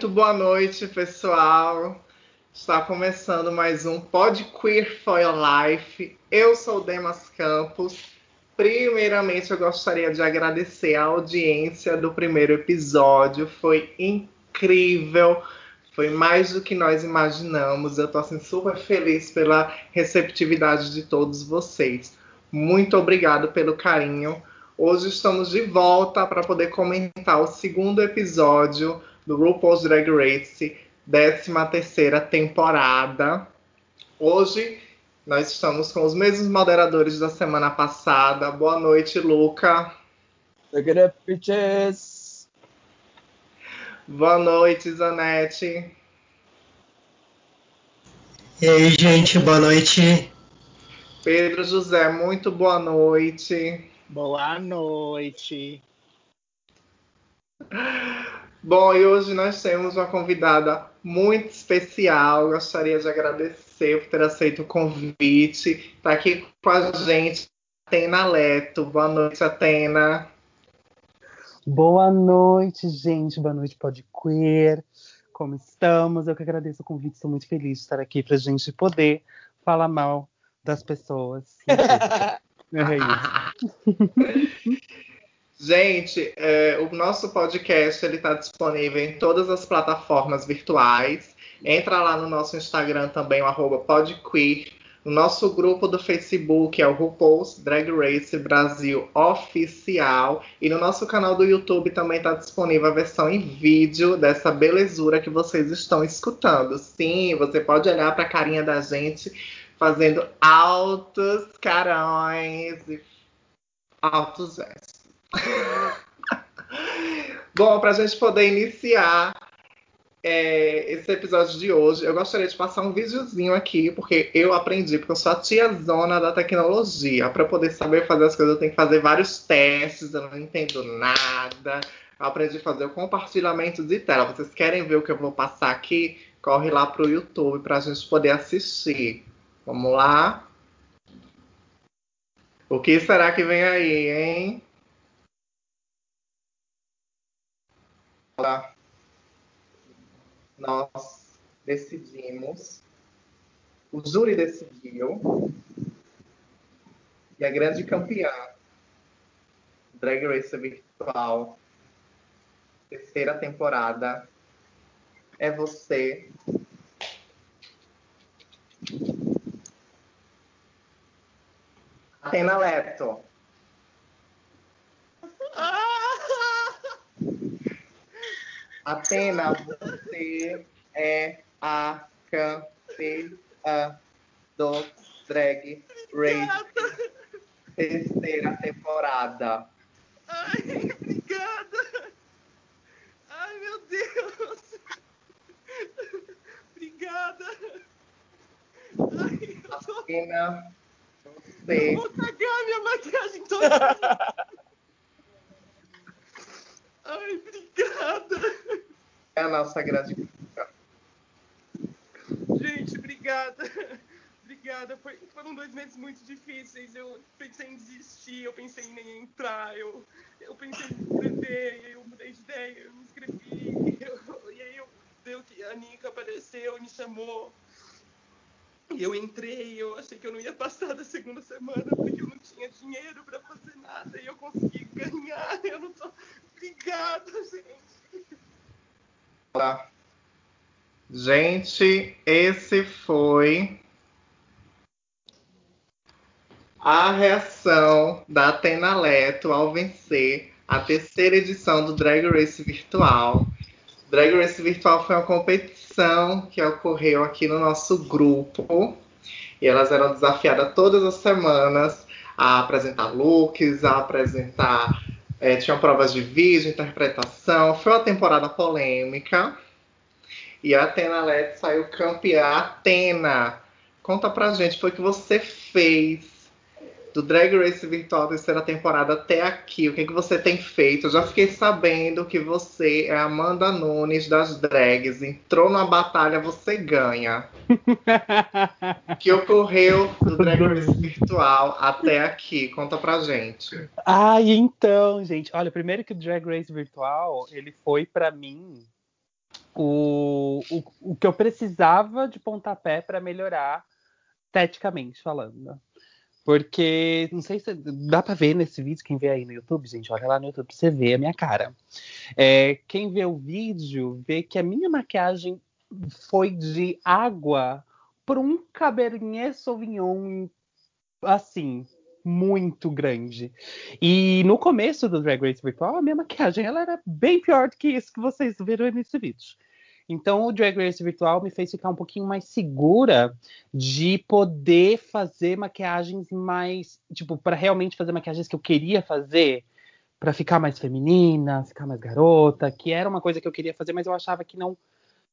Muito boa noite, pessoal. Está começando mais um Pod Queer for Your Life. Eu sou Demas Campos. Primeiramente, eu gostaria de agradecer a audiência do primeiro episódio. Foi incrível. Foi mais do que nós imaginamos. Eu estou assim, super feliz pela receptividade de todos vocês. Muito obrigado pelo carinho. Hoje estamos de volta para poder comentar o segundo episódio do RuPaul's Drag Race, 13 terceira temporada. Hoje nós estamos com os mesmos moderadores da semana passada. Boa noite, Luca. Look it up, bitches! Boa noite, Zanete. E aí, gente, boa noite. Pedro José, muito boa noite. Boa noite. Bom, e hoje nós temos uma convidada muito especial. Gostaria de agradecer por ter aceito o convite. Está aqui com a gente, Atena Leto. Boa noite, Atena. Boa noite, gente. Boa noite, Pode Queer. Como estamos? Eu que agradeço o convite. Estou muito feliz de estar aqui para a gente poder falar mal das pessoas. é isso. Gente, é, o nosso podcast ele está disponível em todas as plataformas virtuais. Entra lá no nosso Instagram também, o podqueer. No nosso grupo do Facebook é o RuPaul's Drag Race Brasil Oficial. E no nosso canal do YouTube também está disponível a versão em vídeo dessa belezura que vocês estão escutando. Sim, você pode olhar para a carinha da gente fazendo altos carões e altos gestos. Bom, para a gente poder iniciar é, esse episódio de hoje, eu gostaria de passar um videozinho aqui, porque eu aprendi, porque eu sou a tia zona da tecnologia. Para poder saber fazer as coisas, eu tenho que fazer vários testes, eu não entendo nada. Eu aprendi a fazer o compartilhamento de tela. Vocês querem ver o que eu vou passar aqui? Corre lá para o YouTube para a gente poder assistir. Vamos lá? O que será que vem aí, hein? Nós decidimos, o júri decidiu, e a grande campeã Drag Race Virtual, terceira temporada, é você. Atena Leto. Atena, você é a campeã do Drag Race terceira temporada. Ai, obrigada. Ai, meu Deus. Obrigada. Ai, eu tô... Atena, você. Eu vou cagar minha maquiagem toda. Ai, obrigada. É a nossa grande Gente, obrigada. Obrigada. Foi, foram dois meses muito difíceis. Eu pensei em desistir, eu pensei em nem entrar, eu, eu pensei em me inscrever, e aí eu mudei de ideia, eu me inscrevi. Eu, e aí eu, deu que a Nika apareceu, me chamou. E eu entrei, eu achei que eu não ia passar da segunda semana porque eu não tinha dinheiro para fazer nada e eu consegui ganhar. Eu não tô. Obrigada, gente. Tá. Gente, esse foi a reação da Atena Leto ao vencer a terceira edição do Drag Race Virtual. Drag Race Virtual foi uma competição que ocorreu aqui no nosso grupo e elas eram desafiadas todas as semanas a apresentar looks, a apresentar é, tinham provas de vídeo, interpretação. Foi uma temporada polêmica. E a Atena Led saiu campeã. Atena, conta pra gente, foi o que você fez do Drag Race Virtual terceira temporada até aqui. O que, que você tem feito? Eu já fiquei sabendo que você é Amanda Nunes das drags. Entrou na batalha, você ganha. o que ocorreu do Drag Race Virtual até aqui? Conta pra gente. Ai, então, gente. Olha, primeiro que o Drag Race Virtual, ele foi para mim o, o, o que eu precisava de pontapé para melhorar esteticamente falando. Porque, não sei se dá pra ver nesse vídeo, quem vê aí no YouTube, gente, olha lá no YouTube, você vê a minha cara. É, quem vê o vídeo vê que a minha maquiagem foi de água para um Cabernet Sauvignon, assim, muito grande. E no começo do Drag Race Virtual, a minha maquiagem ela era bem pior do que isso que vocês viram nesse vídeo. Então, o Drag Race Virtual me fez ficar um pouquinho mais segura de poder fazer maquiagens mais, tipo, para realmente fazer maquiagens que eu queria fazer, para ficar mais feminina, ficar mais garota, que era uma coisa que eu queria fazer, mas eu achava que não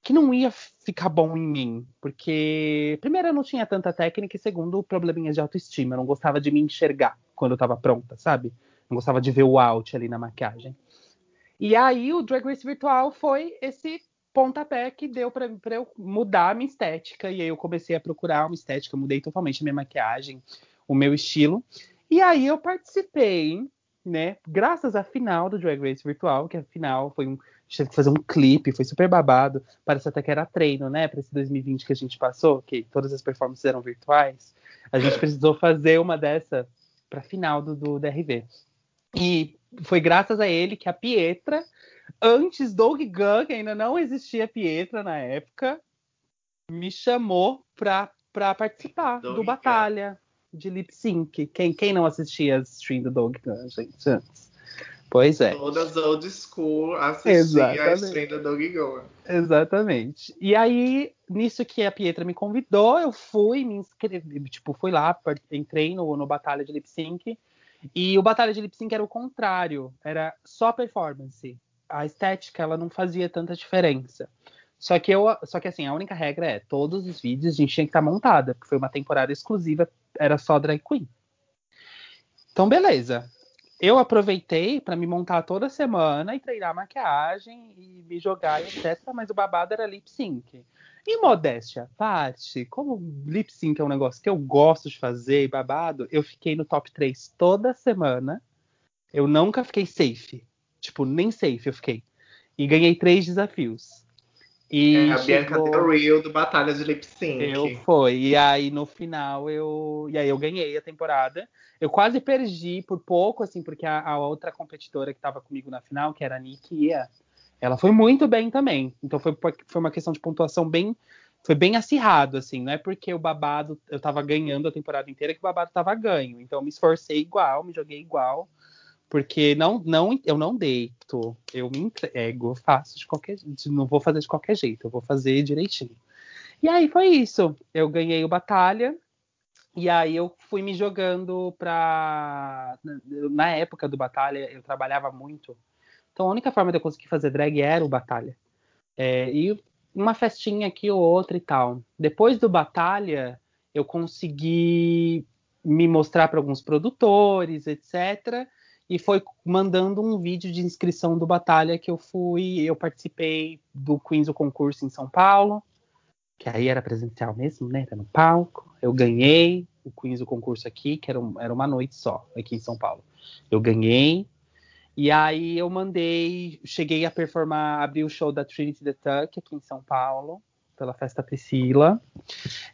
que não ia ficar bom em mim, porque primeiro eu não tinha tanta técnica e segundo probleminhas de autoestima, eu não gostava de me enxergar quando eu estava pronta, sabe? Não gostava de ver o out ali na maquiagem. E aí o Drag Race Virtual foi esse pontapé que deu para eu mudar a minha estética. E aí eu comecei a procurar uma estética, mudei totalmente a minha maquiagem, o meu estilo. E aí eu participei, né? Graças à final do Drag Race Virtual, que a final foi um. A gente teve que fazer um clipe, foi super babado. Parece até que era treino, né? Para esse 2020 que a gente passou, que todas as performances eram virtuais. A gente precisou fazer uma dessa para final do, do DRV. E foi graças a ele que a Pietra antes Doug Gunn, que ainda não existia Pietra na época, me chamou pra participar Doug do Batalha Gunn. de Lip Sync. Quem, quem não assistia a stream do Doug Gunn, gente, antes? Pois é. Todas old school assistiam a stream do Doug Gunn. Exatamente. E aí, nisso que a Pietra me convidou, eu fui, me inscrevi, tipo, fui lá, entrei no, no Batalha de Lip Sync. E o Batalha de Lip Sync era o contrário, era só performance a estética ela não fazia tanta diferença. Só que eu, só que assim, a única regra é, todos os vídeos a gente tinha que estar montada, porque foi uma temporada exclusiva, era só drag queen. Então, beleza. Eu aproveitei para me montar toda semana e treinar maquiagem e me jogar, etc. Mas o babado era lip sync. E modéstia parte, como lip sync é um negócio que eu gosto de fazer e babado, eu fiquei no top 3 toda semana. Eu nunca fiquei safe. Tipo, nem safe eu fiquei. E ganhei três desafios. E é, a chegou... Bianca Del Rio do Batalha de Lip Sync. Eu fui. E aí no final eu. E aí eu ganhei a temporada. Eu quase perdi por pouco, assim, porque a, a outra competidora que estava comigo na final, que era a Nikia, ela foi muito bem também. Então foi, foi uma questão de pontuação bem. Foi bem acirrado, assim. Não é porque o babado. Eu tava ganhando a temporada inteira que o babado tava ganho. Então eu me esforcei igual, me joguei igual. Porque não, não, eu não deito, eu me entrego, faço de qualquer jeito, não vou fazer de qualquer jeito, eu vou fazer direitinho. E aí foi isso, eu ganhei o Batalha, e aí eu fui me jogando pra. Na época do Batalha, eu trabalhava muito, então a única forma de eu conseguir fazer drag era o Batalha. É, e uma festinha aqui ou outra e tal. Depois do Batalha, eu consegui me mostrar para alguns produtores, etc e foi mandando um vídeo de inscrição do Batalha que eu fui, eu participei do Queens o concurso em São Paulo, que aí era presencial mesmo, né? Era no palco. Eu ganhei o Queens o concurso aqui, que era, um, era uma noite só, aqui em São Paulo. Eu ganhei. E aí eu mandei, cheguei a performar, abri o show da Trinity the Tuck aqui em São Paulo, pela festa Priscila.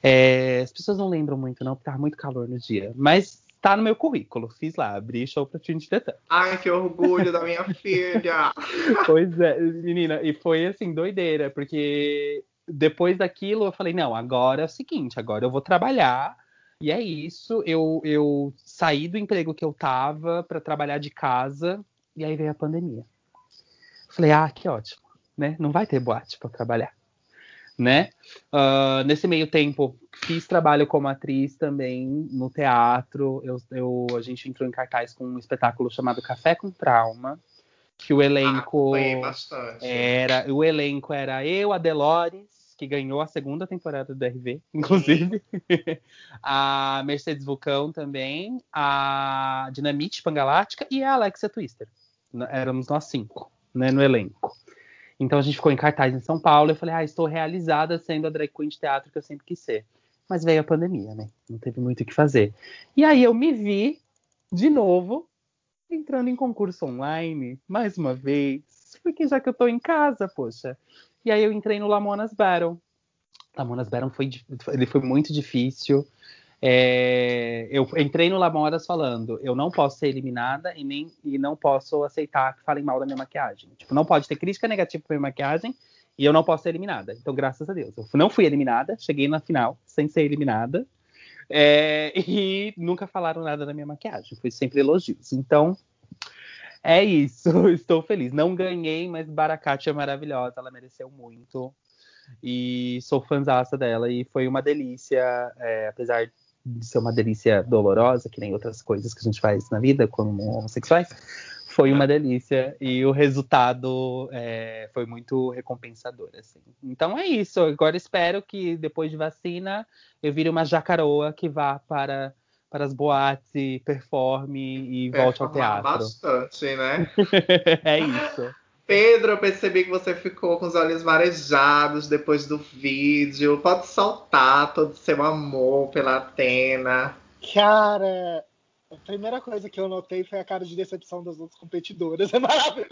É, as pessoas não lembram muito, não, porque tava muito calor no dia. Mas tá no meu currículo. Fiz lá, abri show pra Trinity the Ai, que orgulho da minha filha! Pois é, menina, e foi assim, doideira, porque depois daquilo eu falei, não, agora é o seguinte, agora eu vou trabalhar. E é isso, eu, eu saí do emprego que eu tava para trabalhar de casa, e aí veio a pandemia. Falei, ah, que ótimo, né? Não vai ter boate para trabalhar né? Uh, nesse meio tempo, fiz trabalho como atriz também no teatro. Eu, eu, a gente entrou em cartaz com um espetáculo chamado Café com Trauma, que o elenco ah, era, o elenco era eu, a Delores, que ganhou a segunda temporada do RV, inclusive, a Mercedes Vulcão também, a Dinamite Pangalática e a Alexia Twister. Éramos nós cinco, né, no elenco. Então a gente ficou em cartaz em São Paulo. Eu falei, ah, estou realizada sendo a drag queen de teatro que eu sempre quis ser. Mas veio a pandemia, né? Não teve muito o que fazer. E aí eu me vi de novo entrando em concurso online, mais uma vez. Porque já que eu tô em casa, poxa. E aí eu entrei no Lamonas Battle. Lamonas Battle foi, ele foi muito difícil. É, eu entrei no Lamoras falando, eu não posso ser eliminada e nem e não posso aceitar que falem mal da minha maquiagem. Tipo, não pode ter crítica negativa pra minha maquiagem e eu não posso ser eliminada. Então, graças a Deus, eu não fui eliminada, cheguei na final sem ser eliminada. É, e nunca falaram nada da minha maquiagem, foi sempre elogios. Então, é isso, estou feliz. Não ganhei, mas Baracate é maravilhosa, ela mereceu muito. E sou fãzaça dela e foi uma delícia, é, apesar de ser uma delícia dolorosa, que nem outras coisas que a gente faz na vida como homossexuais, foi uma delícia e o resultado é, foi muito recompensador. Assim. Então é isso. Agora espero que depois de vacina eu vire uma jacaroa que vá para, para as boates performe e volte ao teatro. bastante, né? é isso. Pedro, eu percebi que você ficou com os olhos marejados depois do vídeo. Pode soltar todo o seu amor pela Atena. Cara, a primeira coisa que eu notei foi a cara de decepção das outras competidoras. É maravilhoso.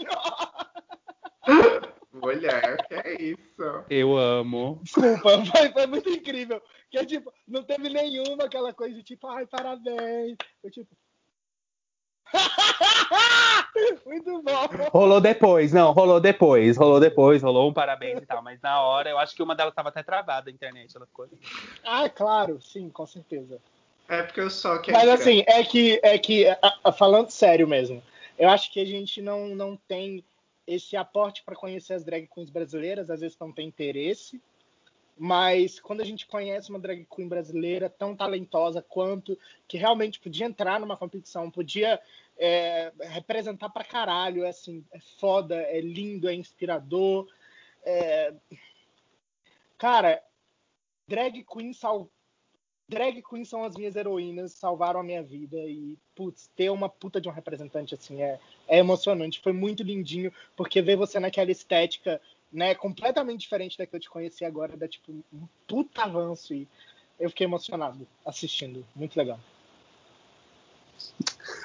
Mulher, que é isso? Eu amo. Desculpa, foi, foi muito incrível. Que é tipo, não teve nenhuma aquela coisa de tipo, ai, parabéns. Foi tipo. Muito bom. Rolou depois, não, rolou depois, rolou depois, rolou um parabéns e tal, mas na hora eu acho que uma delas tava até travada a internet, ela ficou. Ah, claro, sim, com certeza. É porque eu só que Mas assim, é que é que a, a, falando sério mesmo, eu acho que a gente não não tem esse aporte para conhecer as drag queens brasileiras, às vezes não tem interesse. Mas quando a gente conhece uma drag queen brasileira tão talentosa quanto, que realmente podia entrar numa competição, podia é, representar pra caralho, é assim, é foda, é lindo, é inspirador. É... Cara, drag queen sal... drag queen são as minhas heroínas, salvaram a minha vida e putz, ter uma puta de um representante assim é, é emocionante, foi muito lindinho, porque ver você naquela estética, né, completamente diferente da que eu te conheci agora, dá tipo um puta avanço e eu fiquei emocionado assistindo, muito legal.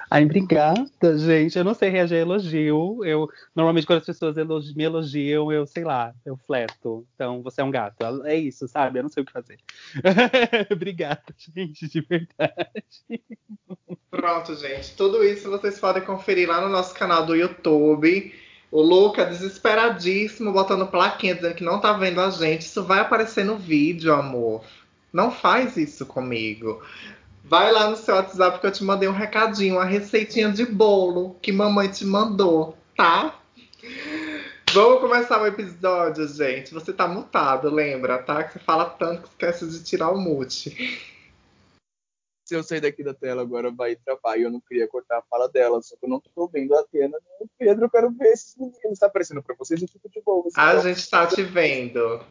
Ai, obrigada, gente. Eu não sei reagir a elogio. Eu, normalmente, quando as pessoas elogi me elogiam, eu sei lá, eu flerto. Então, você é um gato. É isso, sabe? Eu não sei o que fazer. obrigada, gente, de verdade. Pronto, gente. Tudo isso vocês podem conferir lá no nosso canal do YouTube. O Luca, desesperadíssimo, botando plaquinha dizendo que não tá vendo a gente. Isso vai aparecer no vídeo, amor. Não faz isso comigo. Vai lá no seu WhatsApp que eu te mandei um recadinho, uma receitinha de bolo que mamãe te mandou, tá? Vamos começar o episódio, gente. Você tá mutado, lembra, tá? Que você fala tanto que esquece de tirar o mute se eu sair daqui da tela agora vai travar e eu não queria cortar a fala dela, só que eu não tô vendo a Atena nem o Pedro, eu quero ver esses meninos. Tá aparecendo pra vocês? Eu fico de boa. A gente tá te vendo.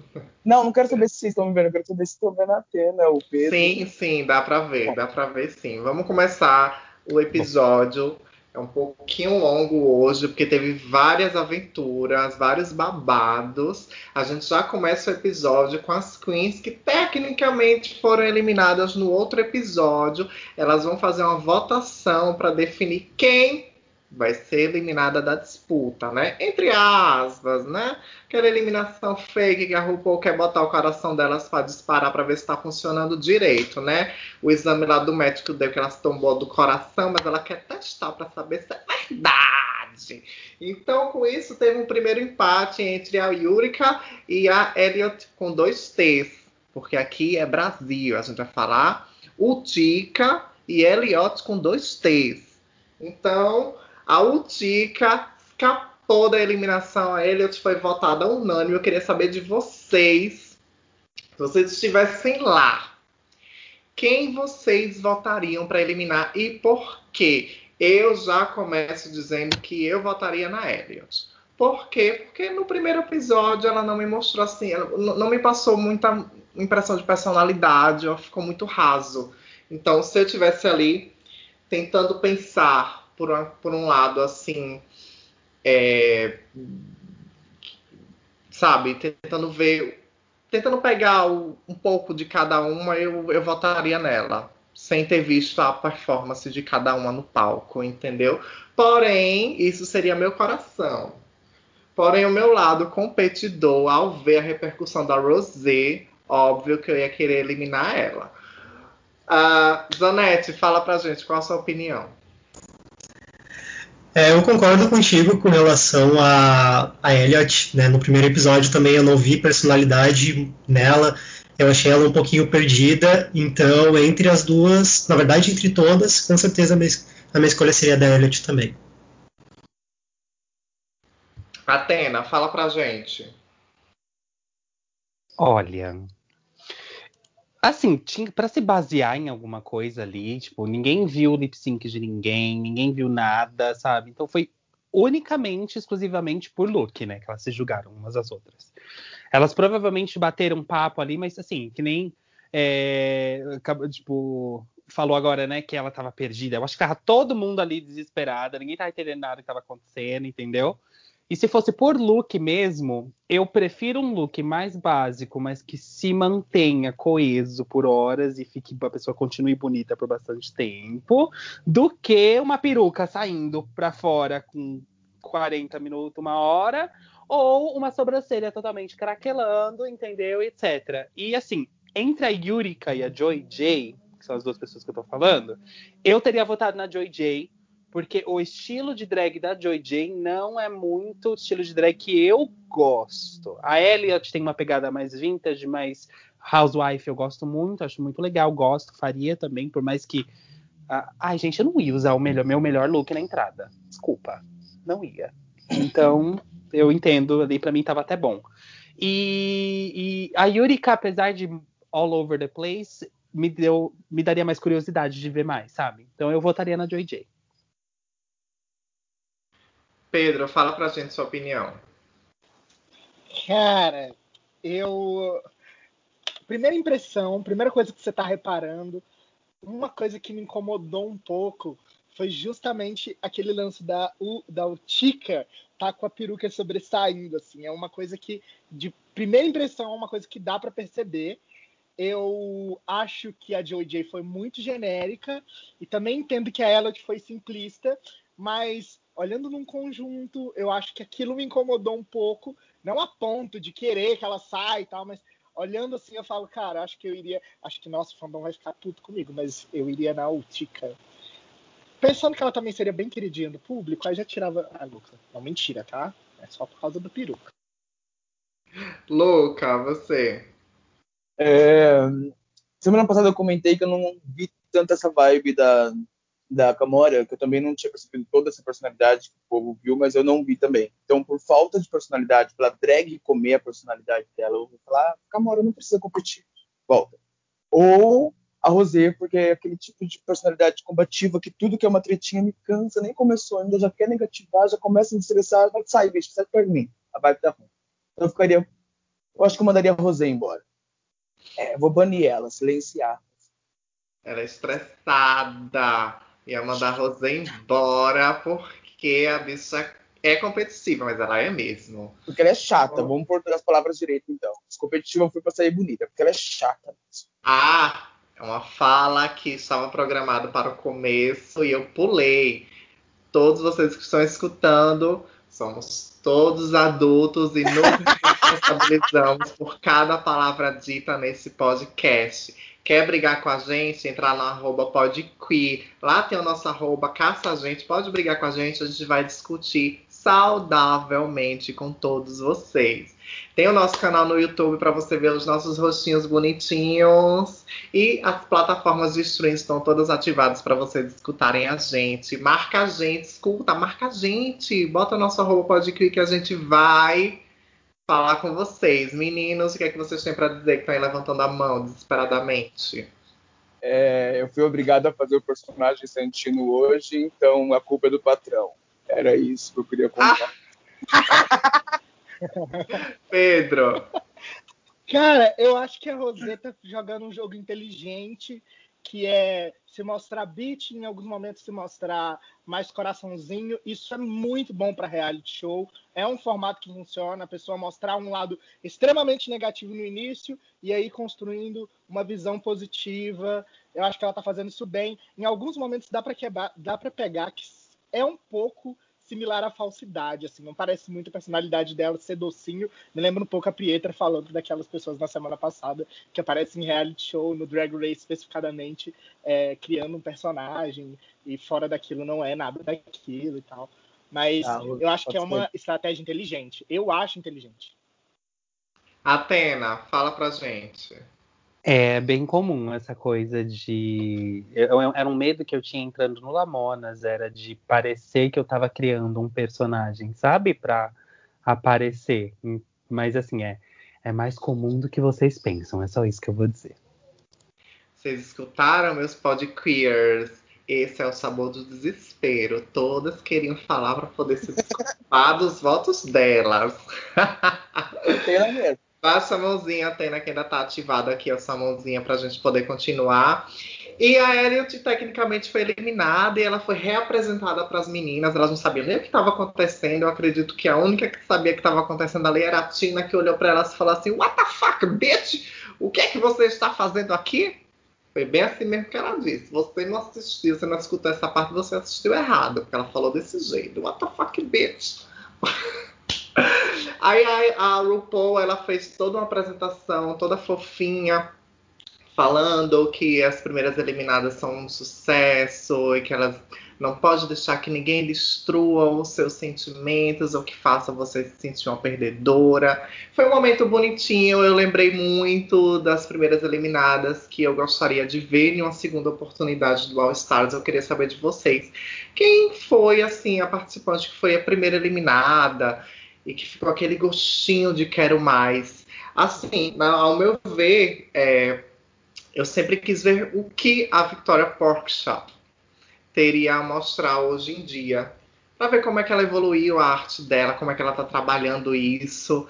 Não, não quero saber se vocês estão me vendo, eu quero saber se estão vendo a Atena, o Pedro. Sim, sim, dá pra ver, dá pra ver sim. Vamos começar o episódio. É um pouquinho longo hoje, porque teve várias aventuras, vários babados. A gente já começa o episódio com as queens que tecnicamente foram eliminadas no outro episódio. Elas vão fazer uma votação para definir quem vai ser eliminada da disputa, né? Entre aspas, né? Aquela eliminação fake que a RuPaul quer botar o coração delas para disparar para ver se está funcionando direito, né? O exame lá do médico deu que elas tombou do coração, mas ela quer testar para saber se é verdade. Então, com isso, teve um primeiro empate entre a Yurika e a Elliot com dois T's, porque aqui é Brasil, a gente vai falar Utica e Elliot com dois T's. Então, a Utica escapou da eliminação. A Elliot foi votada unânime. Eu queria saber de vocês, se vocês estivessem lá, quem vocês votariam para eliminar e por quê? Eu já começo dizendo que eu votaria na Elliot. Por quê? Porque no primeiro episódio ela não me mostrou assim, não me passou muita impressão de personalidade, ela ficou muito raso. Então, se eu tivesse ali tentando pensar por, uma, por um lado, assim, é, sabe, tentando ver, tentando pegar o, um pouco de cada uma, eu, eu votaria nela, sem ter visto a performance de cada uma no palco, entendeu? Porém, isso seria meu coração. Porém, o meu lado competidor, ao ver a repercussão da Rosé, óbvio que eu ia querer eliminar ela. Uh, fala pra gente qual a sua opinião. É, eu concordo contigo com relação a, a Elliot. Né? No primeiro episódio também eu não vi personalidade nela. Eu achei ela um pouquinho perdida. Então, entre as duas, na verdade, entre todas, com certeza a minha, a minha escolha seria da Elliot também. Atena, fala pra gente. Olha, assim, tinha para se basear em alguma coisa ali, tipo, ninguém viu o lip sync de ninguém, ninguém viu nada, sabe? Então foi unicamente, exclusivamente por look, né, que elas se julgaram umas às outras. Elas provavelmente bateram papo ali, mas assim, que nem é, tipo, falou agora, né, que ela tava perdida. Eu acho que tava todo mundo ali desesperada, ninguém tava entendendo nada que tava acontecendo, entendeu? E se fosse por look mesmo, eu prefiro um look mais básico, mas que se mantenha coeso por horas e fique a pessoa continue bonita por bastante tempo, do que uma peruca saindo para fora com 40 minutos, uma hora, ou uma sobrancelha totalmente craquelando, entendeu? Etc. E assim, entre a Yurika e a Joy J, que são as duas pessoas que eu tô falando, eu teria votado na Joy J porque o estilo de drag da Joy J não é muito o estilo de drag que eu gosto. A Elliot tem uma pegada mais vintage, mais housewife eu gosto muito, acho muito legal, gosto, faria também, por mais que. Uh, ai, gente, eu não ia usar o melhor, meu melhor look na entrada. Desculpa, não ia. Então, eu entendo, ali para mim tava até bom. E, e a Yurika, apesar de all over the place, me deu, me daria mais curiosidade de ver mais, sabe? Então eu votaria na Joy J. Pedro, fala pra gente sua opinião. Cara, eu. Primeira impressão, primeira coisa que você tá reparando, uma coisa que me incomodou um pouco foi justamente aquele lance da, U, da Utica tá com a peruca sobressaindo, assim. É uma coisa que, de primeira impressão, é uma coisa que dá para perceber. Eu acho que a Joy J foi muito genérica e também entendo que a Elliot foi simplista, mas olhando num conjunto, eu acho que aquilo me incomodou um pouco, não a ponto de querer que ela saia e tal, mas olhando assim eu falo, cara, acho que eu iria, acho que nosso fandom vai ficar puto comigo, mas eu iria na Utica. Pensando que ela também seria bem queridinha do público, aí já tirava. Ah, Luca, não mentira, tá? É só por causa do peruca. Luca, você. É... Semana passada eu comentei que eu não vi tanto essa vibe da, da Camora, que eu também não tinha percebido toda essa personalidade que o povo viu, mas eu não vi também. Então, por falta de personalidade, pela drag comer a personalidade dela, eu vou falar, ah, Camora não precisa competir, volta. Ou a Rosé, porque é aquele tipo de personalidade combativa que tudo que é uma tretinha me cansa, nem começou ainda, já quer negativar, já começa a me estressar, vai sair, bicho, sai de mim, a vibe tá ruim. Então eu ficaria, eu acho que eu mandaria a Rosé embora. É, vou banir ela, silenciar. Ela é estressada. Ia mandar a Rosé embora porque a bicha é competitiva, mas ela é mesmo. Porque ela é chata. Vamos pôr as palavras direito, então. Competitiva foi pra sair bonita, porque ela é chata mesmo. Ah, é uma fala que estava programada para o começo e eu pulei. Todos vocês que estão escutando, somos todos adultos e nos responsabilizamos por cada palavra dita nesse podcast. Quer brigar com a gente? Entrar no arroba podqueer. Lá tem o nosso arroba, caça a gente, pode brigar com a gente, a gente vai discutir saudavelmente com todos vocês. Tem o nosso canal no YouTube para você ver os nossos rostinhos bonitinhos. E as plataformas de streaming estão todas ativadas para vocês escutarem a gente. Marca a gente, escuta, marca a gente. Bota o nosso arroba podqueer que a gente vai falar com vocês. Meninos, o que é que vocês têm para dizer que estão aí levantando a mão desesperadamente? É, eu fui obrigado a fazer o personagem Santino hoje, então a culpa é do patrão. Era isso que eu queria contar. Ah! Pedro. Cara, eu acho que a Roseta jogando um jogo inteligente que é se mostrar beat, em alguns momentos se mostrar mais coraçãozinho. Isso é muito bom para reality show. É um formato que funciona, a pessoa mostrar um lado extremamente negativo no início e aí construindo uma visão positiva. Eu acho que ela está fazendo isso bem. Em alguns momentos dá para pegar que é um pouco similar à falsidade, assim, não parece muito a personalidade dela ser docinho. Me lembra um pouco a Pietra falando daquelas pessoas na semana passada que aparecem em reality show, no Drag Race especificadamente, é, criando um personagem e fora daquilo não é nada daquilo e tal. Mas ah, eu acho que é uma ser. estratégia inteligente. Eu acho inteligente. Atena, fala pra gente. É bem comum essa coisa de. Eu, era um medo que eu tinha entrando no Lamonas, era de parecer que eu estava criando um personagem, sabe? Para aparecer. Mas assim, é, é mais comum do que vocês pensam, é só isso que eu vou dizer. Vocês escutaram, meus podqueers? Esse é o sabor do desespero. Todas queriam falar para poder se desculpar dos votos delas. Tem mesmo. Baixa a mãozinha, Atena, que ainda tá ativada aqui, essa mãozinha, pra gente poder continuar. E a Elliot, tecnicamente, foi eliminada e ela foi reapresentada para as meninas. Elas não sabiam nem o que estava acontecendo. Eu acredito que a única que sabia o que estava acontecendo ali era a Tina, que olhou para elas e falou assim: What the fuck, bitch? O que é que você está fazendo aqui? Foi bem assim mesmo que ela disse. Você não assistiu, você não escutou essa parte, você assistiu errado. Porque ela falou desse jeito: What the fuck, bitch? Aí a, a RuPaul ela fez toda uma apresentação, toda fofinha, falando que as primeiras eliminadas são um sucesso e que elas não pode deixar que ninguém destrua os seus sentimentos ou que faça você se sentir uma perdedora. Foi um momento bonitinho, eu lembrei muito das primeiras eliminadas que eu gostaria de ver em uma segunda oportunidade do All Stars. Eu queria saber de vocês. Quem foi assim a participante que foi a primeira eliminada? E que ficou aquele gostinho de quero mais. Assim, ao meu ver, é, eu sempre quis ver o que a Victoria Porkchop teria a mostrar hoje em dia, para ver como é que ela evoluiu a arte dela, como é que ela está trabalhando isso.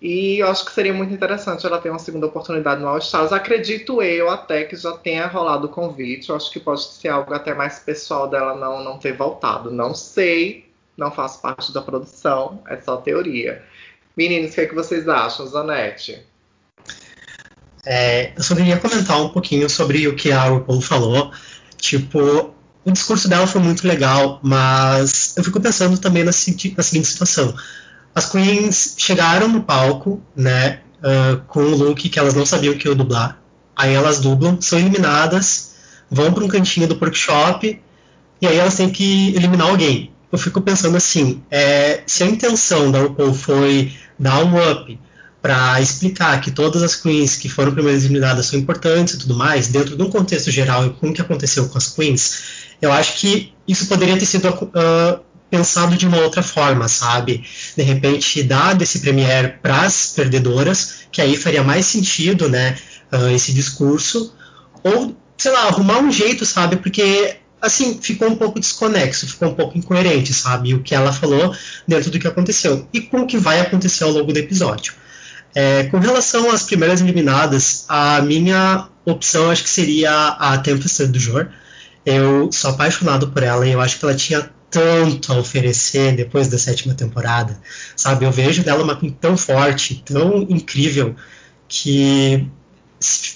E eu acho que seria muito interessante ela ter uma segunda oportunidade no All Stars. Acredito eu até que já tenha rolado o convite. Eu acho que pode ser algo até mais pessoal dela não, não ter voltado. Não sei, não faço parte da produção, é só teoria. Meninos, o que, é que vocês acham, Zanetti? É, eu só queria comentar um pouquinho sobre o que a RuPaul falou. Tipo, o discurso dela foi muito legal, mas eu fico pensando também na, na seguinte situação. As queens chegaram no palco, né, uh, com um look que elas não sabiam que ia dublar. Aí elas dublam, são eliminadas, vão para um cantinho do workshop e aí elas têm que eliminar alguém eu fico pensando assim, é, se a intenção da RuPaul foi dar um up para explicar que todas as queens que foram primeiras eliminadas são importantes e tudo mais, dentro de um contexto geral e com o que aconteceu com as queens, eu acho que isso poderia ter sido uh, pensado de uma outra forma, sabe? De repente, dado esse premier para as perdedoras, que aí faria mais sentido, né, uh, esse discurso, ou, sei lá, arrumar um jeito, sabe? Porque assim, ficou um pouco desconexo, ficou um pouco incoerente, sabe? O que ela falou dentro do que aconteceu e com o que vai acontecer ao longo do episódio. É, com relação às primeiras eliminadas, a minha opção acho que seria a Tempest do Jor. Eu sou apaixonado por ela e eu acho que ela tinha tanto a oferecer depois da sétima temporada, sabe? Eu vejo dela uma tão forte, tão incrível, que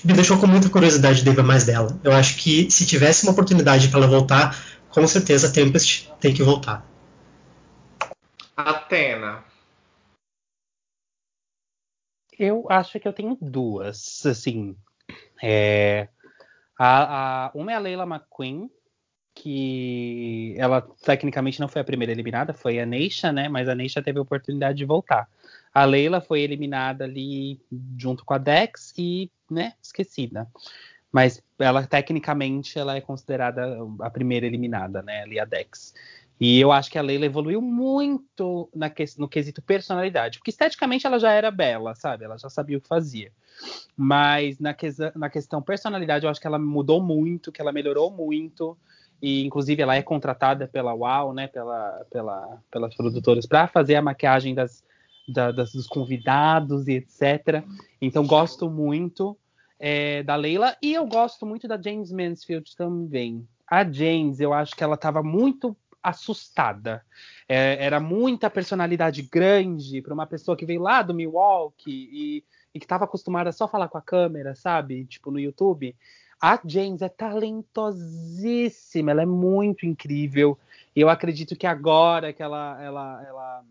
me deixou com muita curiosidade de ver mais dela. Eu acho que se tivesse uma oportunidade para ela voltar, com certeza a Tempest tem que voltar. Atena. Eu acho que eu tenho duas, assim. É, a, a, uma é a Leila McQueen, que ela tecnicamente não foi a primeira eliminada, foi a Neisha, né? Mas a Neisha teve a oportunidade de voltar. A Leila foi eliminada ali junto com a Dex e, né, esquecida. Mas ela, tecnicamente, ela é considerada a primeira eliminada, né, ali a Dex. E eu acho que a Leila evoluiu muito na, no quesito personalidade. Porque esteticamente ela já era bela, sabe? Ela já sabia o que fazia. Mas na, que, na questão personalidade, eu acho que ela mudou muito, que ela melhorou muito. E, inclusive, ela é contratada pela UAU, né? Pela, pela, pelas produtoras, para fazer a maquiagem das, da, das, dos convidados e etc. Então gosto muito é, da Leila e eu gosto muito da James Mansfield também. A James, eu acho que ela estava muito assustada. É, era muita personalidade grande para uma pessoa que veio lá do Milwaukee e, e que estava acostumada só a falar com a câmera, sabe? Tipo no YouTube. A James é talentosíssima, ela é muito incrível. Eu acredito que agora que ela, ela, ela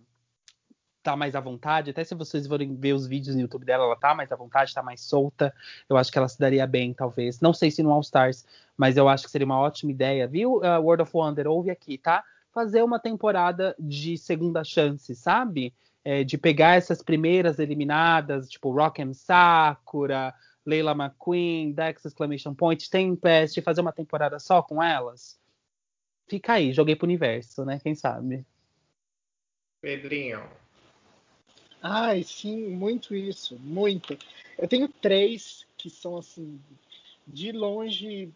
tá mais à vontade, até se vocês forem ver os vídeos no YouTube dela, ela tá mais à vontade, tá mais solta. Eu acho que ela se daria bem, talvez. Não sei se no All Stars, mas eu acho que seria uma ótima ideia. Viu, uh, World of Wonder? Ouve aqui, tá? Fazer uma temporada de segunda chance, sabe? É, de pegar essas primeiras eliminadas, tipo Rock and Sakura, Leila McQueen, Dex Exclamation Point, Tempest, fazer uma temporada só com elas. Fica aí, joguei pro universo, né? Quem sabe? Pedrinho. Ai, sim, muito isso, muito. Eu tenho três que são assim, de longe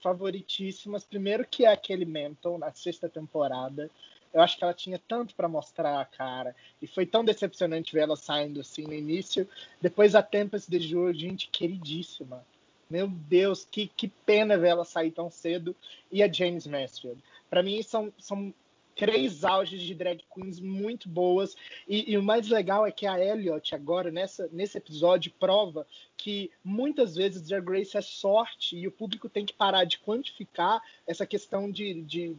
favoritíssimas. Primeiro que é aquele Mental na sexta temporada. Eu acho que ela tinha tanto para mostrar a cara. E foi tão decepcionante ver ela saindo assim no início. Depois a Tempest de Juro, gente, queridíssima. Meu Deus, que, que pena ver ela sair tão cedo. E a James Mansfield. Para mim, são, são três auges de drag queens muito boas. E, e, o mais legal é que a Elliot, agora, nessa, nesse episódio, prova que muitas vezes Drag Race é sorte e o público tem que parar de quantificar essa questão de, de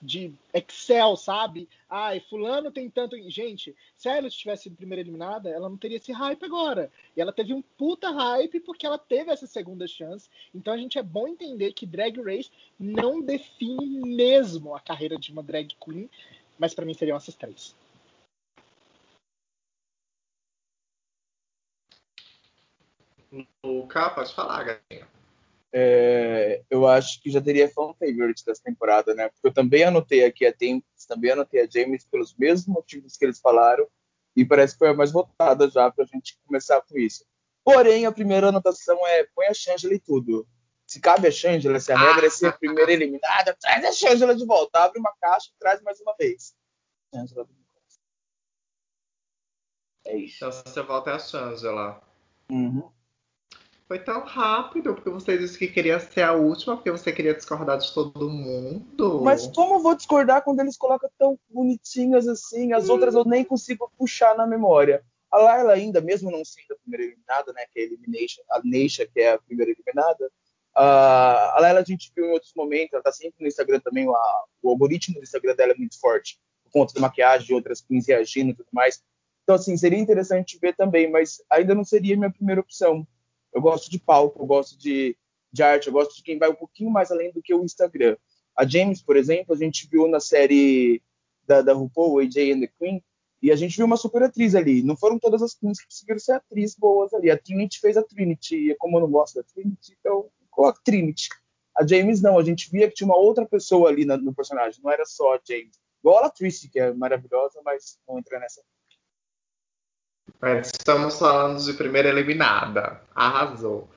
de Excel, sabe? Ai, fulano tem tanto. Gente, se a Elliot tivesse sido primeira eliminada, ela não teria esse hype agora. E ela teve um puta hype porque ela teve essa segunda chance. Então a gente é bom entender que Drag Race não define mesmo a carreira de uma drag queen, mas para mim seriam essas três. Luca, pode falar, gatinha é, eu acho que já teria fan favorite dessa temporada, né? Porque eu também anotei aqui a Tempest, também anotei a James pelos mesmos motivos que eles falaram, e parece que foi a mais votada já para a gente começar com isso. Porém, a primeira anotação é põe a Shangela e tudo. Se cabe a Shangela, se a regra é ser a primeira eliminada, traz a Shangela de volta, abre uma caixa e traz mais uma vez. Shangela é isso. Então você volta é a Shangela. Uhum. Foi tão rápido, porque você disse que queria ser a última, porque você queria discordar de todo mundo. Mas como eu vou discordar quando eles colocam tão bonitinhas assim? As hum. outras eu nem consigo puxar na memória. A Layla ainda, mesmo não sendo a primeira eliminada, né, que é a Elimination, a Neisha, que é a primeira eliminada, uh, a Layla a gente viu em outros momentos, ela tá sempre no Instagram também, o, o algoritmo do Instagram dela é muito forte, por conta da maquiagem, de outras queens reagindo e tudo mais. Então, assim, seria interessante ver também, mas ainda não seria minha primeira opção. Eu gosto de palco, eu gosto de, de arte, eu gosto de quem vai um pouquinho mais além do que o Instagram. A James, por exemplo, a gente viu na série da, da RuPaul, AJ and the Queen, e a gente viu uma super atriz ali. Não foram todas as queens que conseguiram ser atrizes boas ali. A Trinity fez a Trinity, e como eu não gosto da Trinity, então coloco Trinity. A James não, a gente via que tinha uma outra pessoa ali no personagem, não era só a James. Igual a Tracy, que é maravilhosa, mas não entra nessa. Estamos falando de primeira eliminada. Arrasou.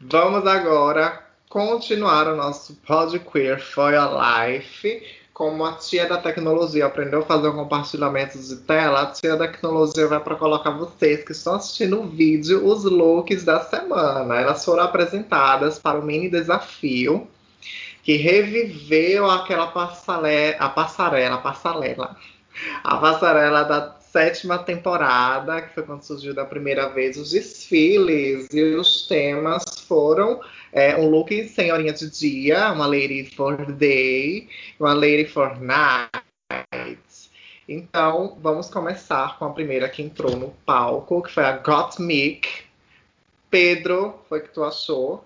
Vamos agora continuar o nosso Pod Queer for Your Life. Como a tia da tecnologia aprendeu a fazer um compartilhamento de tela, a tia da tecnologia vai para colocar vocês que estão assistindo o vídeo os looks da semana. Elas foram apresentadas para o mini desafio que reviveu aquela passarela, a passarela, a passarela, a passarela da sétima temporada, que foi quando surgiu da primeira vez os desfiles e os temas foram é, um look senhorinha de dia, uma lady for day, uma lady for night. Então, vamos começar com a primeira que entrou no palco, que foi a Gottmik. Pedro, foi que tu achou?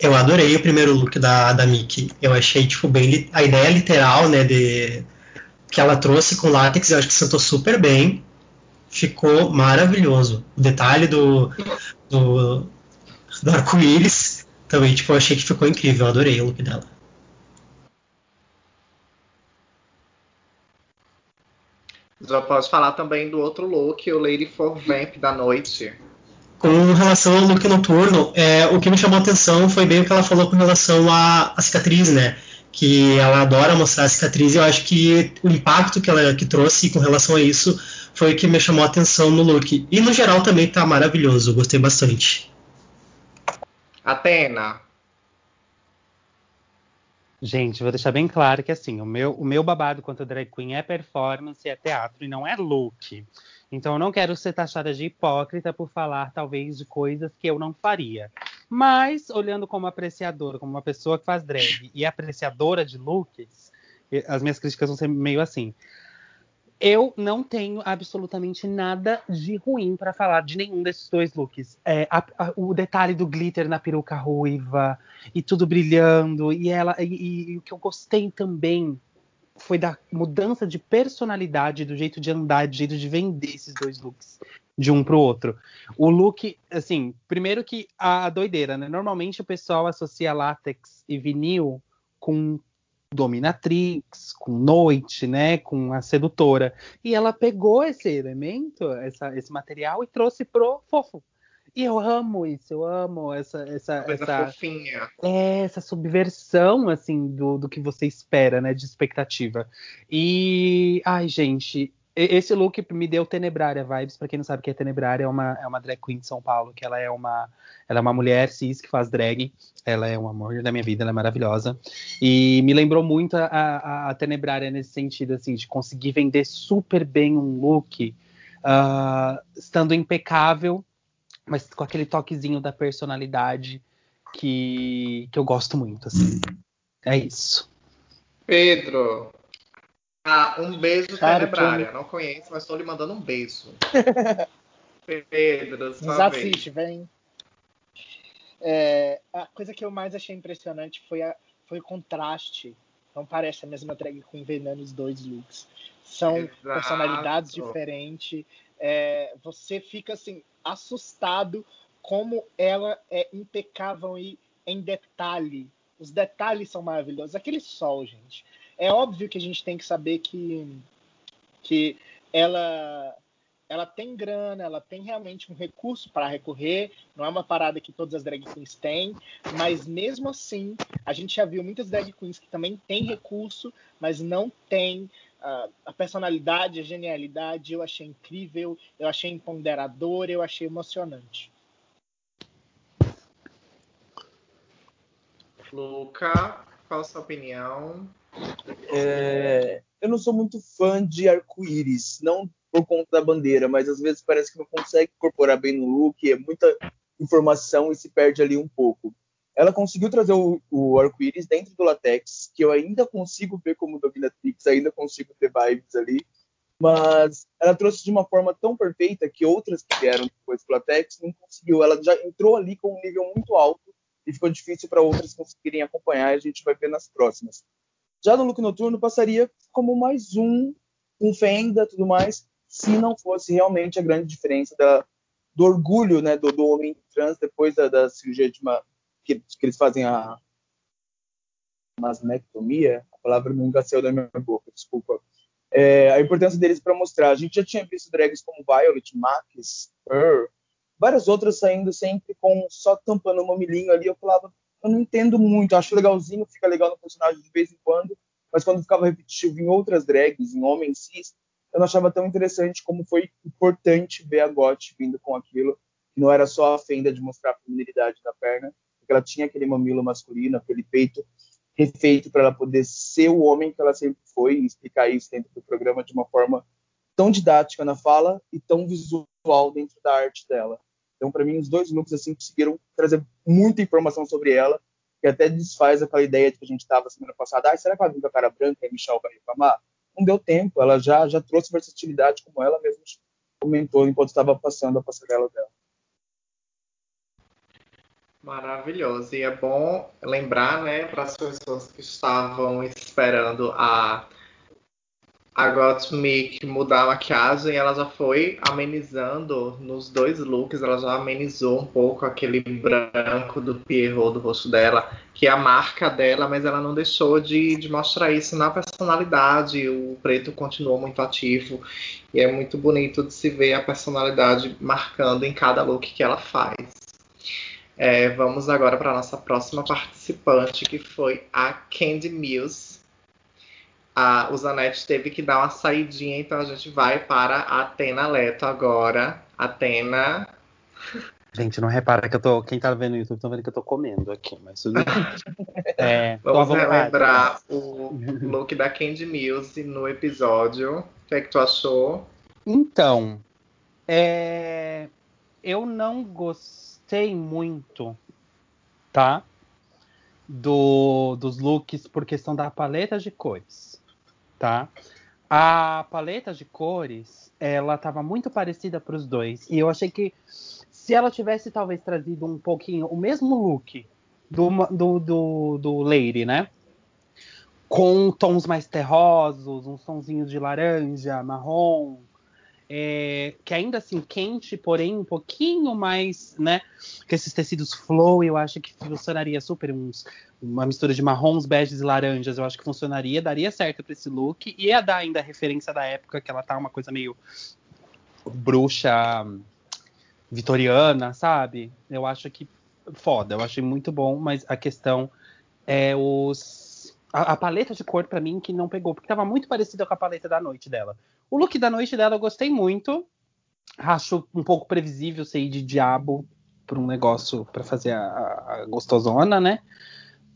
Eu adorei o primeiro look da, da Mickey. Eu achei, tipo, bem a ideia literal, né, de que ela trouxe com látex, eu acho que sentou super bem. Ficou maravilhoso. O detalhe do, do, do arco-íris também, tipo, eu achei que ficou incrível. Eu adorei o look dela. Já pode falar também do outro look, o Lady for Vamp da noite. Com relação ao look noturno, é, o que me chamou a atenção foi bem o que ela falou com relação à, à cicatriz, né? Que ela adora mostrar a cicatriz e eu acho que o impacto que ela que trouxe com relação a isso foi o que me chamou a atenção no look. E no geral também tá maravilhoso, gostei bastante. Atena. Gente, vou deixar bem claro que assim, o meu, o meu babado quanto drag queen é performance, é teatro e não é look. Então eu não quero ser taxada de hipócrita por falar talvez de coisas que eu não faria. Mas, olhando como apreciadora, como uma pessoa que faz drag e apreciadora de looks, as minhas críticas vão ser meio assim. Eu não tenho absolutamente nada de ruim para falar de nenhum desses dois looks. É, a, a, o detalhe do glitter na peruca ruiva e tudo brilhando e ela e, e, o que eu gostei também foi da mudança de personalidade, do jeito de andar, do jeito de vender esses dois looks de um pro outro. O look, assim, primeiro que a doideira, né? Normalmente o pessoal associa látex e vinil com dominatrix, com noite, né, com a sedutora. E ela pegou esse elemento, essa, esse material e trouxe pro fofo. E eu amo isso, eu amo essa essa Coisa essa fofinha. é, essa subversão assim do, do que você espera, né, de expectativa. E ai, gente, esse look me deu Tenebrária vibes. Pra quem não sabe o que é Tenebrária, é uma, é uma drag queen de São Paulo, que ela é uma, ela é uma mulher cis que faz drag. Ela é um amor da minha vida, ela é maravilhosa. E me lembrou muito a, a, a Tenebrária nesse sentido, assim, de conseguir vender super bem um look, uh, estando impecável, mas com aquele toquezinho da personalidade que, que eu gosto muito, assim. É isso. Pedro, ah, um beijo Cara, tenebrária. Não conheço, mas estou lhe mandando um beijo. Pedro, Nos vez. assiste, vem. É, a coisa que eu mais achei impressionante foi, a, foi o contraste. Não parece a mesma drag queen vendendo os dois looks. São Exato. personalidades diferentes. É, você fica assim assustado como ela é impecável e em detalhe. Os detalhes são maravilhosos. Aquele sol, gente. É óbvio que a gente tem que saber que, que ela ela tem grana, ela tem realmente um recurso para recorrer, não é uma parada que todas as drag queens têm, mas mesmo assim, a gente já viu muitas drag queens que também têm recurso, mas não têm uh, a personalidade, a genialidade. Eu achei incrível, eu achei empoderador, eu achei emocionante. Luca, qual a sua opinião? É, eu não sou muito fã de arco-íris, não por conta da bandeira, mas às vezes parece que não consegue incorporar bem no look, é muita informação e se perde ali um pouco. Ela conseguiu trazer o, o arco-íris dentro do latex, que eu ainda consigo ver como dominatrix, ainda consigo ter vibes ali, mas ela trouxe de uma forma tão perfeita que outras que vieram depois do latex não conseguiu. Ela já entrou ali com um nível muito alto e ficou difícil para outras conseguirem acompanhar. A gente vai ver nas próximas. Já no look noturno passaria como mais um, um fenda, tudo mais, se não fosse realmente a grande diferença da, do orgulho, né, do, do homem trans depois da, da cirurgia de uma que, que eles fazem a masnectomia, a palavra nunca saiu da minha boca, desculpa. É, a importância deles para mostrar. A gente já tinha visto drags como Violet, Max, Her, várias outras saindo sempre com só tampando o mamilinho ali. Eu falava, eu não entendo muito, acho legalzinho, fica legal no personagem de vez em quando, mas quando ficava repetitivo em outras drags, em homens cis, eu não achava tão interessante como foi importante ver a Got vindo com aquilo, que não era só a fenda de mostrar a feminilidade da perna, porque ela tinha aquele mamilo masculino, aquele peito refeito para ela poder ser o homem que ela sempre foi e explicar isso dentro do programa de uma forma tão didática na fala e tão visual dentro da arte dela. Então, para mim, os dois looks assim conseguiram trazer muita informação sobre ela, que até desfaz aquela ideia de que a gente estava semana passada, ah, será que ela vem com a cara branca e Michelle vai reclamar? Não deu tempo, ela já já trouxe versatilidade como ela mesma comentou enquanto estava passando a passarela dela. Maravilhoso. E é bom lembrar, né, para as pessoas que estavam esperando a a Gottmik mudar a maquiagem, ela já foi amenizando nos dois looks, ela já amenizou um pouco aquele branco do Pierrot do rosto dela, que é a marca dela, mas ela não deixou de, de mostrar isso na personalidade. O preto continuou muito ativo e é muito bonito de se ver a personalidade marcando em cada look que ela faz. É, vamos agora para a nossa próxima participante, que foi a Candy Mills. A, o Zanetti teve que dar uma saidinha, então a gente vai para a Atena Leto agora. Atena. Gente, não repara que eu tô. Quem tá vendo no YouTube tá vendo que eu tô comendo aqui, mas tudo. É, Vamos relembrar o look da Candy Mills no episódio. O que é que tu achou? Então, é, eu não gostei muito tá? Do, dos looks por questão da paleta de cores, tá? A paleta de cores, ela estava muito parecida para os dois. E eu achei que se ela tivesse talvez trazido um pouquinho o mesmo look do, do, do, do Lady, né? Com tons mais terrosos, uns tonzinhos de laranja, marrom, é, que ainda assim quente, porém um pouquinho mais, né? Com esses tecidos flow, eu acho que funcionaria super. Uns, uma mistura de marrons, beges e laranjas, eu acho que funcionaria, daria certo para esse look. E ia dar ainda a referência da época, que ela tá uma coisa meio bruxa vitoriana, sabe? Eu acho que foda, eu achei muito bom, mas a questão é os. A, a paleta de cor para mim que não pegou, porque tava muito parecida com a paleta da noite dela. O look da noite dela eu gostei muito. Acho um pouco previsível sair de diabo para um negócio para fazer a, a, gostosona, né?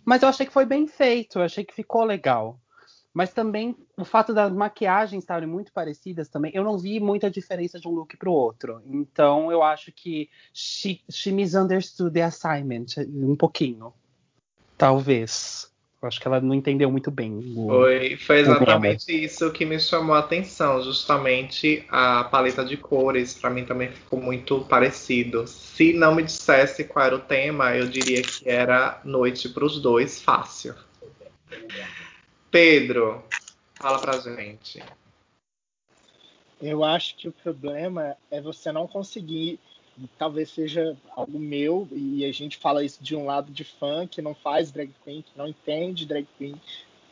Mas eu achei que foi bem feito, eu achei que ficou legal. Mas também o fato das maquiagens estarem muito parecidas também, eu não vi muita diferença de um look para o outro. Então eu acho que she, she misunderstood the assignment um pouquinho. Talvez. Eu acho que ela não entendeu muito bem. O, foi, foi exatamente isso que me chamou a atenção. Justamente a paleta de cores, para mim também ficou muito parecido. Se não me dissesse qual era o tema, eu diria que era noite para os dois, fácil. Pedro, fala pra gente. Eu acho que o problema é você não conseguir talvez seja algo meu, e a gente fala isso de um lado de fã que não faz drag queen, que não entende drag queen.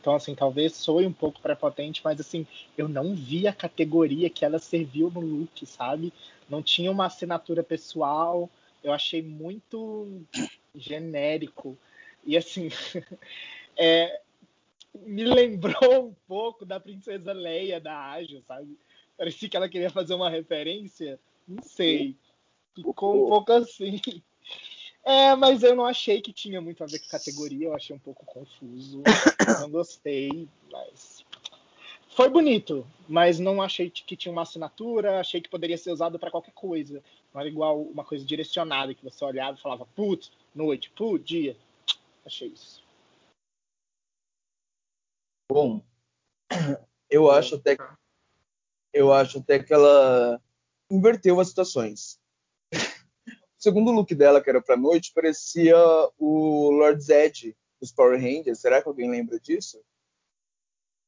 Então, assim, talvez soe um pouco prepotente, mas assim, eu não vi a categoria que ela serviu no look, sabe? Não tinha uma assinatura pessoal, eu achei muito genérico. E assim, é, me lembrou um pouco da Princesa Leia da Aja, sabe? Parecia que ela queria fazer uma referência, não sei. Ficou um pouco assim. É, mas eu não achei que tinha muito a ver com categoria, eu achei um pouco confuso. Não gostei, mas. Foi bonito, mas não achei que tinha uma assinatura, achei que poderia ser usado para qualquer coisa. Não era igual uma coisa direcionada que você olhava e falava, putz, noite, putz, dia. Achei isso. Bom, eu acho até eu acho até que ela inverteu as situações segundo look dela, que era pra noite, parecia o Lord Zed dos Power Rangers. Será que alguém lembra disso?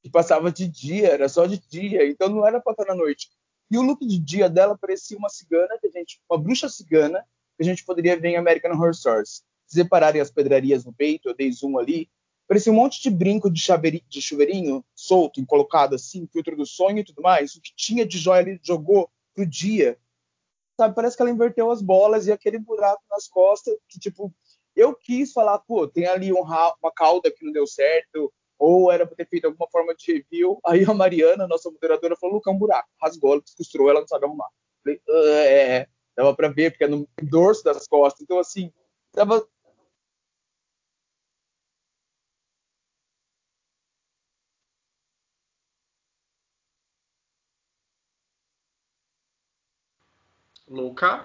Que passava de dia, era só de dia, então não era pra estar na noite. E o look de dia dela parecia uma cigana, que a gente, uma bruxa cigana, que a gente poderia ver em American Horror Stories. Se separarem as pedrarias no peito, eu dei zoom ali, parecia um monte de brinco de, de chuveirinho solto, colocado assim, filtro do sonho e tudo mais. O que tinha de joia ele jogou pro dia sabe? Parece que ela inverteu as bolas e aquele buraco nas costas que, tipo, eu quis falar, pô, tem ali um uma cauda que não deu certo, ou era para ter feito alguma forma de review. Aí a Mariana, nossa moderadora, falou, Luca, é um buraco. Rasgou, ela costurou, ela não sabe arrumar. Falei, é, é, dava para ver, porque é no dorso das costas. Então, assim, tava Luca.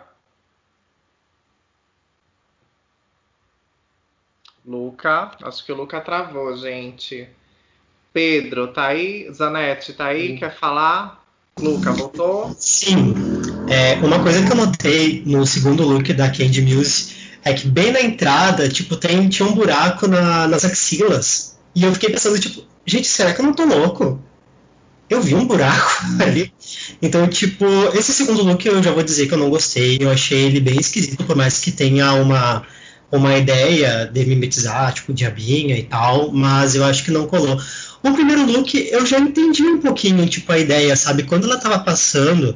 Luca, acho que o Luca travou, gente. Pedro, tá aí? Zanete, tá aí? Sim. Quer falar? Luca, voltou? Sim. É, uma coisa que eu notei no segundo look da Candy Muse é que bem na entrada, tipo, tem, tinha um buraco na, nas axilas. E eu fiquei pensando, tipo, gente, será que eu não tô louco? Eu vi um buraco ali. Então, tipo, esse segundo look eu já vou dizer que eu não gostei. Eu achei ele bem esquisito, por mais que tenha uma, uma ideia de mimetizar, tipo, diabinha e tal, mas eu acho que não colou. O primeiro look eu já entendi um pouquinho, tipo, a ideia, sabe? Quando ela tava passando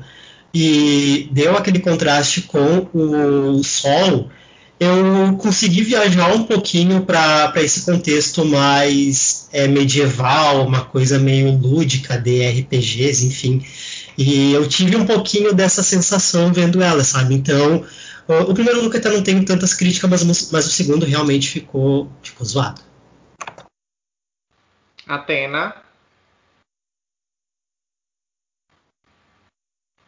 e deu aquele contraste com o sol, eu consegui viajar um pouquinho para esse contexto mais é, medieval, uma coisa meio lúdica de RPGs, enfim. E eu tive um pouquinho dessa sensação vendo ela, sabe? Então, o, o primeiro look até não tem tantas críticas, mas, mas o segundo realmente ficou, ficou zoado. Atena.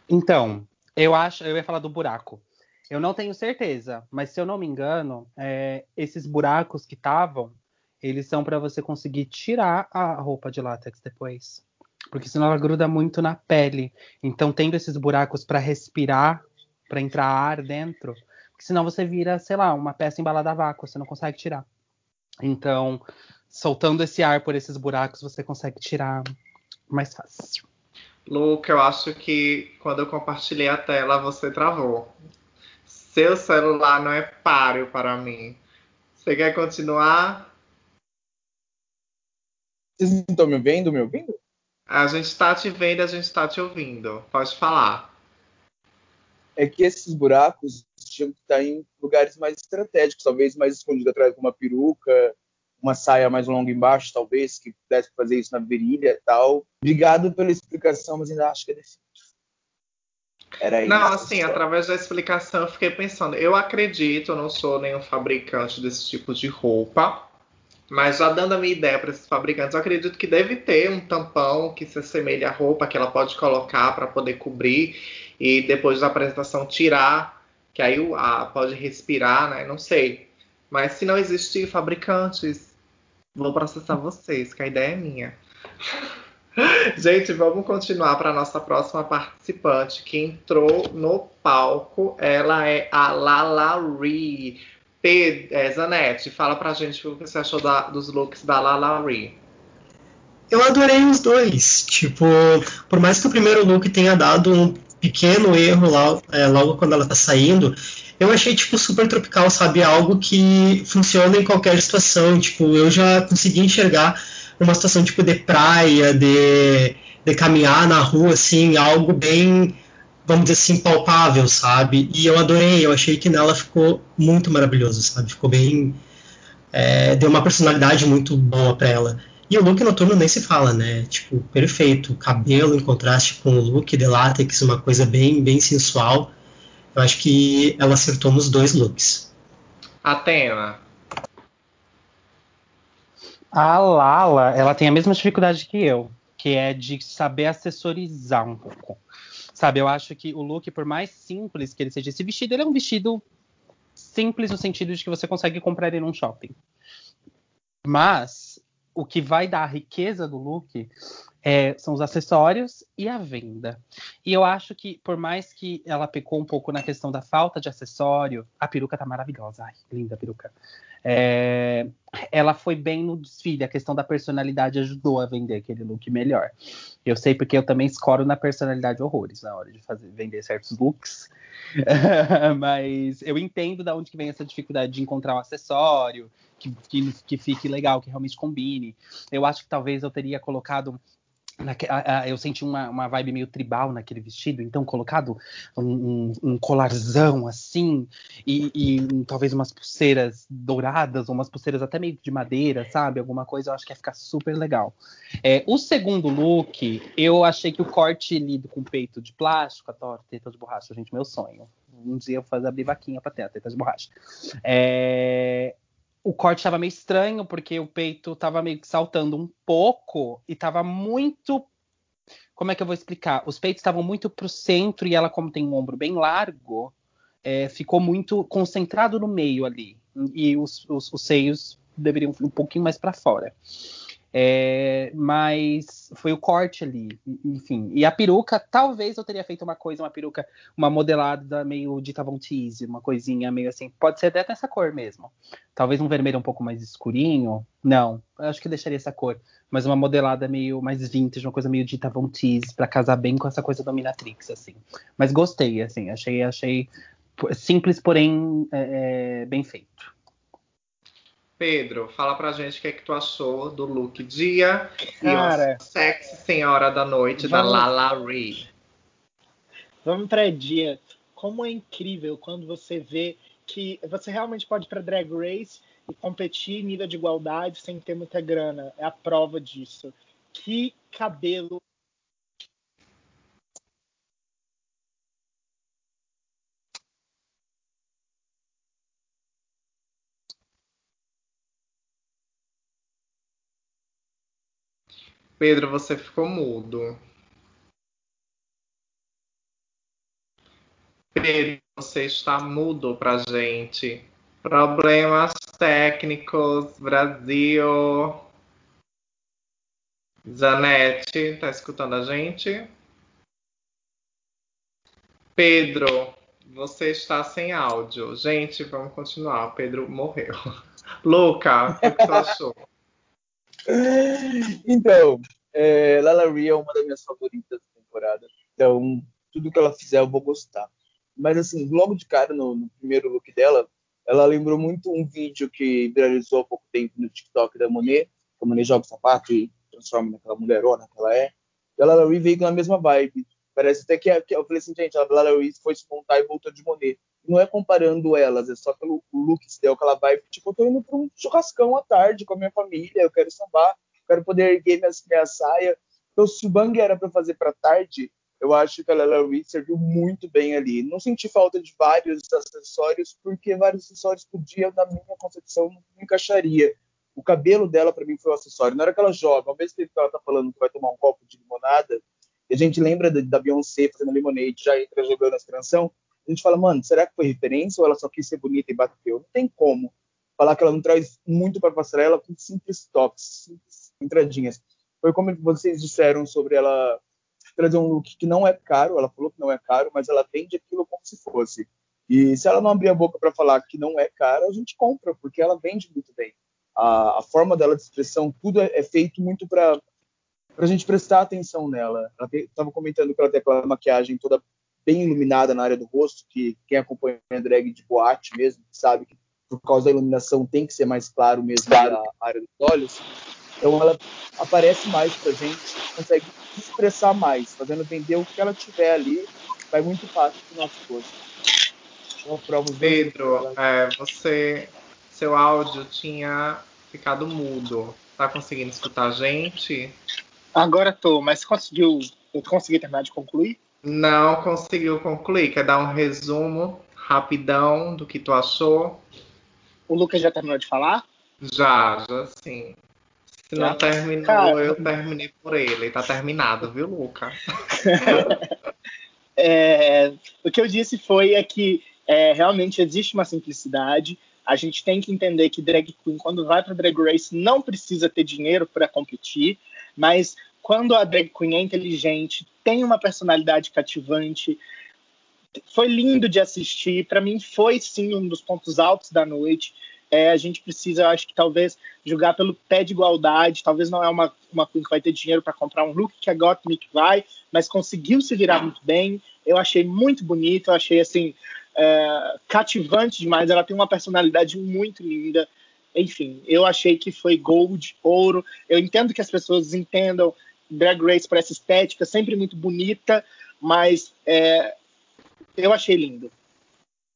Então, eu acho, eu ia falar do buraco. Eu não tenho certeza, mas se eu não me engano, é, esses buracos que estavam, eles são para você conseguir tirar a roupa de látex depois. Porque senão ela gruda muito na pele. Então, tendo esses buracos para respirar, para entrar ar dentro, porque senão você vira, sei lá, uma peça embalada a vácuo, você não consegue tirar. Então, soltando esse ar por esses buracos, você consegue tirar mais fácil. Luke, eu acho que quando eu compartilhei a tela, você travou. Seu celular não é páreo para mim. Você quer continuar? Vocês não estão me vendo, me ouvindo? A gente está te vendo, a gente está te ouvindo. Pode falar. É que esses buracos tinham que estar em lugares mais estratégicos, talvez mais escondido atrás de uma peruca, uma saia mais longa embaixo, talvez, que pudesse fazer isso na virilha e tal. Obrigado pela explicação, mas ainda acho que é defeito. Era isso. Não, assim, através da explicação eu fiquei pensando. Eu acredito, eu não sou nenhum fabricante desse tipo de roupa, mas já dando a minha ideia para esses fabricantes, eu acredito que deve ter um tampão que se assemelhe à roupa que ela pode colocar para poder cobrir e depois da apresentação tirar, que aí a, pode respirar, né? Não sei. Mas se não existir fabricantes, vou processar vocês, que a ideia é minha. Gente, vamos continuar para nossa próxima participante que entrou no palco. Ela é a Lalaurie. É, Zanete, fala pra gente o que você achou da, dos looks da Lalaurie. Eu adorei os dois. Tipo, por mais que o primeiro look tenha dado um pequeno erro lá, é, logo quando ela tá saindo, eu achei, tipo, super tropical, sabe? Algo que funciona em qualquer situação. Tipo, eu já consegui enxergar uma situação tipo de praia, de, de caminhar na rua, assim, algo bem, vamos dizer assim, palpável, sabe? E eu adorei, eu achei que nela ficou muito maravilhoso, sabe? Ficou bem. É, deu uma personalidade muito boa para ela. E o look noturno nem se fala, né? Tipo, perfeito. Cabelo em contraste com o look de látex, uma coisa bem, bem sensual. Eu acho que ela acertou nos dois looks. Atena. A Lala, ela tem a mesma dificuldade que eu, que é de saber assessorizar um pouco. Sabe, eu acho que o look, por mais simples que ele seja, esse vestido, ele é um vestido simples no sentido de que você consegue comprar ele num shopping. Mas o que vai dar a riqueza do look é, são os acessórios e a venda. E eu acho que, por mais que ela pecou um pouco na questão da falta de acessório, a peruca tá maravilhosa. Ai, linda a peruca. É, ela foi bem no desfile, a questão da personalidade ajudou a vender aquele look melhor. Eu sei porque eu também escoro na personalidade horrores na hora de fazer, vender certos looks. Mas eu entendo da onde que vem essa dificuldade de encontrar um acessório que, que, que fique legal, que realmente combine. Eu acho que talvez eu teria colocado eu senti uma, uma vibe meio tribal naquele vestido, então colocado um, um, um colarzão assim, e, e um, talvez umas pulseiras douradas, ou umas pulseiras até meio de madeira, sabe? Alguma coisa eu acho que ia ficar super legal. É, o segundo look, eu achei que o corte lido com peito de plástico, a teta de borracha, gente, meu sonho. Um dia eu vou fazer abrir vaquinha pra ter a teta de borracha. É, o corte estava meio estranho, porque o peito estava meio que saltando um pouco e estava muito. Como é que eu vou explicar? Os peitos estavam muito para o centro e ela, como tem um ombro bem largo, é, ficou muito concentrado no meio ali. E os, os, os seios deveriam ir um pouquinho mais para fora. É, mas foi o corte ali, enfim. E a peruca, talvez eu teria feito uma coisa, uma peruca, uma modelada meio de Tavon Tease, uma coisinha meio assim. Pode ser até nessa cor mesmo. Talvez um vermelho um pouco mais escurinho. Não, acho que deixaria essa cor. Mas uma modelada meio mais vintage, uma coisa meio de Tavon Tease, pra casar bem com essa coisa dominatrix, assim. Mas gostei, assim, achei, achei simples, porém é, é, bem feito. Pedro, fala pra gente o que é que tu achou do look dia Cara, e o sexy senhora da noite vamos, da Lala Ree. Vamos pra dia. Como é incrível quando você vê que você realmente pode ir pra Drag Race e competir em nível de igualdade sem ter muita grana. É a prova disso. Que cabelo Pedro, você ficou mudo. Pedro. você está mudo pra gente. Problemas técnicos, Brasil. Janete, tá escutando a gente? Pedro, você está sem áudio. Gente, vamos continuar. Pedro morreu. Luca, o que você achou? Então, é, Lala Ria é uma das minhas favoritas da temporada. Então, tudo que ela fizer eu vou gostar. Mas, assim, logo de cara, no, no primeiro look dela, ela lembrou muito um vídeo que viralizou há pouco tempo no TikTok da Monet, que a Monet joga o sapato e transforma naquela mulherona que ela é. E a Lala Ria veio com a mesma vibe. Parece até que, que eu falei assim, gente, a Lala Ria foi se montar e voltou de Monet. Não é comparando elas, é só pelo look dela que ela vai, tipo, eu tô indo pra um churrascão à tarde com a minha família, eu quero sambar, quero poder erguer minha, minha saia. Então, se o bang era para fazer para tarde, eu acho que a Lela Reed serviu muito bem ali. Não senti falta de vários acessórios, porque vários acessórios podiam, na minha concepção, não encaixaria. O cabelo dela, para mim, foi o acessório. Na hora que ela joga, ao mesmo tempo que ela tá falando que vai tomar um copo de limonada, e a gente lembra da, da Beyoncé fazendo limonade, já entra jogando a canção, a gente fala, mano, será que foi referência ou ela só quis ser bonita e bateu? Não tem como falar que ela não traz muito para passarela com simples toques, simples entradinhas. Foi como vocês disseram sobre ela trazer um look que não é caro, ela falou que não é caro, mas ela vende aquilo como se fosse. E se ela não abrir a boca para falar que não é caro, a gente compra, porque ela vende muito bem. A, a forma dela de expressão, tudo é, é feito muito para a gente prestar atenção nela. Ela estava comentando que ela tem aquela maquiagem toda bem iluminada na área do rosto, que quem acompanha a drag de boate mesmo sabe que por causa da iluminação tem que ser mais claro mesmo a área dos olhos. Então ela aparece mais pra gente, consegue expressar mais, fazendo vender o que ela tiver ali, vai muito fácil pro nosso rosto. Então, Pedro, é, você, seu áudio tinha ficado mudo. Tá conseguindo escutar a gente? Agora tô, mas conseguiu, eu consegui terminar de concluir? Não conseguiu concluir. Quer dar um resumo rapidão do que tu achou? O Lucas já terminou de falar? Já, já sim. Se não terminou, Cara, eu terminei por ele. Tá terminado, viu, Luca? é, o que eu disse foi é que é, realmente existe uma simplicidade. A gente tem que entender que drag queen, quando vai para drag race, não precisa ter dinheiro para competir, mas quando a drag queen é inteligente, tem uma personalidade cativante, foi lindo de assistir. Para mim, foi sim um dos pontos altos da noite. É, a gente precisa, acho que talvez, jogar pelo pé de igualdade. Talvez não é uma, uma Queen que vai ter dinheiro para comprar um look que a Gottmik vai, mas conseguiu se virar muito bem. Eu achei muito bonito, eu achei assim é, cativante demais. Ela tem uma personalidade muito linda. Enfim, eu achei que foi gold, ouro. Eu entendo que as pessoas entendam Drag Race por essa estética, sempre muito bonita, mas é, eu achei lindo.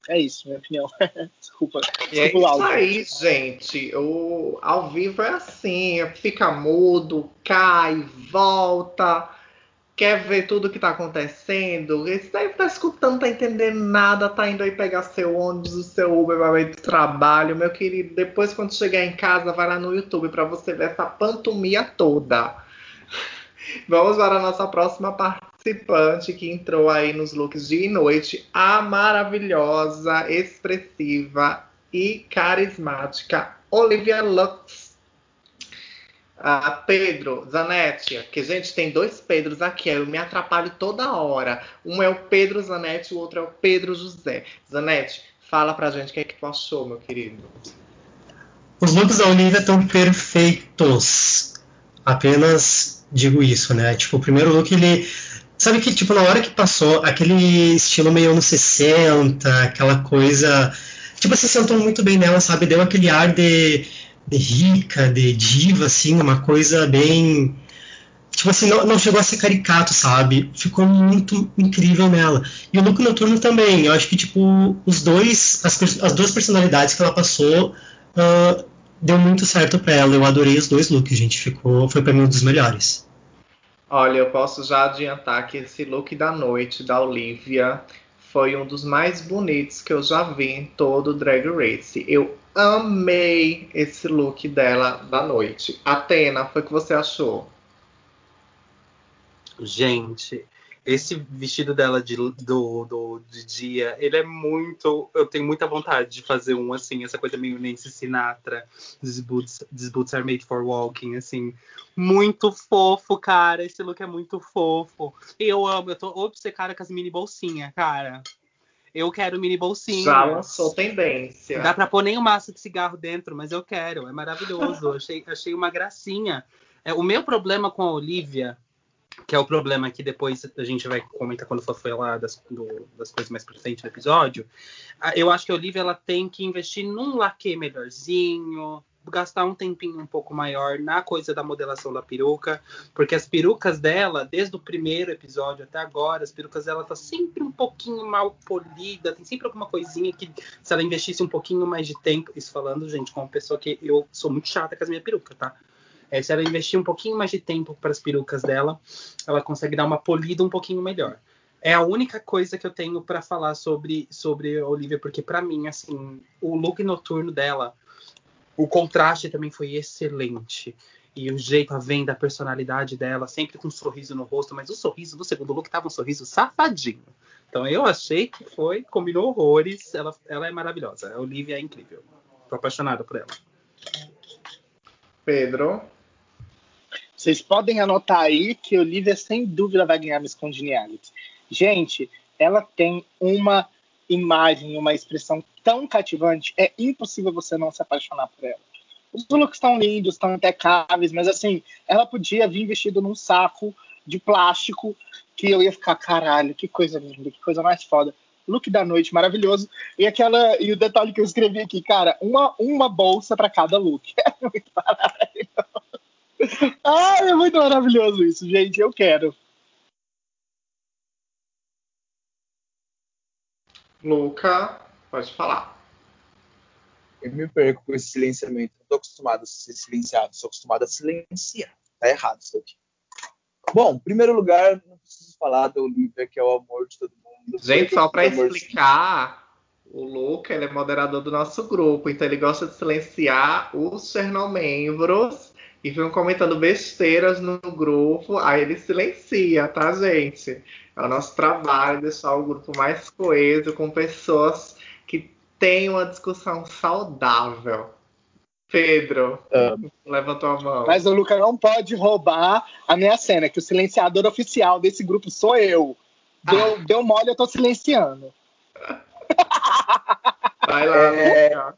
É isso, minha opinião. desculpa. E é isso aí, gente. O ao vivo é assim, fica mudo, cai, volta, quer ver tudo que tá acontecendo. Esse daí tá escutando, tá entendendo nada, tá indo aí pegar seu ônibus, o seu Uber, vai ir do trabalho. Meu querido, depois quando chegar em casa, vai lá no YouTube para você ver essa pantomia toda. Vamos para a nossa próxima participante que entrou aí nos looks de noite, a maravilhosa, expressiva e carismática Olivia Lux. Ah, Pedro, Zanetti, que gente tem dois Pedros aqui, eu me atrapalho toda hora. Um é o Pedro Zanetti, o outro é o Pedro José. Zanetti, fala pra gente o que é que tu achou, meu querido. Os looks da Olivia estão perfeitos. Apenas digo isso, né? Tipo, o primeiro look, ele. Sabe que, tipo, na hora que passou aquele estilo meio anos 60, aquela coisa. Tipo, se sentou muito bem nela, sabe? Deu aquele ar de, de rica, de diva, assim, uma coisa bem. Tipo assim, não, não chegou a ser caricato, sabe? Ficou muito incrível nela. E o look noturno também. Eu acho que, tipo, os dois. As, as duas personalidades que ela passou. Uh, deu muito certo para ela. Eu adorei os dois looks, gente. Ficou, foi para mim um dos melhores. Olha, eu posso já adiantar que esse look da noite da Olivia foi um dos mais bonitos que eu já vi em todo o Drag Race. Eu amei esse look dela da noite. Atena, foi o que você achou? Gente, esse vestido dela de, do, do, de dia, ele é muito. Eu tenho muita vontade de fazer um assim, essa coisa meio Nancy Sinatra. These boots, these boots are made for walking, assim. Muito fofo, cara. Esse look é muito fofo. Eu amo, eu tô obcecada com as mini bolsinhas, cara. Eu quero mini bolsinha. Já lançou tendência. Dá pra pôr nem um maço de cigarro dentro, mas eu quero. É maravilhoso. achei, achei uma gracinha. É, o meu problema com a Olivia que é o problema que depois a gente vai comentar quando for falar das, do, das coisas mais pra frente do episódio. Eu acho que a Olivia ela tem que investir num laque melhorzinho, gastar um tempinho um pouco maior na coisa da modelação da peruca, porque as perucas dela, desde o primeiro episódio até agora, as perucas dela tá sempre um pouquinho mal polida, tem sempre alguma coisinha que se ela investisse um pouquinho mais de tempo, isso falando, gente, como pessoa que eu sou muito chata com as minhas perucas, tá? É, se ela investir um pouquinho mais de tempo para as perucas dela, ela consegue dar uma polida um pouquinho melhor. É a única coisa que eu tenho para falar sobre sobre a Olivia, porque para mim, assim, o look noturno dela, o contraste também foi excelente. E o jeito, a venda, a personalidade dela, sempre com um sorriso no rosto, mas o sorriso do segundo look tava um sorriso safadinho. Então eu achei que foi, combinou horrores, ela, ela é maravilhosa. A Olivia é incrível. Tô apaixonada por ela. Pedro. Vocês podem anotar aí que Olivia sem dúvida vai ganhar Miss Congeniality. Gente, ela tem uma imagem, uma expressão tão cativante, é impossível você não se apaixonar por ela. Os looks estão lindos, estão impecáveis, mas assim, ela podia vir vestida num saco de plástico que eu ia ficar, caralho, que coisa linda, que coisa mais foda. Look da noite, maravilhoso. E aquela e o detalhe que eu escrevi aqui, cara, uma, uma bolsa para cada look. É muito maravilhoso. Ai, é muito maravilhoso isso, gente. Eu quero. Luca, pode falar. Eu me perco com esse silenciamento. Não tô acostumado a ser silenciado, sou acostumado a silenciar. Tá errado isso aqui. Bom, em primeiro lugar, não preciso falar da Olivia, que é o amor de todo mundo. Gente, só para explicar, o Luca ele é moderador do nosso grupo, então ele gosta de silenciar os membros e ficam comentando besteiras no grupo, aí ele silencia, tá, gente? É o nosso trabalho deixar o grupo mais coeso com pessoas que têm uma discussão saudável. Pedro, um. levantou a mão. Mas o Luca não pode roubar a minha cena, que o silenciador oficial desse grupo sou eu. Deu, ah. deu mole, eu tô silenciando. Vai lá, é...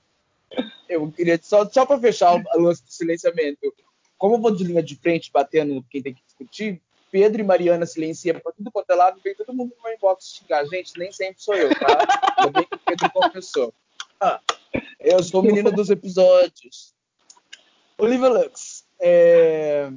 Eu queria só, só para fechar o lance do silenciamento como eu vou de linha de frente batendo quem tem que discutir, Pedro e Mariana silenciam para tudo quanto é lado, vem todo mundo no meu inbox xingar. Gente, nem sempre sou eu, tá? Bem que o Pedro confessou. Ah, eu sou o menino dos episódios. Olivia Lux. É...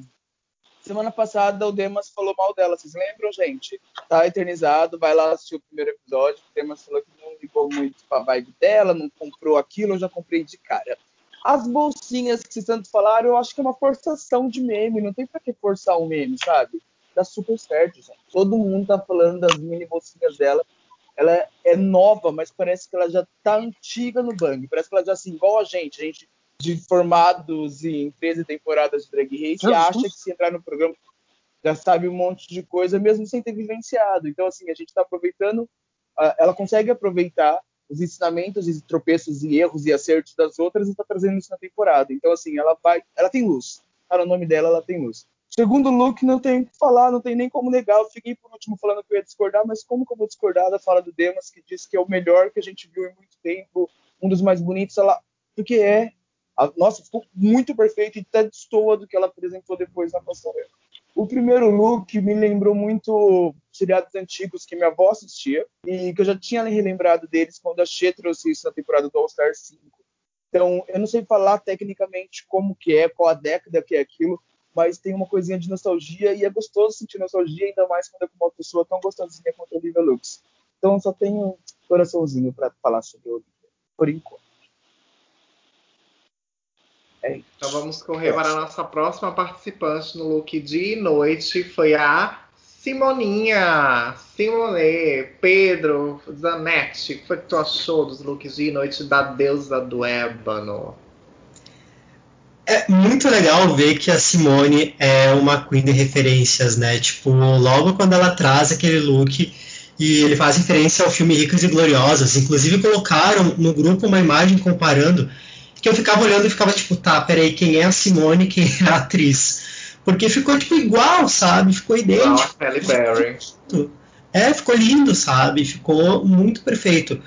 Semana passada o Demas falou mal dela, vocês lembram, gente? Tá eternizado, vai lá assistir o primeiro episódio. O Demas falou que não ligou muito pra vibe dela, não comprou aquilo, eu já comprei de cara. As bolsinhas que vocês tanto falaram, eu acho que é uma forçação de meme. Não tem pra que forçar um meme, sabe? Dá super certo, gente. Todo mundo tá falando das mini bolsinhas dela. Ela é, nova, mas parece que ela já tá antiga no Bang. Parece que ela já, assim, igual a gente. A gente de formados em 13 temporadas de Drag Race acha que se entrar no programa já sabe um monte de coisa, mesmo sem ter vivenciado. Então, assim, a gente está aproveitando, ela consegue aproveitar os ensinamentos e tropeços e erros e acertos das outras e está trazendo isso na temporada. Então, assim, ela vai. Ela tem luz. Tá no nome dela, ela tem luz. Segundo look, não tem o que falar, não tem nem como negar. Eu fiquei por último falando que eu ia discordar, mas como que eu vou discordar da fala do Demas, que diz que é o melhor que a gente viu em muito tempo, um dos mais bonitos, ela... porque é. A... Nossa, ficou muito perfeito e até destoa do que ela apresentou depois na passarela. O primeiro look me lembrou muito seriados antigos que minha avó assistia e que eu já tinha relembrado deles quando a Xê trouxe isso na temporada do All Star 5. Então, eu não sei falar tecnicamente como que é, qual a década que é aquilo, mas tem uma coisinha de nostalgia e é gostoso sentir nostalgia, ainda mais quando é com uma pessoa tão gostosinha quanto a Olivia Lux. Então, só tenho um coraçãozinho para falar sobre a Olivia, por enquanto. É então vamos correr para a nossa próxima participante no look de noite. Foi a Simoninha, Simone, Pedro, Zanetti. O que foi que tu achou dos looks de noite da deusa do ébano? é muito legal ver que a Simone é uma queen de referências, né? Tipo, logo quando ela traz aquele look e ele faz referência ao filme Ricas e Gloriosas, inclusive colocaram no grupo uma imagem comparando que eu ficava olhando e ficava tipo, tá, peraí, quem é a Simone, quem é a atriz? Porque ficou tipo igual, sabe? Ficou idêntico. Igual a Berry. É, ficou lindo, sabe? Ficou muito perfeito.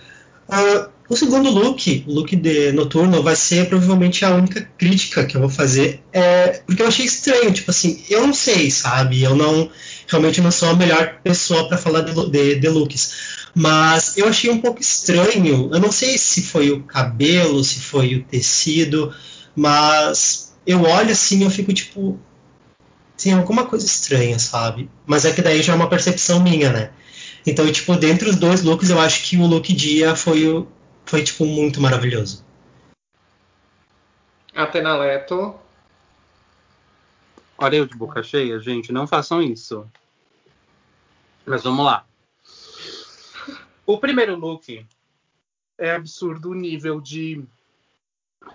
Uh, o segundo look, o look de noturno, vai ser provavelmente a única crítica que eu vou fazer. É, porque eu achei estranho, tipo assim, eu não sei, sabe? Eu não realmente não sou a melhor pessoa para falar de, de, de, looks. Mas eu achei um pouco estranho. Eu não sei se foi o cabelo, se foi o tecido, mas eu olho assim eu fico tipo. Tem alguma coisa estranha, sabe? Mas é que daí já é uma percepção minha, né? Então, tipo, dentre os dois looks, eu acho que o look dia foi o, foi tipo muito maravilhoso. Atena Leto. Olha eu de boca cheia, gente, não façam isso. Mas vamos lá. O primeiro look é absurdo o nível de,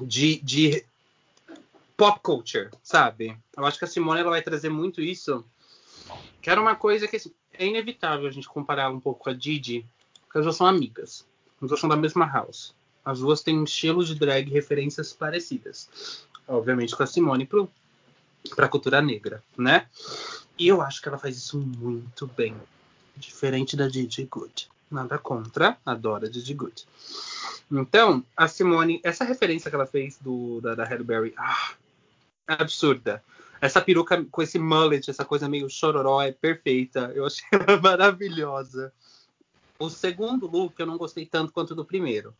de, de pop culture, sabe? Eu acho que a Simone ela vai trazer muito isso. Que era uma coisa que assim, é inevitável a gente comparar um pouco com a Didi, porque as duas são amigas. As duas são da mesma house. As duas têm um estilo de drag referências parecidas. Obviamente com a Simone pro, pra cultura negra, né? E eu acho que ela faz isso muito bem. Diferente da Gigi Good. Nada contra, adoro a Gigi Good. Então, a Simone, essa referência que ela fez do, da, da Halle ah, absurda. Essa peruca com esse mullet, essa coisa meio chororó, é perfeita. Eu achei ela maravilhosa. O segundo look eu não gostei tanto quanto do primeiro.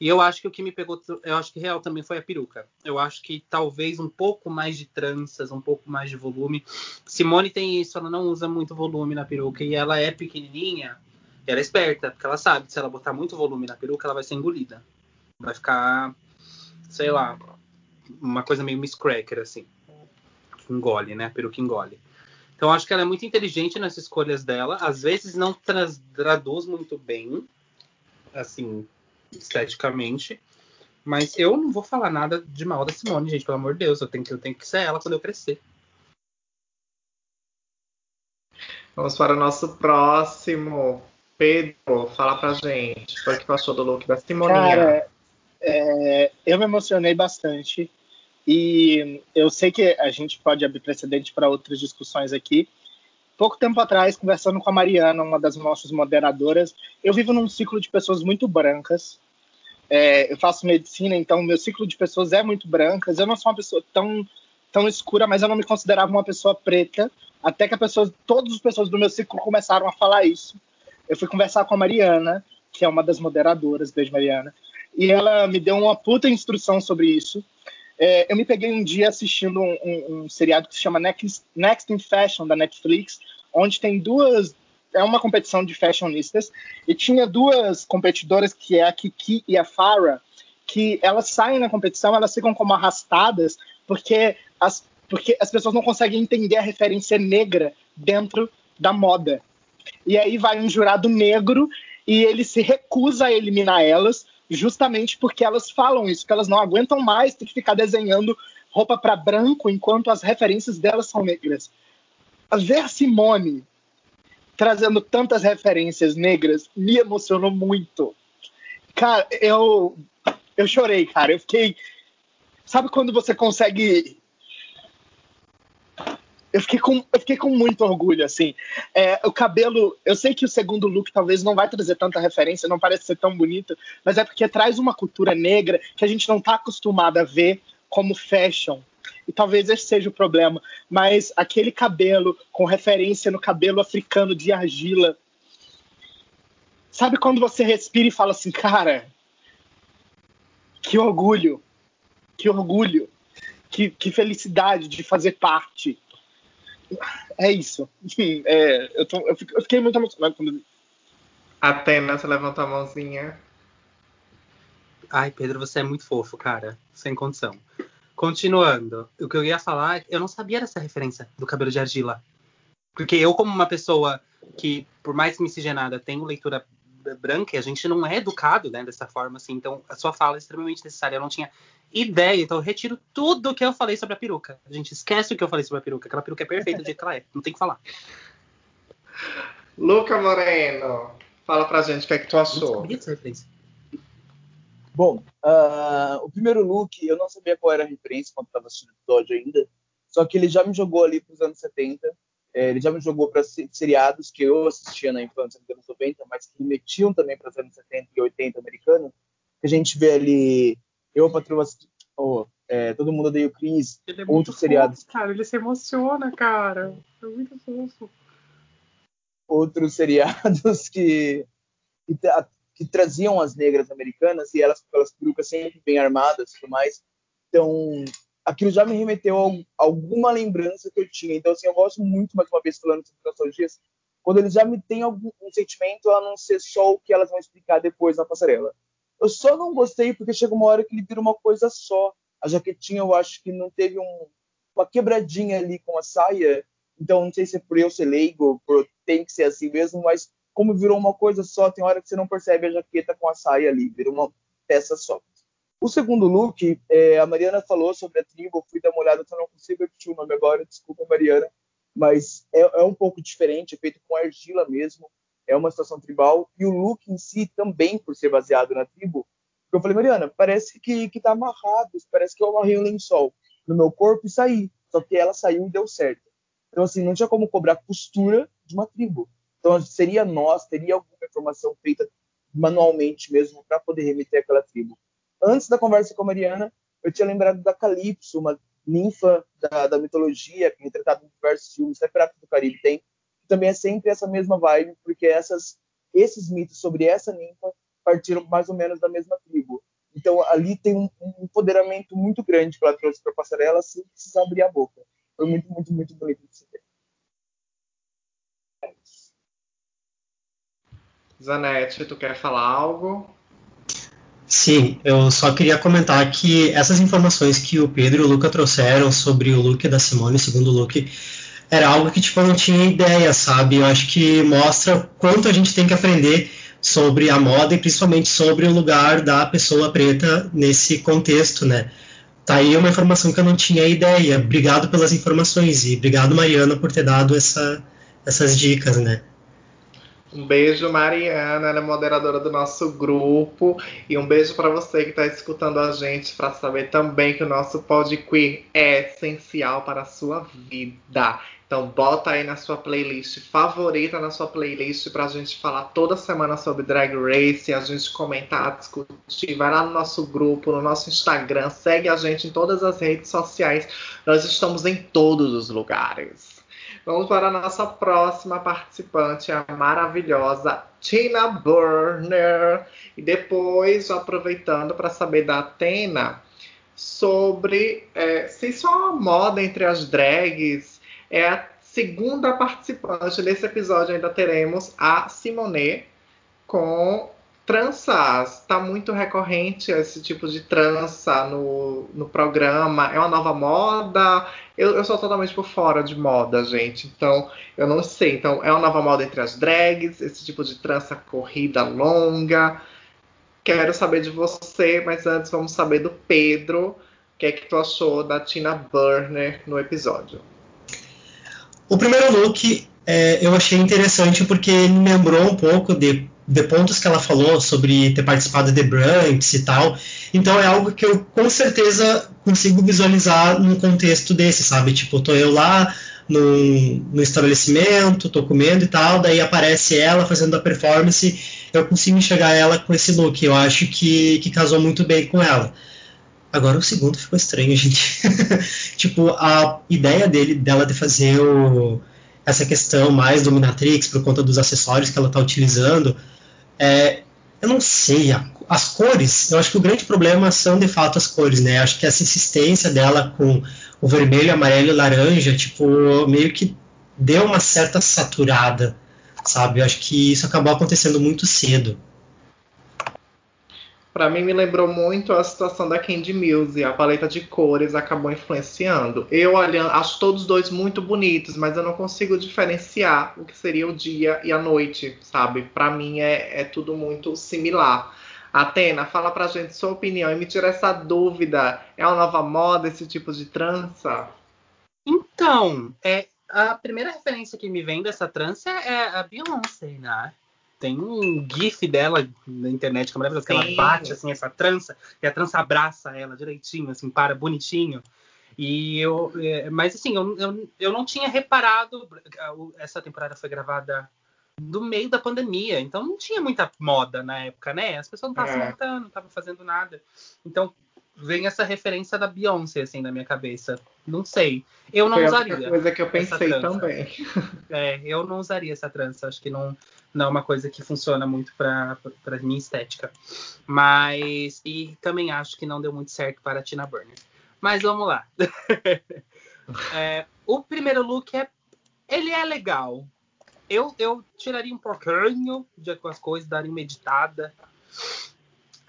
E eu acho que o que me pegou, eu acho que real também foi a peruca. Eu acho que talvez um pouco mais de tranças, um pouco mais de volume. Simone tem isso, ela não usa muito volume na peruca e ela é pequenininha. E ela é esperta, porque ela sabe que se ela botar muito volume na peruca, ela vai ser engolida. Vai ficar, sei lá, uma coisa meio Miss Cracker, assim. Engole, né? A peruca engole. Então acho que ela é muito inteligente nas escolhas dela. Às vezes não traduz muito bem, assim, esteticamente. Mas eu não vou falar nada de mal da Simone, gente, pelo amor de Deus. Eu tenho que, eu tenho que ser ela quando eu crescer. Vamos para o nosso próximo. Pedro, fala pra gente. O que achou do look da Simoninha? Cara, é, eu me emocionei bastante. E eu sei que a gente pode abrir precedente para outras discussões aqui. Pouco tempo atrás, conversando com a Mariana, uma das nossas moderadoras, eu vivo num ciclo de pessoas muito brancas. É, eu faço medicina, então meu ciclo de pessoas é muito brancas. Eu não sou uma pessoa tão, tão escura, mas eu não me considerava uma pessoa preta, até que pessoa, todas as pessoas do meu ciclo começaram a falar isso. Eu fui conversar com a Mariana, que é uma das moderadoras, beijo Mariana, e ela me deu uma puta instrução sobre isso. É, eu me peguei um dia assistindo um, um, um, seriado que se chama Next, Next in Fashion da Netflix, onde tem duas. É uma competição de fashionistas e tinha duas competidoras, que é a Kiki e a Farah, que elas saem na competição, elas ficam como arrastadas, porque as, porque as pessoas não conseguem entender a referência negra dentro da moda. E aí vai um jurado negro e ele se recusa a eliminar elas, justamente porque elas falam isso, que elas não aguentam mais ter que ficar desenhando roupa para branco enquanto as referências delas são negras. Ver Simone trazendo tantas referências negras me emocionou muito. Cara, eu eu chorei, cara. Eu fiquei Sabe quando você consegue eu fiquei com, eu fiquei com muito orgulho, assim. É, o cabelo, eu sei que o segundo look talvez não vai trazer tanta referência, não parece ser tão bonito, mas é porque traz uma cultura negra que a gente não está acostumado a ver como fashion. E talvez esse seja o problema. Mas aquele cabelo com referência no cabelo africano de argila. Sabe quando você respira e fala assim, cara, que orgulho, que orgulho, que, que felicidade de fazer parte é isso. É, eu, tô, eu, fiquei, eu, fiquei muito emocionado quando. Apenas levanta a mãozinha. Ai, Pedro, você é muito fofo, cara. Sem condição. Continuando, o que eu ia falar, eu não sabia dessa referência do cabelo de argila. Porque eu, como uma pessoa que, por mais miscigenada, tenho leitura branca e a gente não é educado né, dessa forma, assim. Então, a sua fala é extremamente necessária. Eu não tinha ideia, então eu retiro tudo que eu falei sobre a peruca. A gente esquece o que eu falei sobre a peruca. Aquela peruca é perfeita do jeito que ela é. Não tem que falar. Luca Moreno, fala pra gente o que é que tu achou. Bom, ah, o primeiro look, eu não sabia qual era a referência quando estava assistindo o episódio ainda, só que ele já me jogou ali para os anos 70, eh, ele já me jogou para seriados que eu assistia na infância nos anos 90, mas que metiam também para os anos 70 e 80 americanos, que a gente vê ali Eu, a Patroa, oh, eh, Todo Mundo Odeia o Chris, Ele é outros seriados, cara. Ele se emociona, cara. É muito fofo. outros seriados que, que, que traziam as negras americanas e elas com aquelas perucas sempre bem armadas e tudo mais. Então, aquilo já me remeteu a al- alguma lembrança que eu tinha. Então, assim, eu gosto muito, mais uma vez, falando sobre nostalgias, quando eles já me têm algum um sentimento a não ser só o que elas vão explicar depois na passarela. Eu só não gostei porque chega uma hora que ele vira uma coisa só. A jaquetinha, eu acho que não teve um, uma quebradinha ali com a saia. Então, não sei se é por eu ser leigo, por tem que ser assim mesmo, mas como virou uma coisa só, tem hora que você não percebe a jaqueta com a saia ali, virou uma peça só. O segundo look, é, a Mariana falou sobre a tribo, eu fui dar uma olhada, só não consigo repetir o nome agora, desculpa, Mariana, mas é, é um pouco diferente, é feito com argila mesmo, é uma situação tribal, e o look em si também, por ser baseado na tribo, eu falei, Mariana, parece que, que tá amarrado, parece que eu amarrei um lençol no meu corpo e saí, só que ela saiu e deu certo. Então, assim, não tinha como cobrar costura de uma tribo. Então, seria nós, teria alguma informação feita manualmente mesmo para poder remeter àquela tribo. Antes da conversa com a Mariana, eu tinha lembrado da Calypso, uma ninfa da, da mitologia, que é retratada em diversos filmes, até Piratas do Caribe tem, também é sempre essa mesma vibe, porque essas, esses mitos sobre essa ninfa partiram mais ou menos da mesma tribo. Então, ali tem um, um empoderamento muito grande que ela trouxe para a passarela sem precisar abrir a boca. Foi muito, muito, muito bonito de se ver. Zanete, tu quer falar algo? Sim, eu só queria comentar que essas informações que o Pedro e o Luca trouxeram sobre o look da Simone, o segundo look, era algo que tipo, eu não tinha ideia, sabe? Eu acho que mostra quanto a gente tem que aprender sobre a moda e principalmente sobre o lugar da pessoa preta nesse contexto, né? Tá aí uma informação que eu não tinha ideia. Obrigado pelas informações e obrigado, Mariana, por ter dado essa, essas dicas, né? Um beijo, Mariana, ela é moderadora do nosso grupo. E um beijo para você que está escutando a gente, para saber também que o nosso Pod é essencial para a sua vida. Então, bota aí na sua playlist favorita, na sua playlist, para a gente falar toda semana sobre Drag Race, a gente comentar, discutir. Vai lá no nosso grupo, no nosso Instagram, segue a gente em todas as redes sociais. Nós estamos em todos os lugares. Vamos para a nossa próxima participante, a maravilhosa Tina Burner. E depois, aproveitando para saber da Atena sobre é, se isso é uma moda entre as drags. É a segunda participante. Nesse episódio ainda teremos a Simone com tranças. Tá muito recorrente esse tipo de trança no, no programa. É uma nova moda. Eu, eu sou totalmente por fora de moda, gente. Então, eu não sei. Então, é uma nova moda entre as drags, esse tipo de trança corrida longa. Quero saber de você, mas antes vamos saber do Pedro. O que é que tu achou da Tina Burner no episódio? O primeiro look é, eu achei interessante porque ele lembrou um pouco de, de pontos que ela falou sobre ter participado de brunch e tal. Então é algo que eu com certeza consigo visualizar num contexto desse, sabe? Tipo, tô eu lá no, estabelecimento, tô comendo e tal, daí aparece ela fazendo a performance, eu consigo enxergar ela com esse look. Eu acho que, que casou muito bem com ela. Agora o segundo ficou estranho, gente. tipo, a ideia dele, dela de fazer o, essa questão mais dominatrix por conta dos acessórios que ela está utilizando, é, eu não sei. As cores, eu acho que o grande problema são de fato as cores, né? Acho que essa insistência dela com o vermelho, amarelo e laranja, tipo, meio que deu uma certa saturada, sabe? Eu acho que isso acabou acontecendo muito cedo. Pra mim me lembrou muito a situação da Candy Muse, a paleta de cores acabou influenciando. Eu olhando, acho todos dois muito bonitos, mas eu não consigo diferenciar o que seria o dia e a noite, sabe? Pra mim é, é tudo muito similar. Atena, fala pra gente sua opinião e me tira essa dúvida. É uma nova moda esse tipo de trança? Então, é, a primeira referência que me vem dessa trança é a Beyoncé, né? Tem um gif dela na internet que é maravilhoso, que ela bate assim essa trança e a trança abraça ela direitinho, assim, para bonitinho. E eu, é, mas assim, eu, eu, eu não tinha reparado. Essa temporada foi gravada no meio da pandemia, então não tinha muita moda na época, né? As pessoas não estavam É. se montando, não estavam fazendo nada. Então vem essa referência da Beyoncé assim na minha cabeça. Não sei. Eu não Foi usaria. única coisa que eu pensei também. É, eu não usaria essa trança. Acho que não, não é uma coisa que funciona muito para minha estética. Mas e também acho que não deu muito certo para a Tina Burner. Mas vamos lá. É, o primeiro look é ele é legal. Eu, eu tiraria um pouquinho de com as coisas, daria uma editada.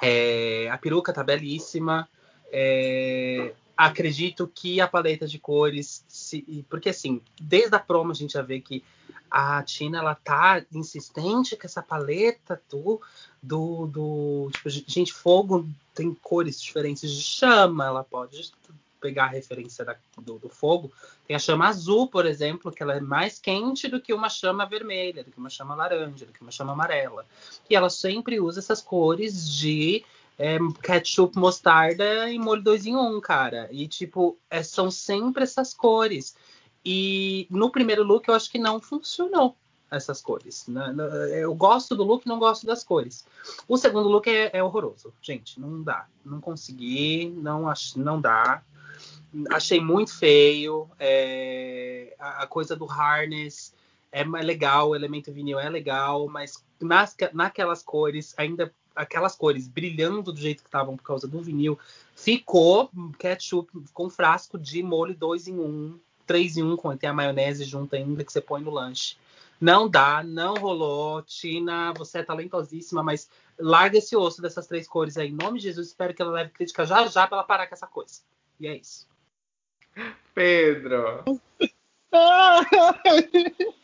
É, a peruca tá belíssima. É, acredito que a paleta de cores, se- porque assim, desde a promo a gente já vê que a Tina ela tá insistente com essa paleta do do, do tipo, gente, fogo tem cores diferentes de chama, ela pode pegar a referência da- do, do fogo. Tem a chama azul, por exemplo, que ela é mais quente do que uma chama vermelha, do que uma chama laranja, do que uma chama amarela. E ela sempre usa essas cores de é, ketchup, mostarda e molho 2 em 1, cara. E, tipo, é, são sempre essas cores. E no primeiro look eu acho que não funcionou essas cores. né? Eu gosto do look, não gosto das cores. O segundo look é, é horroroso. Gente, não dá. Não consegui, não, ach, não dá. Achei muito feio. é, a, a coisa do harness é mais legal, o elemento vinil é legal, mas nas, naquelas cores, ainda aquelas cores brilhando do jeito que estavam por causa do vinil, ficou ketchup com frasco de molho 2 em 1, um, 3 em 1, um, com tem a maionese junto ainda que você põe no lanche. Não dá, não rolou. Tina, você é talentosíssima, mas larga esse osso dessas três cores aí. Em nome de Jesus, espero que ela leve crítica já já pra ela parar com essa coisa. E é isso. Pedro.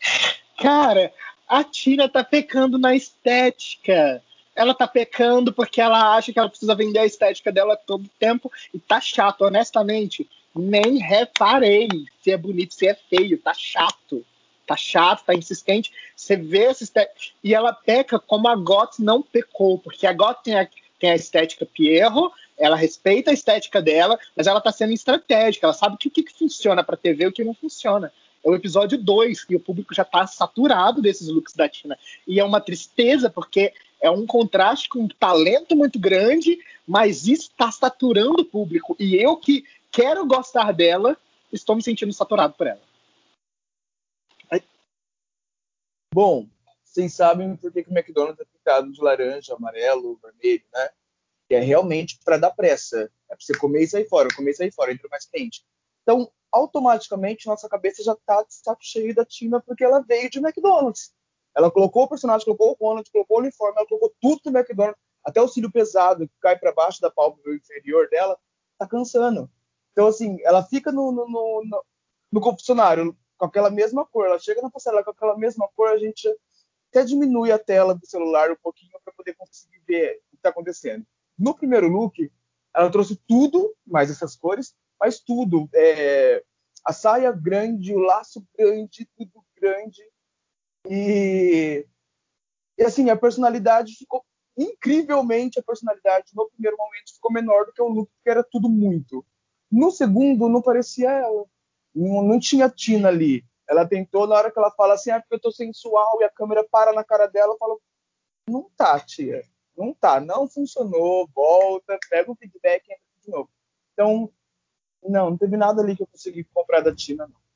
Cara, a Tina tá pecando na estética. Ela tá pecando porque ela acha que ela precisa vender a estética dela todo tempo e tá chato, honestamente. Nem reparei se é bonito, se é feio, tá chato. Tá chato, tá insistente. Você vê essa estética. E ela peca como a Got não pecou, porque a Got tem a, tem a estética Pierro, ela respeita a estética dela, mas ela tá sendo estratégica. Ela sabe que o que, que funciona pra TV e o que não funciona. É o episódio 2, e o público já tá saturado desses looks da Tina. E é uma tristeza, porque é um contraste com um talento muito grande, mas isso está saturando o público. E eu que quero gostar dela, estou me sentindo saturado por ela. Bom, vocês sabem por que, que o McDonald's é pintado de laranja, amarelo, vermelho, né? Que é realmente para dar pressa. É para você comer e sair fora, comer e sair fora, entra mais quente. Então, automaticamente, nossa cabeça já está de saco cheio da Tina porque ela veio de McDonald's. Ela colocou o personagem, colocou o Ronald, colocou o uniforme, ela colocou tudo do McDonald's, até o cílio pesado que cai para baixo da pálpebra inferior dela, tá cansando. Então, assim, ela fica no, no, no, no, confessionário com aquela mesma cor, ela chega na passarela com aquela mesma cor, a gente até diminui a tela do celular um pouquinho para poder conseguir ver o que está acontecendo. No primeiro look, ela trouxe tudo, mais essas cores, mas tudo. É, a saia grande, o laço grande, tudo grande. E, e assim, a personalidade ficou incrivelmente a personalidade no primeiro momento ficou menor do que o look, que era tudo muito. No segundo, não parecia ela. Não, não tinha Tina ali. Ela tentou, na hora que ela fala assim, ah, porque eu tô sensual, e a câmera para na cara dela, eu falo, não tá, tia. Não tá, não funcionou, volta, pega o feedback e entra de novo. Então, não, não teve nada ali que eu consegui comprar da Tina, não.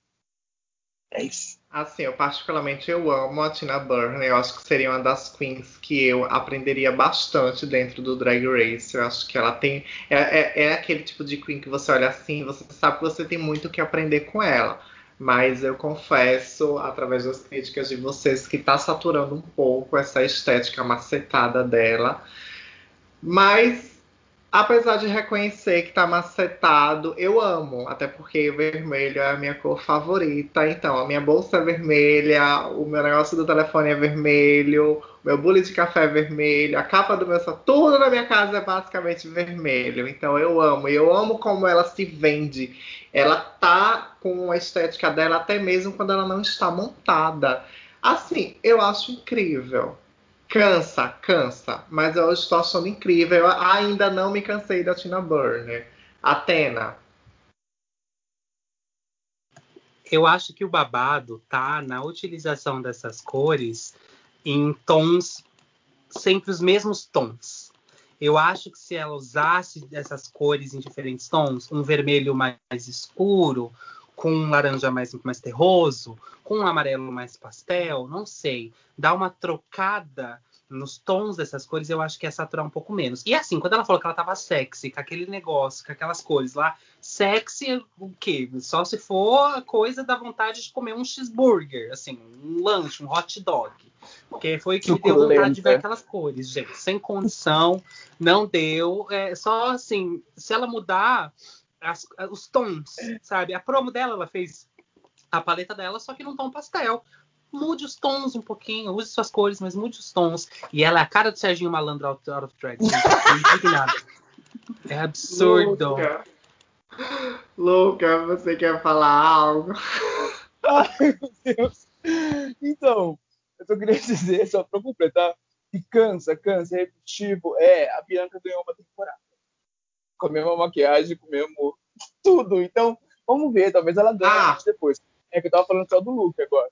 É isso. Assim, eu particularmente eu amo a Tina Burner. Eu acho que seria uma das queens que eu aprenderia bastante dentro do Drag Race. Eu acho que ela tem. É, é, é aquele tipo de queen que você olha assim, você sabe que você tem muito o que aprender com ela. Mas eu confesso, através das críticas de vocês, que tá saturando um pouco essa estética macetada dela. Mas, apesar de reconhecer que tá macetado, eu amo. Até porque vermelho é a minha cor favorita. Então, a minha bolsa é vermelha, o meu negócio do telefone é vermelho, o meu bule de café é vermelho, a capa do meu tudo na minha casa é basicamente vermelho. Então, eu amo. E eu amo como ela se vende. Ela tá com a estética dela até mesmo quando ela não está montada. Assim, eu acho incrível. Cansa, cansa, mas eu estou achando incrível. Eu ainda não me cansei da Tina Burner. Atena. Eu acho que o babado tá na utilização dessas cores em tons, sempre os mesmos tons. Eu acho que se ela usasse essas cores em diferentes tons, um vermelho mais escuro, com um laranja mais, mais terroso, com um amarelo mais pastel, não sei. Dá uma trocada nos tons dessas cores, eu acho que ia saturar um pouco menos. E assim, quando ela falou que ela tava sexy, com aquele negócio, com aquelas cores lá, sexy o quê? Só se for a coisa da vontade de comer um cheeseburger, assim, um lanche, um hot dog. Porque foi que me deu vontade de ver aquelas cores, gente. Sem condição, não deu. É, só assim, se ela mudar as, os tons, sabe? A promo dela, ela fez a paleta dela, só que num tom pastel. Mude os tons um pouquinho, use suas cores, mas mude os tons. E ela é a cara do Serginho Malandro out, out of drag. É absurdo. Luca. Luca, você quer falar algo? Ai, meu Deus. Então, eu só queria dizer, só para completar, que cansa, cansa, é repetitivo. É, a Bianca ganhou uma temporada com a mesma maquiagem, com o mesmo tudo. Então, vamos ver, talvez ela ganhe ah. depois. É que eu tava falando só do look agora.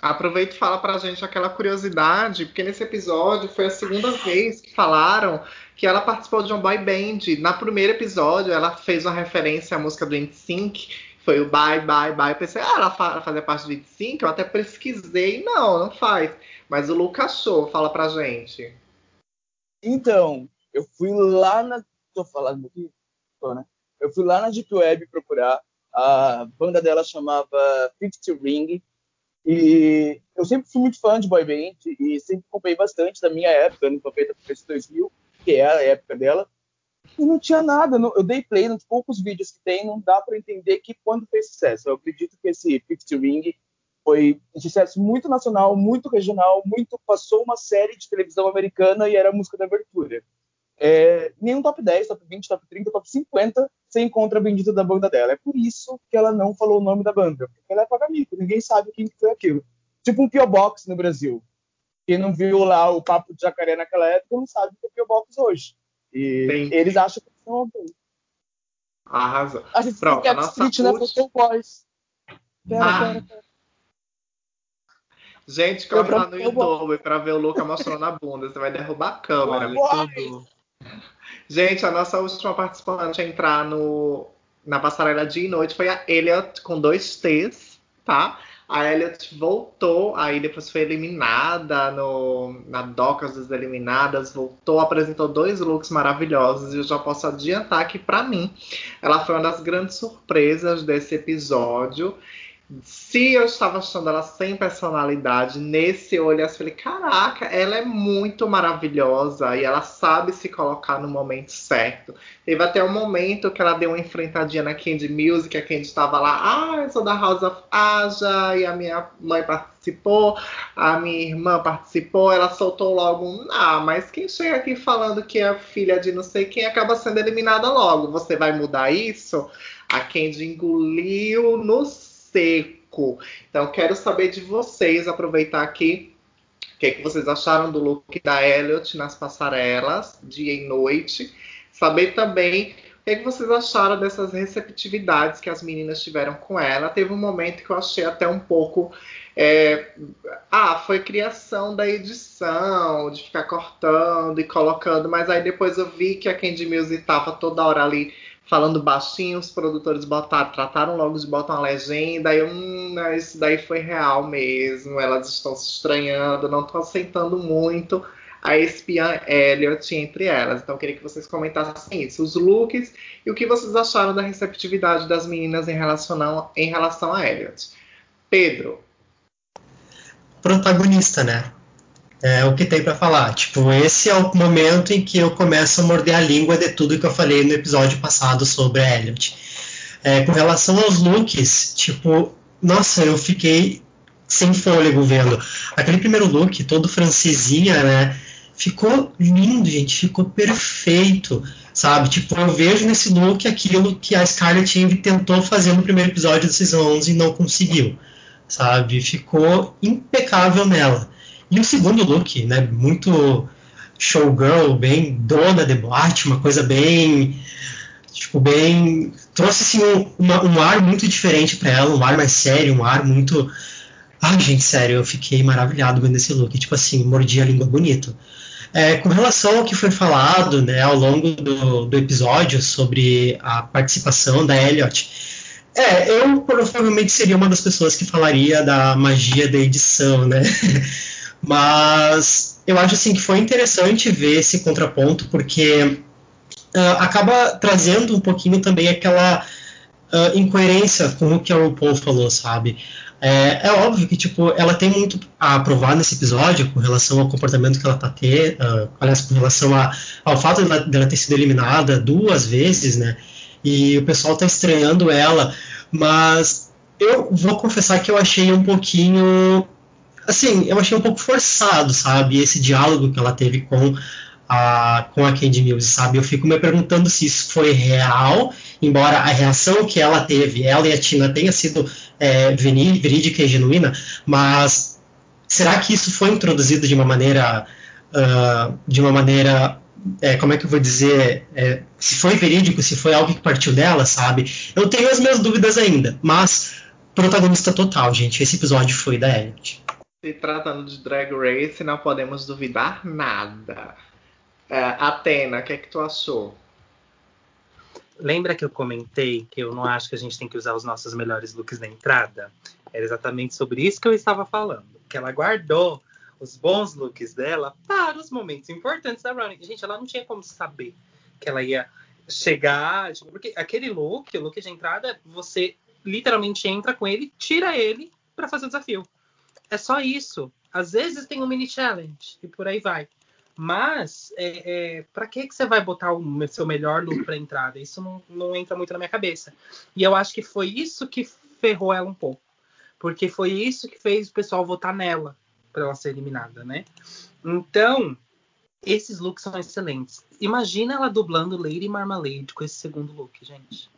Aproveita e fala pra gente aquela curiosidade, porque nesse episódio foi a segunda vez que falaram que ela participou de um boy band. Na primeiro episódio, ela fez uma referência à música do NSYNC, foi o Bye Bye Bye. Eu pensei, ah, ela fazia parte do NSYNC? Eu até pesquisei, não, não faz. Mas o Lucas Show, fala pra gente. Então, eu fui lá na falando aqui? Né? Eu fui lá na Deep Web procurar. A banda dela chamava Fifty Ring. E eu sempre fui muito fã de boy band e sempre comprei bastante da minha época, anos 90 para 2000, que é a época dela. E não tinha nada. Eu dei play nos poucos vídeos que tem, não dá para entender que quando fez sucesso. Eu acredito que esse Fifty Ring foi um sucesso muito nacional, muito regional, muito passou uma série de televisão americana e era a música da abertura é, nenhum top 10, top 20, top 30, top 50 você encontra a bendita da banda dela. É por isso que ela não falou o nome da banda, porque ela é pagamico, ninguém sabe quem foi aquilo. Tipo um P.O. Box no Brasil. Quem não viu lá o Papo de Jacaré naquela época não sabe o que é P.O. Box hoje. E Entendi. eles acham que são alguém. Arrasa. A gente Pronto, a nossa Street, né, última... Boys. Pera, ah. pera, pera. Gente, corre lá no YouTube pra ver o Luca mostrando a bunda. Você vai derrubar a câmera. Gente, a nossa última participante a entrar no, na passarela de noite foi a Elliot com dois T's, tá? A Elliot voltou, aí depois foi eliminada no, na Docas das Eliminadas, voltou, apresentou dois looks maravilhosos e eu já posso adiantar que, para mim, ela foi uma das grandes surpresas desse episódio. Se eu estava achando ela sem personalidade, nesse olho eu falei: caraca, ela é muito maravilhosa e ela sabe se colocar no momento certo. Teve até um momento que ela deu uma enfrentadinha na Candy Music, a Candy estava lá, ah, eu sou da House of Aja, e a minha mãe participou, a minha irmã participou, ela soltou logo um, ah, mas quem chega aqui falando que é filha de não sei quem acaba sendo eliminada logo. Você vai mudar isso? A Candy engoliu no seco. Então, quero saber de vocês, aproveitar aqui, o que, é que vocês acharam do look da Elliot nas passarelas, dia e noite. Saber também o que, é que vocês acharam dessas receptividades que as meninas tiveram com ela. Teve um momento que eu achei até um pouco. É... ah, foi criação da edição, de ficar cortando e colocando, mas aí depois eu vi que a Candy Music estava toda hora ali falando baixinho, os produtores botaram, trataram logo de botar uma legenda, e hum, isso daí foi real mesmo, elas estão se estranhando, não estão aceitando muito a espiã Elliot entre elas. Então eu queria que vocês comentassem isso, os looks e o que vocês acharam da receptividade das meninas em relação, em relação a Elliot. Pedro. Protagonista, né? É o que tem para falar. Tipo, esse é o momento em que eu começo a morder a língua de tudo que eu falei no episódio passado sobre a Elliot. É, com relação aos looks, tipo, nossa, eu fiquei sem fôlego vendo. Aquele primeiro look, todo francesinha, né? Ficou lindo, gente, ficou perfeito, sabe? Tipo, eu vejo nesse look aquilo que a Scarlett Envy tentou fazer no primeiro episódio do Season 11 e não conseguiu, sabe? Ficou impecável nela. E o segundo look, né, muito showgirl, bem dona de boate, uma coisa bem tipo bem trouxe assim um, uma, um ar muito diferente para ela, um ar mais sério, um ar muito Ai, gente, sério, eu fiquei maravilhado vendo esse look. Tipo assim, mordi a língua bonito. É, com relação ao que foi falado né, ao longo do, do episódio sobre a participação da Elliot, é, eu provavelmente seria uma das pessoas que falaria da magia da edição, né? Mas eu acho assim que foi interessante ver esse contraponto, porque uh, acaba trazendo um pouquinho também aquela uh, incoerência com o que a RuPaul falou, sabe? É, é, óbvio que, tipo, ela tem muito a provar nesse episódio com relação ao comportamento que ela tá ter, uh, aliás, com relação a, ao fato dela, dela ter sido eliminada duas vezes, né? E o pessoal tá estranhando ela, mas eu vou confessar que eu achei um pouquinho. Assim, eu achei um pouco forçado, sabe? Esse diálogo que ela teve com a, com a Candy Mills, sabe? Eu fico me perguntando se isso foi real, embora a reação que ela teve, ela e a Tina, tenha sido é, verídica e genuína, mas será que isso foi introduzido de uma maneira, uh, de uma maneira, é, como é que eu vou dizer, é, se foi verídico, se foi algo que partiu dela, sabe? Eu tenho as minhas dúvidas ainda, mas protagonista total, gente, esse episódio foi da Elliot. Se tratando de Drag Race, não podemos duvidar nada. Uh, Atena, o que é que tu achou? Lembra que eu comentei que eu não acho que a gente tem que usar os nossos melhores looks na entrada? Era exatamente sobre isso que eu estava falando. Que ela guardou os bons looks dela para os momentos importantes da running. Gente, ela não tinha como saber que ela ia chegar. Tipo, porque aquele look, o look de entrada, você literalmente entra com ele, tira ele para fazer o desafio. É só isso. Às vezes tem um mini challenge e por aí vai. Mas, é, é, para que, que você vai botar o seu melhor look para entrada? Isso não, não entra muito na minha cabeça. E eu acho que foi isso que ferrou ela um pouco. Porque foi isso que fez o pessoal votar nela para ela ser eliminada, né? Então, esses looks são excelentes. Imagina ela dublando Lady Marmalade com esse segundo look, gente.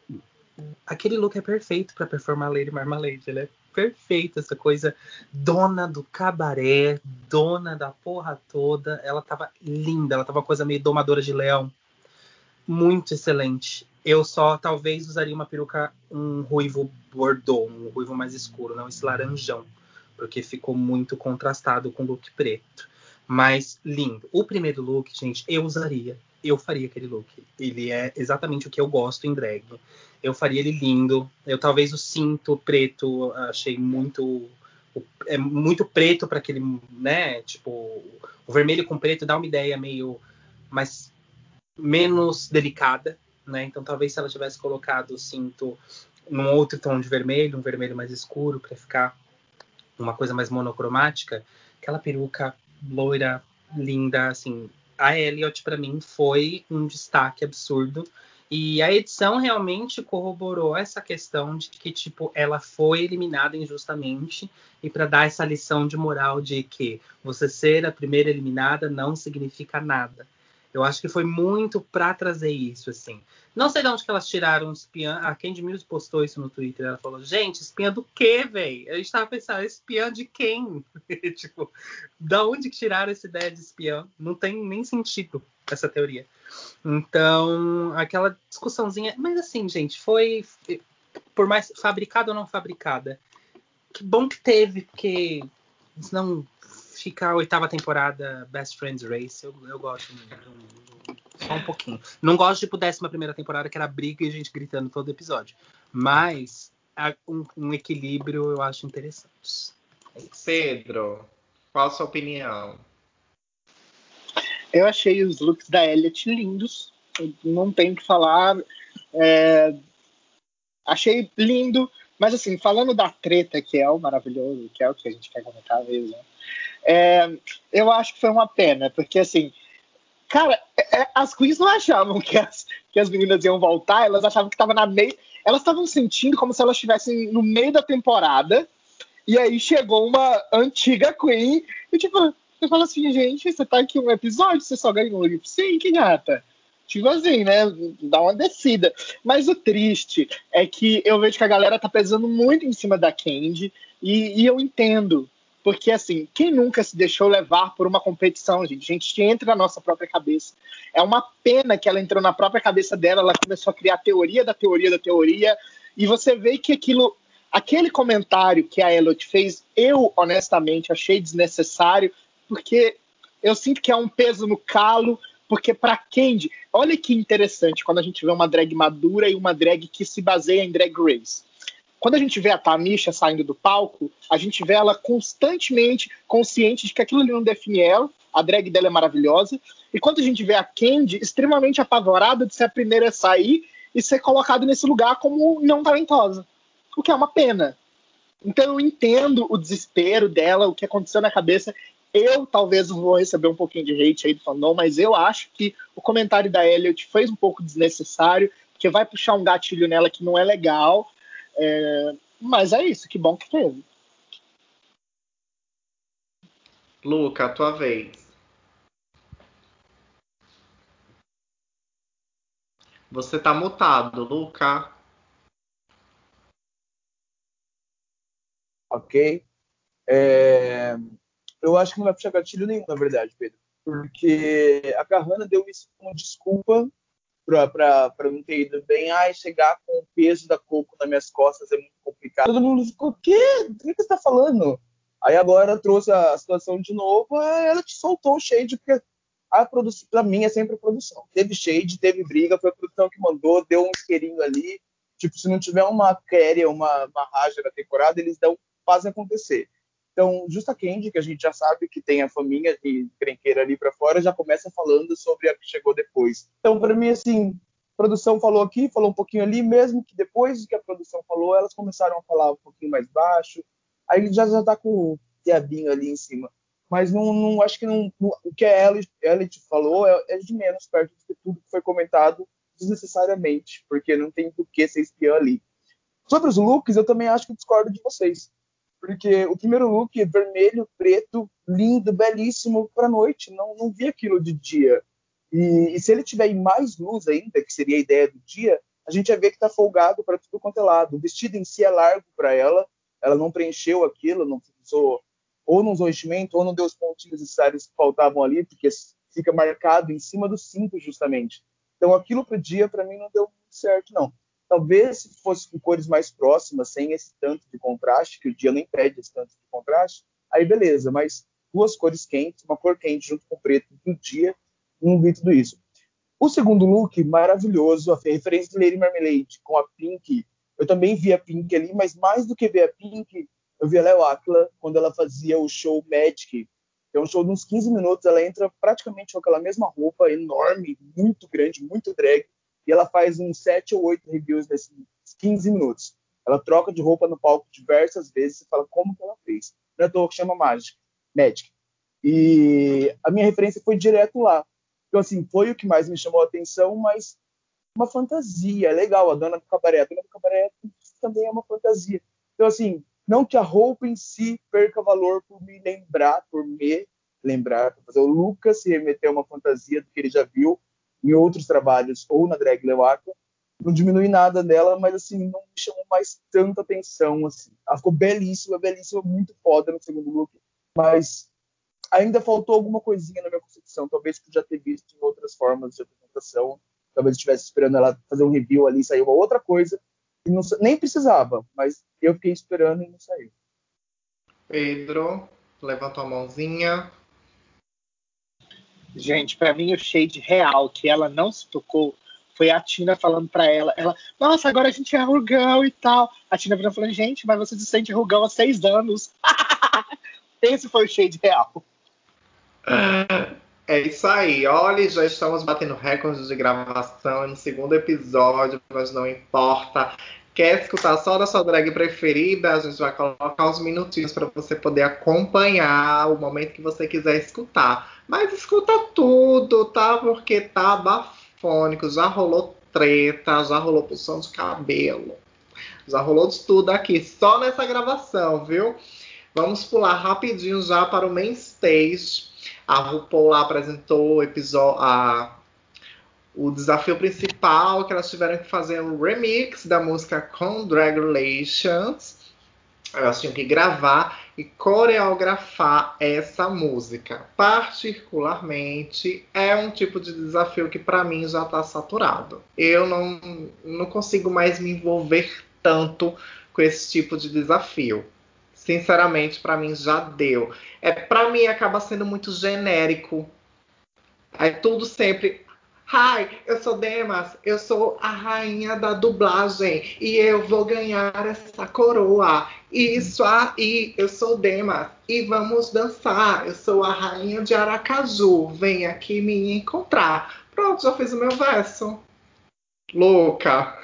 Aquele look é perfeito para performar Lady Marmalade. Ele é perfeita, essa coisa dona do cabaré, dona da porra toda. Ela tava linda, ela tava uma coisa meio domadora de leão. Muito excelente. Eu só talvez usaria uma peruca, um ruivo bordô, um ruivo mais escuro, não esse laranjão, porque ficou muito contrastado com o look preto. Mas lindo. O primeiro look, gente, eu usaria. Eu faria aquele look. Ele é exatamente o que eu gosto em drag eu faria ele lindo. Eu talvez o cinto preto achei muito é muito preto para aquele, né? Tipo, o vermelho com preto dá uma ideia meio mais menos delicada, né? Então talvez se ela tivesse colocado o cinto num outro tom de vermelho, um vermelho mais escuro para ficar uma coisa mais monocromática, aquela peruca loira linda, assim, a Elliot para mim foi um destaque absurdo e a edição realmente corroborou essa questão de que, tipo, ela foi eliminada injustamente e para dar essa lição de moral de que você ser a primeira eliminada não significa nada. Eu acho que foi muito para trazer isso, assim. Não sei de onde que elas tiraram espiã. A Candy Mills postou isso no Twitter. Ela falou: gente, espiã do quê, velho? A gente tava pensando, espiã de quem? tipo, da onde que tiraram essa ideia de espiã? Não tem nem sentido essa teoria. Então, aquela discussãozinha. Mas assim, gente, foi. Por mais fabricada ou não fabricada. Que bom que teve, porque senão fica a oitava temporada Best Friends Race. Eu, eu gosto só um pouquinho. Não gosto de tipo décima primeira temporada, que era briga e gente gritando todo episódio. Mas a, um, um, equilíbrio eu acho interessante. É Pedro, qual a sua opinião? Eu achei os looks da Elliot lindos. Não tenho o que falar. É... Achei lindo. Mas assim, falando da treta, que é o maravilhoso, que é o que a gente quer comentar mesmo, É, eu acho que foi uma pena, porque assim, cara, é, as queens não achavam que as, que as meninas iam voltar, elas achavam que estava na meio. Elas estavam sentindo como se elas estivessem no meio da temporada, e aí chegou uma antiga queen, e tipo, você fala assim, gente, você tá aqui um episódio, você só ganhou um lip sync, gata. Tipo assim, né? Dá uma descida. Mas o triste é que eu vejo que a galera tá pesando muito em cima da Candy, e, e eu entendo. Porque, assim, quem nunca se deixou levar por uma competição, gente? A gente entra na nossa própria cabeça. É uma pena que ela entrou na própria cabeça dela, ela começou a criar teoria da teoria da teoria, e você vê que aquilo. Aquele comentário que a Elliot fez, eu honestamente achei desnecessário, porque eu sinto que é um peso no calo, porque para Candy, olha que interessante quando a gente vê uma drag madura e uma drag que se baseia em drag race. Quando a gente vê a Tamisha saindo do palco, a gente vê ela constantemente consciente de que aquilo ali não define ela, a drag dela é maravilhosa. E quando a gente vê a Candy extremamente apavorada de ser a primeira a sair e ser colocada nesse lugar como não talentosa, o que é uma pena. Então eu entendo o desespero dela, o que aconteceu na cabeça, eu talvez vou receber um pouquinho de hate aí do fandom, mas eu acho que o comentário da Elliot fez um pouco desnecessário, porque vai puxar um gatilho nela que não é legal. É... Mas é isso, que bom que teve. Luca, tua vez. Você tá mutado, Luca. Ok. É eu acho que não vai puxar gatilho nenhum, na verdade, Pedro. Porque a Carrana deu isso como desculpa para não ter ido bem. Ai, chegar com o peso da coco nas minhas costas é muito complicado. Todo mundo ficou, o quê? O que você está falando? Aí agora trouxe a situação de novo, ela te soltou o shade, porque a produção, pra mim, é sempre produção. Teve shade, teve briga, foi a produção que mandou, deu um isqueirinho ali. Tipo, se não tiver uma queria, uma, raja na temporada, eles dão, fazem acontecer. Então, Justa Candy, que a gente já sabe que tem a faminha de crenqueira ali para fora, já começa falando sobre a que chegou depois. Então, para mim, assim, a produção falou aqui, falou um pouquinho ali, mesmo que depois que a produção falou, elas começaram a falar um pouquinho mais baixo, aí já já tá com o diabinho ali em cima. Mas não, não acho que não, não, o que a Elite falou é, é, de menos perto de tudo que foi comentado desnecessariamente, porque não tem do que ser espião ali. Sobre os looks, eu também acho que discordo de vocês porque o primeiro look é vermelho, preto, lindo, belíssimo para noite. Não, não vi aquilo de dia. E, e, se ele tiver mais luz ainda, que seria a ideia do dia, a gente vai ver que está folgado para tudo quanto é lado. O vestido em si é largo para ela, ela não preencheu aquilo, não usou, ou não usou enchimento, ou não deu os pontinhos necessários que faltavam ali, porque fica marcado em cima do cinto, justamente. Então, aquilo para o dia, para mim, não deu certo, não. Talvez se fosse com cores mais próximas, sem esse tanto de contraste, que o dia não impede esse tanto de contraste, aí beleza, mas duas cores quentes, uma cor quente junto com o preto do dia, não vi tudo isso. O segundo look, maravilhoso, a referência de Lady Marmalade com a Pink, eu também vi a Pink ali, mas mais do que ver a Pink, eu vi a Léo Aquila quando ela fazia o show Magic, é um show de uns 15 minutos, ela entra praticamente com aquela mesma roupa enorme, muito grande, muito drag, e ela faz uns 7 ou 8 reviews nesses 15 minutos. Ela troca de roupa no palco diversas vezes e fala como que ela fez. Não é toa que chama Magic. Magic. E a minha referência foi direto lá. Então, assim, foi o que mais me chamou a atenção, mas uma fantasia, é legal. A dona do cabaré, a dona do cabaré também é uma fantasia. Então, assim, não que a roupa em si perca valor por me lembrar, por me lembrar, por fazer o Lucas se remeter a uma fantasia do que ele já viu, em outros trabalhos ou na drag Lewaka. Não diminui nada dela, mas assim, não me chamou mais tanta atenção. Assim. Ela ficou belíssima, belíssima, muito foda no segundo look, mas ainda faltou alguma coisinha na minha concepção. Talvez por já ter visto em outras formas de apresentação. Talvez eu estivesse esperando ela fazer um review ali sair uma outra coisa. Não, nem precisava, mas eu fiquei esperando e não saiu. Pedro, levanta a mãozinha. Gente, para mim o shade real que ela não se tocou foi a Tina falando para ela, ela, nossa, agora a gente é rugão e tal. A Tina virou falando, gente, mas você se sente rugão há seis anos. Esse foi o shade real. É isso aí. Olha, já estamos batendo recordes de gravação no segundo episódio, mas não importa. Quer escutar só da sua drag preferida? A gente vai colocar uns minutinhos para você poder acompanhar o momento que você quiser escutar. Mas escuta tudo, tá? Porque tá bafônico. Já rolou treta, já rolou pulsão de cabelo. Já rolou de tudo aqui, só nessa gravação, viu? Vamos pular rapidinho já para o main stage. A RuPaul apresentou o episódio, a o desafio principal que elas tiveram que fazer um remix da música Congratulations. Elas tinham que gravar e coreografar essa música. Particularmente, é um tipo de desafio que para mim já está saturado. Eu não, não consigo mais me envolver tanto com esse tipo de desafio. Sinceramente, para mim já deu. É para mim acaba sendo muito genérico. É tudo sempre Hi, eu sou Demas, eu sou a rainha da dublagem e eu vou ganhar essa coroa. Isso aí, eu sou Demas e vamos dançar. Eu sou a rainha de Aracaju, vem aqui me encontrar. Pronto, já fiz o meu verso. Louca.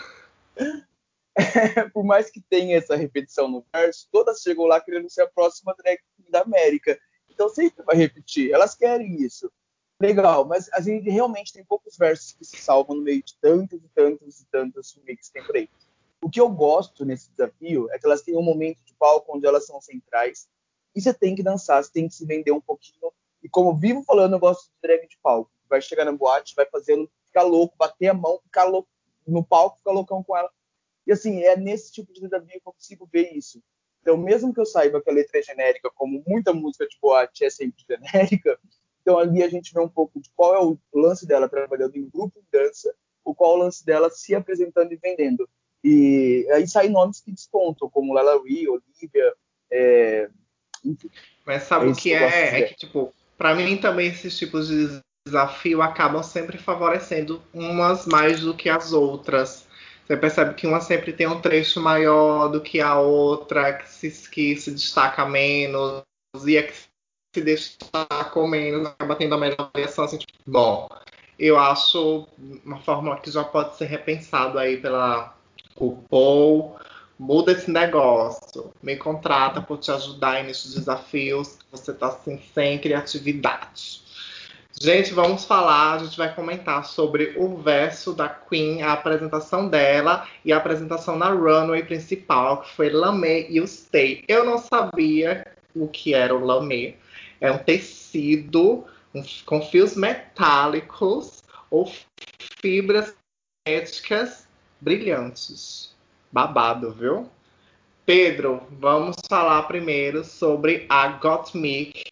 Por mais que tenha essa repetição no verso, todas chegam lá querendo ser a próxima drag da América. Então sempre vai repetir. Elas querem isso legal, mas a gente realmente tem poucos versos que se salvam no meio de tantos e tantos e tantos remixes que tem por aí. O que eu gosto nesse desafio é que elas têm um momento de palco onde elas são centrais e você tem que dançar, você tem que se vender um pouquinho. E como vivo falando, eu gosto de drag de palco. Vai chegar na boate, vai fazendo, ficar louco, bater a mão, ficar louco no palco, ficar loucão com ela. E assim, é nesse tipo de desafio que eu consigo ver isso. Então, mesmo que eu saiba que a letra é genérica, como muita música de boate é sempre genérica, então ali a gente vê um pouco de qual é o lance dela trabalhando em grupo de dança, o qual é o lance dela se apresentando e vendendo. E aí saem nomes que despontam, como Lala Ree, Olivia, é... enfim. Mas sabe é o que é? É que, tipo, para mim também esses tipos de desafio acabam sempre favorecendo umas mais do que as outras. Você percebe que uma sempre tem um trecho maior do que a outra, que se, que se destaca menos, e a que se destacou menos, acaba tendo a melhor avaliação. Assim, tipo, bom, eu acho uma fórmula que já pode ser repensado aí pela RuPaul. Muda esse negócio, me contrata por te ajudar nesses desafios. Você tá assim, sem criatividade. Gente, vamos falar, a gente vai comentar sobre o verso da Queen, a apresentação dela e a apresentação na runway principal, que foi Lamé e o Stay. Eu não sabia o que era o Lamé. É um tecido um, com fios metálicos ou fibras éticas brilhantes. Babado, viu? Pedro, vamos falar primeiro sobre a Gottmik.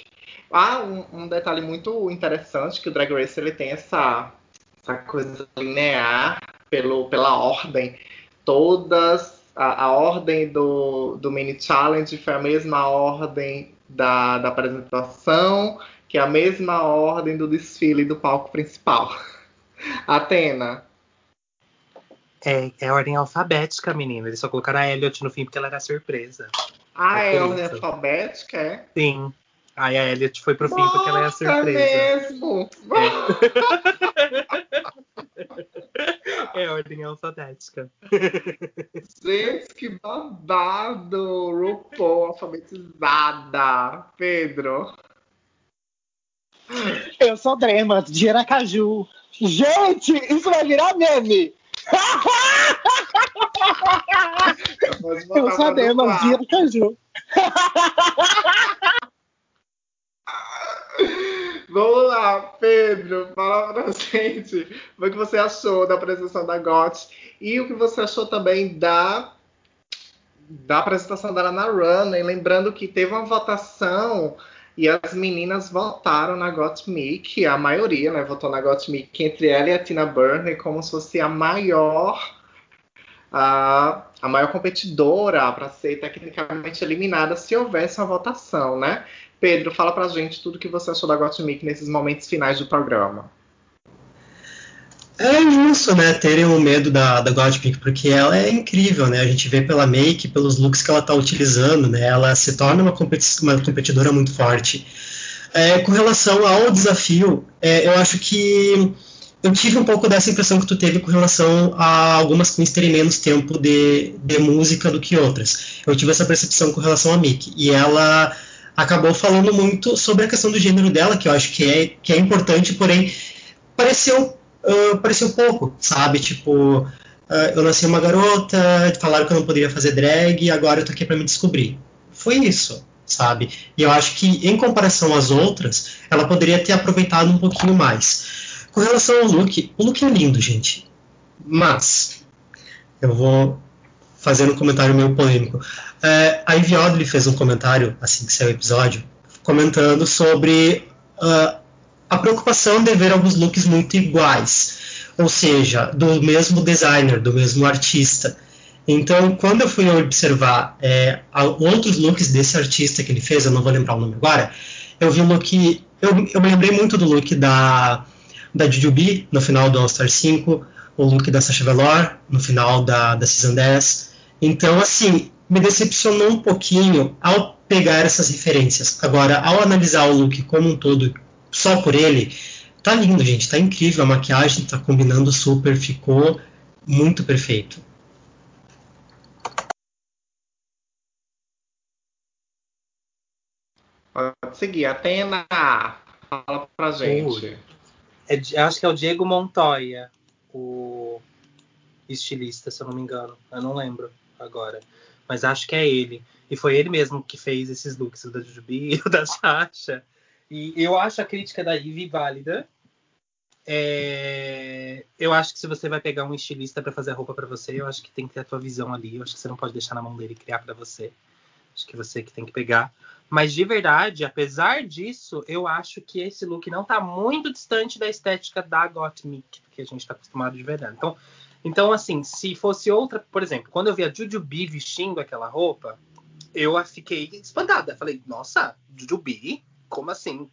Ah, um, um, detalhe muito interessante que o Drag Race ele tem essa, essa coisa linear pelo, pela ordem. Todas a, a ordem do, do mini challenge foi a mesma ordem da, da apresentação, que é a mesma ordem do desfile do palco principal. Atena. É, é ordem alfabética, menina. Eles só colocaram a Elliot no fim porque ela era surpresa. Ah, é, é ordem alfabética, é? Sim. Aí a Elliot foi pro Nossa, fim porque ela é a surpresa. mesmo! É. é ordem alfabética. Gente, que babado! RuPaul alfabetizada. Pedro. Eu sou Dremas, de Aracaju. Gente, isso vai virar meme! Eu sou Dremas, de Aracaju. Vamos lá, Pedro, fala pra gente o que você achou da apresentação da GOT e o que você achou também da, da apresentação dela na Run. E lembrando que teve uma votação e as meninas votaram na Gottmik, a maioria né, votou na Gottmik, entre ela e a Tina Burner, como se fosse a maior a, a maior competidora para ser tecnicamente eliminada se houvesse uma votação, né? Pedro, fala pra gente tudo que você achou da Gottmik nesses momentos finais do programa. É isso, né? Terem o medo da, da Gottmik, porque ela é incrível, né? A gente vê pela make, pelos looks que ela tá utilizando, né? Ela se torna uma, uma competidora muito forte. É, com relação ao desafio, é, eu acho que eu tive um pouco dessa impressão que tu teve com relação a algumas queens terem menos tempo de, de música do que outras. Eu tive essa percepção com relação a Mick. E ela acabou falando muito sobre a questão do gênero dela, que eu acho que é, que é importante, porém pareceu, uh, pareceu pouco, sabe? Tipo, uh, eu nasci uma garota, falaram que eu não poderia fazer drag, agora eu tô aqui para me descobrir. Foi isso, sabe? E eu acho que, em comparação às outras, ela poderia ter aproveitado um pouquinho mais. Com relação ao look, o look é lindo, gente. Mas, eu vou fazer um comentário meio polêmico. É, a Ivy fez um comentário, assim que saiu o episódio, comentando sobre uh, a preocupação de ver alguns looks muito iguais. Ou seja, do mesmo designer, do mesmo artista. Então, quando eu fui observar é, outros looks desse artista que ele fez, eu não vou lembrar o nome agora, eu vi um look. Eu, eu me lembrei muito do look da da Jujubi no final do All-Star 5, o look da Sasha Velour no final da, da Season 10. Então, assim, me decepcionou um pouquinho ao pegar essas referências. Agora, ao analisar o look como um todo, só por ele, tá lindo, gente, tá incrível. A maquiagem tá combinando super, ficou muito perfeito. Pode seguir, Atena, fala pra gente. É, acho que é o Diego Montoya, o estilista, se eu não me engano. Eu não lembro agora. Mas acho que é ele. E foi ele mesmo que fez esses looks, o da Jujubi e o da Sasha. E eu acho a crítica da Ivy válida. É... Eu acho que se você vai pegar um estilista para fazer a roupa para você, eu acho que tem que ter a tua visão ali. Eu acho que você não pode deixar na mão dele criar para você. Acho que você que tem que pegar. Mas de verdade, apesar disso, eu acho que esse look não está muito distante da estética da Gottmik, que a gente está acostumado de verdade. Então, então, assim, se fosse outra, por exemplo, quando eu vi a Jujubi vestindo aquela roupa, eu fiquei espantada. Falei, nossa, Jujubi? Como assim?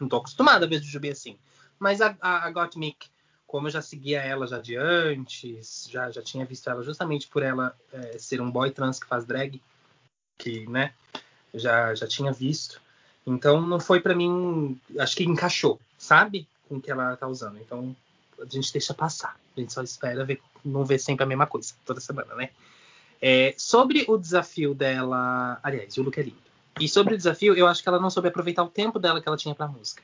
Não tô acostumada a ver Jujubi assim. Mas a, a, a Gottmik, como eu já seguia ela já de antes, já, já tinha visto ela justamente por ela é, ser um boy trans que faz drag, que, né, já, já tinha visto. Então não foi para mim, acho que encaixou, sabe? Com o que ela tá usando. Então a gente deixa passar. A gente só espera ver, não ver sempre a mesma coisa toda semana, né? É, sobre o desafio dela, aliás, o look é lindo. E sobre o desafio, eu acho que ela não soube aproveitar o tempo dela que ela tinha para música,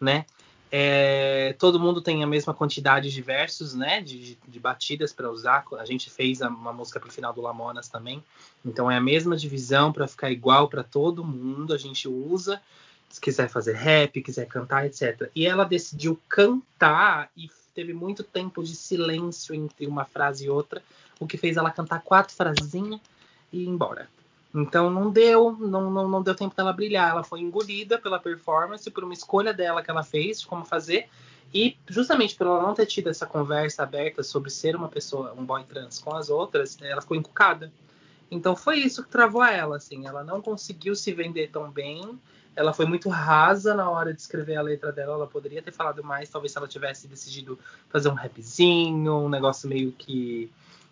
né? É, todo mundo tem a mesma quantidade de versos, né? De, de batidas para usar. A gente fez uma música para o final do Lamonas também. Então é a mesma divisão para ficar igual para todo mundo. A gente usa. Se quiser fazer rap, quiser cantar, etc. E ela decidiu cantar e teve muito tempo de silêncio entre uma frase e outra, o que fez ela cantar quatro frasinhas e ir embora. Então não deu, não, não, não deu tempo dela brilhar. Ela foi engolida pela performance, por uma escolha dela que ela fez de como fazer. E justamente por ela não ter tido essa conversa aberta sobre ser uma pessoa, um boy trans com as outras, ela ficou encucada. Então foi isso que travou ela, assim. Ela não conseguiu se vender tão bem. Ela foi muito rasa na hora de escrever a letra dela. Ela poderia ter falado mais, talvez se ela tivesse decidido fazer um rapzinho, um negócio meio que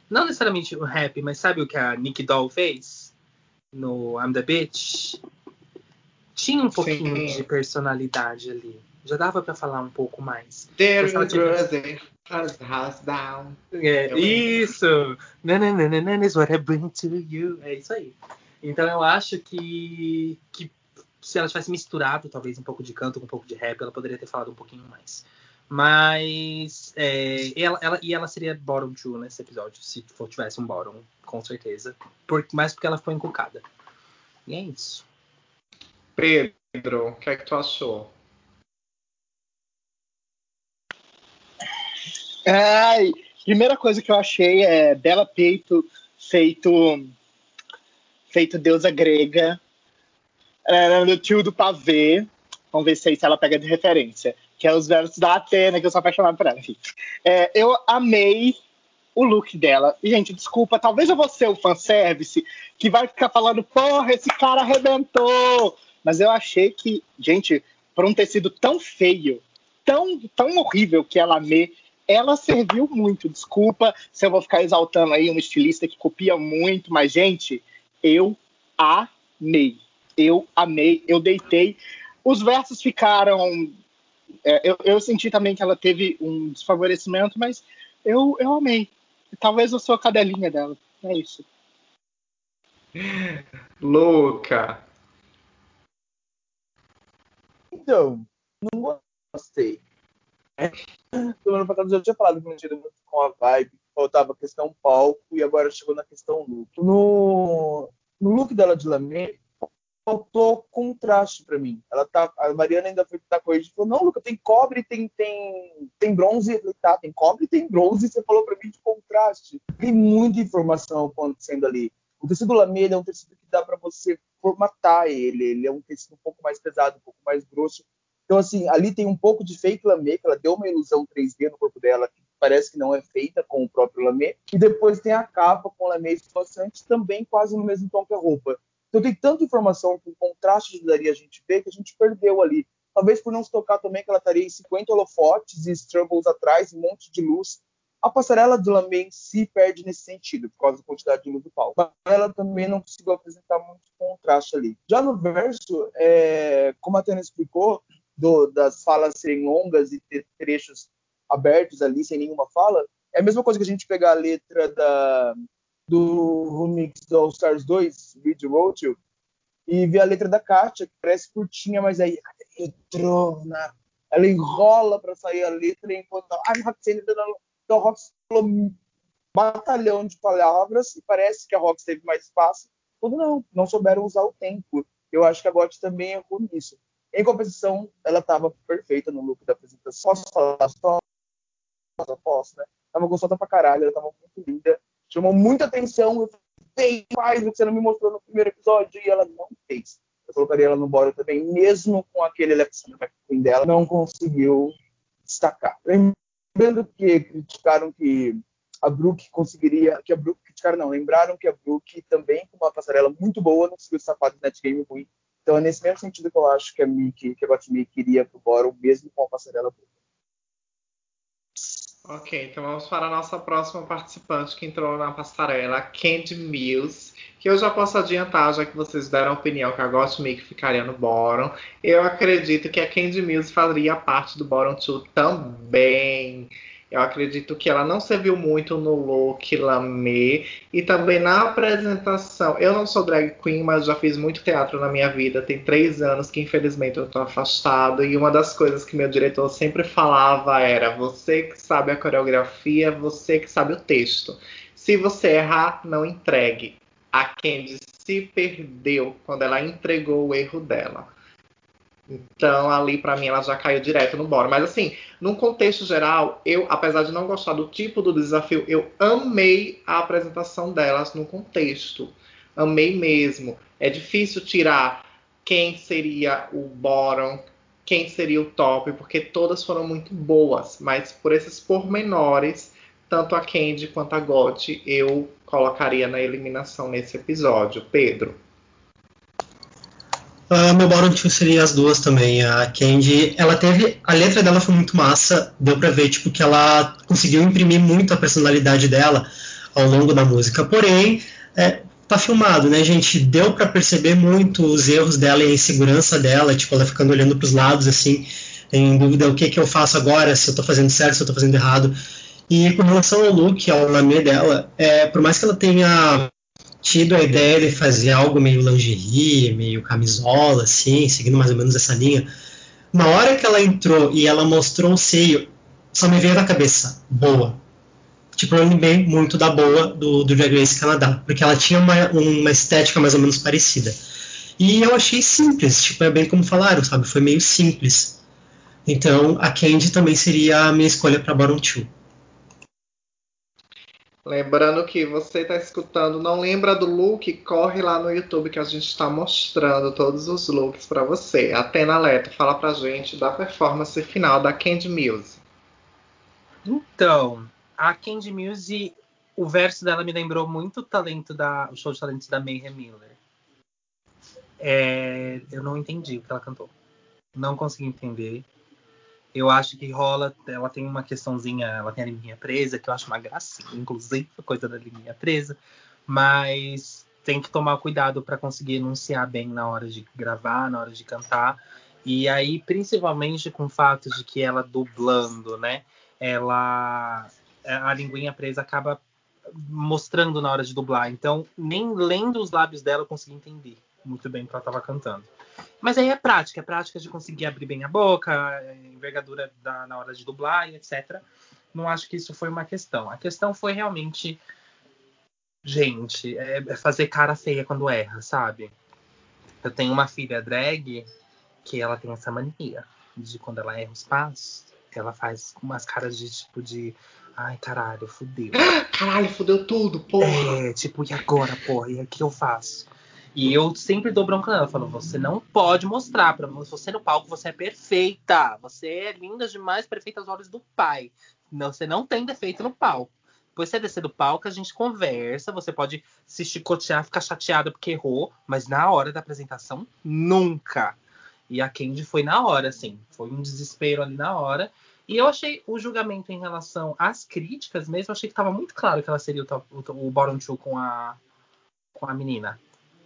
não necessariamente um rap, mas sabe o que a Nick Doll fez? no I'm the Bitch, tinha um pouquinho Sim. de personalidade ali. Já dava para falar um pouco mais. There tivesse... house down. É, isso! Nananana is what I bring to you. É isso aí. Então eu acho que, que se ela tivesse misturado talvez um pouco de canto com um pouco de rap, ela poderia ter falado um pouquinho mais. Mas é, ela, ela, e ela seria bottom two nesse episódio, se for, tivesse um bottom, com certeza. Por, mais porque ela foi encucada. E é isso. Pedro, o que é que tu achou? Ai, primeira coisa que eu achei é Bela Peito feito feito deusa grega. Era do tio do pavê. Vamos ver se ela pega de referência que é os versos da Atena, que eu sou apaixonado por ela. É, eu amei o look dela. E, gente, desculpa, talvez eu vou ser o fanservice que vai ficar falando, porra, esse cara arrebentou. Mas eu achei que, gente, por um tecido tão feio, tão, tão horrível que ela amei, ela serviu muito. Desculpa se eu vou ficar exaltando aí um estilista que copia muito, mas, gente, eu amei. Eu amei, eu deitei. Os versos ficaram É, eu, eu senti também que ela teve um desfavorecimento, mas eu, eu amei. Talvez eu sou a cadelinha dela. É isso. Luca. Então, não gostei. Semana passada eu já tinha falado que não tinha muito com a vibe, faltava a questão palco e agora chegou na questão look. No, no look dela de Lamé, faltou contraste para mim. Ela tá, a Mariana ainda foi tá e falou: "Não, Luca, tem cobre, tem tem tem bronze". Falei: "Tá, tem cobre, tem bronze". Você falou para mim de contraste. Tem muita informação acontecendo ali. O tecido lamê é um tecido que dá para você formatar ele. Ele é um tecido um pouco mais pesado, um pouco mais grosso. Então, assim, ali tem um pouco de fake lamê, que ela deu uma ilusão 3D no corpo dela, que parece que não é feita com o próprio lamê. E depois tem a capa com lamê esvoaçante, também quase no mesmo tom que a roupa. Então tem tanta informação que o contraste ajudaria a gente ver que a gente perdeu ali. Talvez por não se tocar também que ela estaria em 50 holofotes e struggles atrás, um monte de luz. A passarela do Lamé em si perde nesse sentido, por causa da quantidade de luz do palco. Mas ela também não conseguiu apresentar muito contraste ali. Já no verso, é, como a Tânia explicou, do, das falas serem longas e ter trechos abertos ali, sem nenhuma fala, é a mesma coisa que a gente pegar a letra da, do remix do All Stars 2, Read Road e ver a letra da Katia, que parece curtinha, mas aí entrou na. Ela enrola para sair a letra enquanto. Ai, Roxane, então a Rox falou um batalhão de palavras e parece que a Rox teve mais espaço. Quando não, não souberam usar o tempo. Eu acho que a Got também errou nisso. Em compensação, ela estava perfeita no look da apresentação. Posso falar só? Posso, né? Tava gostosa pra caralho, ela tava muito linda chamou muita atenção. Eu falei, faz o que você não me mostrou no primeiro episódio, e ela não fez. Eu colocaria ela no bora também, mesmo com aquele Alexander McQueen dela, não conseguiu destacar. Lembrando que criticaram que a Brooke conseguiria, que a Brooke criticaram não, lembraram que a Brooke também com uma passarela muito boa não conseguiu escapar do net game ruim. Então é nesse mesmo sentido que eu acho que a Mickey, que a Gottmik iria pro Bora, mesmo com a passarela boa. Ok, então vamos para a nossa próxima participante que entrou na passarela, Candy Mills, que eu já posso adiantar, já que vocês deram a opinião que a Gottmik ficaria no Bottom. Eu acredito que a Candy Mills faria parte do Bottom 2 também. Eu acredito que ela não serviu muito no look lamé e também na apresentação. Eu não sou drag queen, mas já fiz muito teatro na minha vida. Tem três anos que infelizmente eu estou afastado. E uma das coisas que meu diretor sempre falava era: você que sabe a coreografia, você que sabe o texto. Se você errar, não entregue. A Candy se perdeu quando ela entregou o erro dela. Então, ali, para mim, ela já caiu direto no bora. Mas, assim, num contexto geral, eu, apesar de não gostar do tipo do desafio, eu amei a apresentação delas no contexto. Amei mesmo. É difícil tirar quem seria o bottom, quem seria o top, porque todas foram muito boas. Mas por esses pormenores, tanto a Candy quanto a Gotti, eu colocaria na eliminação nesse episódio. Pedro. Uh, meu bottom two seria as duas também. A Candy, ela teve. A letra dela foi muito massa. Deu pra ver, tipo, que ela conseguiu imprimir muito a personalidade dela ao longo da música. Porém, é, tá filmado, né, gente? Deu para perceber muito os erros dela e a insegurança dela, tipo, ela ficando olhando pros lados, assim, em dúvida o que que eu faço agora, se eu tô fazendo certo, se eu tô fazendo errado. E com relação ao look, ao lamê dela, é, por mais que ela tenha tido a ideia de fazer algo meio lingerie, meio camisola, assim, seguindo mais ou menos essa linha. Na hora que ela entrou e ela mostrou o seio, só me veio na cabeça, boa. Tipo, eu lembrei muito da boa do, do Drag Race Canadá, porque ela tinha uma, uma estética mais ou menos parecida. E eu achei simples, tipo, é bem como falaram, sabe? Foi meio simples. Então, a Candy também seria a minha escolha para Bottom 2. Lembrando que você está escutando, não lembra do look, corre lá no YouTube que a gente está mostrando todos os looks para você. Atena Leto, fala pra gente da performance final da Candy Muse. Então, a Candy Muse, o verso dela me lembrou muito o talento da, o show de talentos da Mayhem Miller. É, eu não entendi o que ela cantou. Não consegui entender. Eu acho que rola, ela tem uma questãozinha, ela tem a liminha presa, que eu acho uma gracinha, inclusive, coisa da liminha presa, mas tem que tomar cuidado para conseguir enunciar bem na hora de gravar, na hora de cantar. E aí, principalmente com o fato de que ela dublando, né? Ela. A linguinha presa acaba mostrando na hora de dublar. Então, nem lendo os lábios dela eu consegui entender muito bem o que ela estava cantando. Mas aí é prática, é prática de conseguir abrir bem a boca, a envergadura da, na hora de dublar e etc. Não acho que isso foi uma questão. A questão foi realmente. Gente, é, é fazer cara feia quando erra, sabe? Eu tenho uma filha drag que ela tem essa mania de quando ela erra os passos, ela faz umas caras de tipo de ai caralho, fudeu. Caralho, fudeu tudo, porra. É, tipo, e agora, porra? E o que eu faço? E eu sempre dou bronca nela, falo, você não pode mostrar para você no palco, você é perfeita, você é linda demais, perfeita aos olhos do pai. Não, você não tem defeito no palco. Depois você descer do palco, a gente conversa, você pode se chicotear, ficar chateada porque errou, mas na hora da apresentação, nunca. E a Candy foi na hora, assim. Foi um desespero ali na hora. E eu achei o julgamento em relação às críticas mesmo, eu achei que estava muito claro que ela seria o, o, o two com a, com a menina.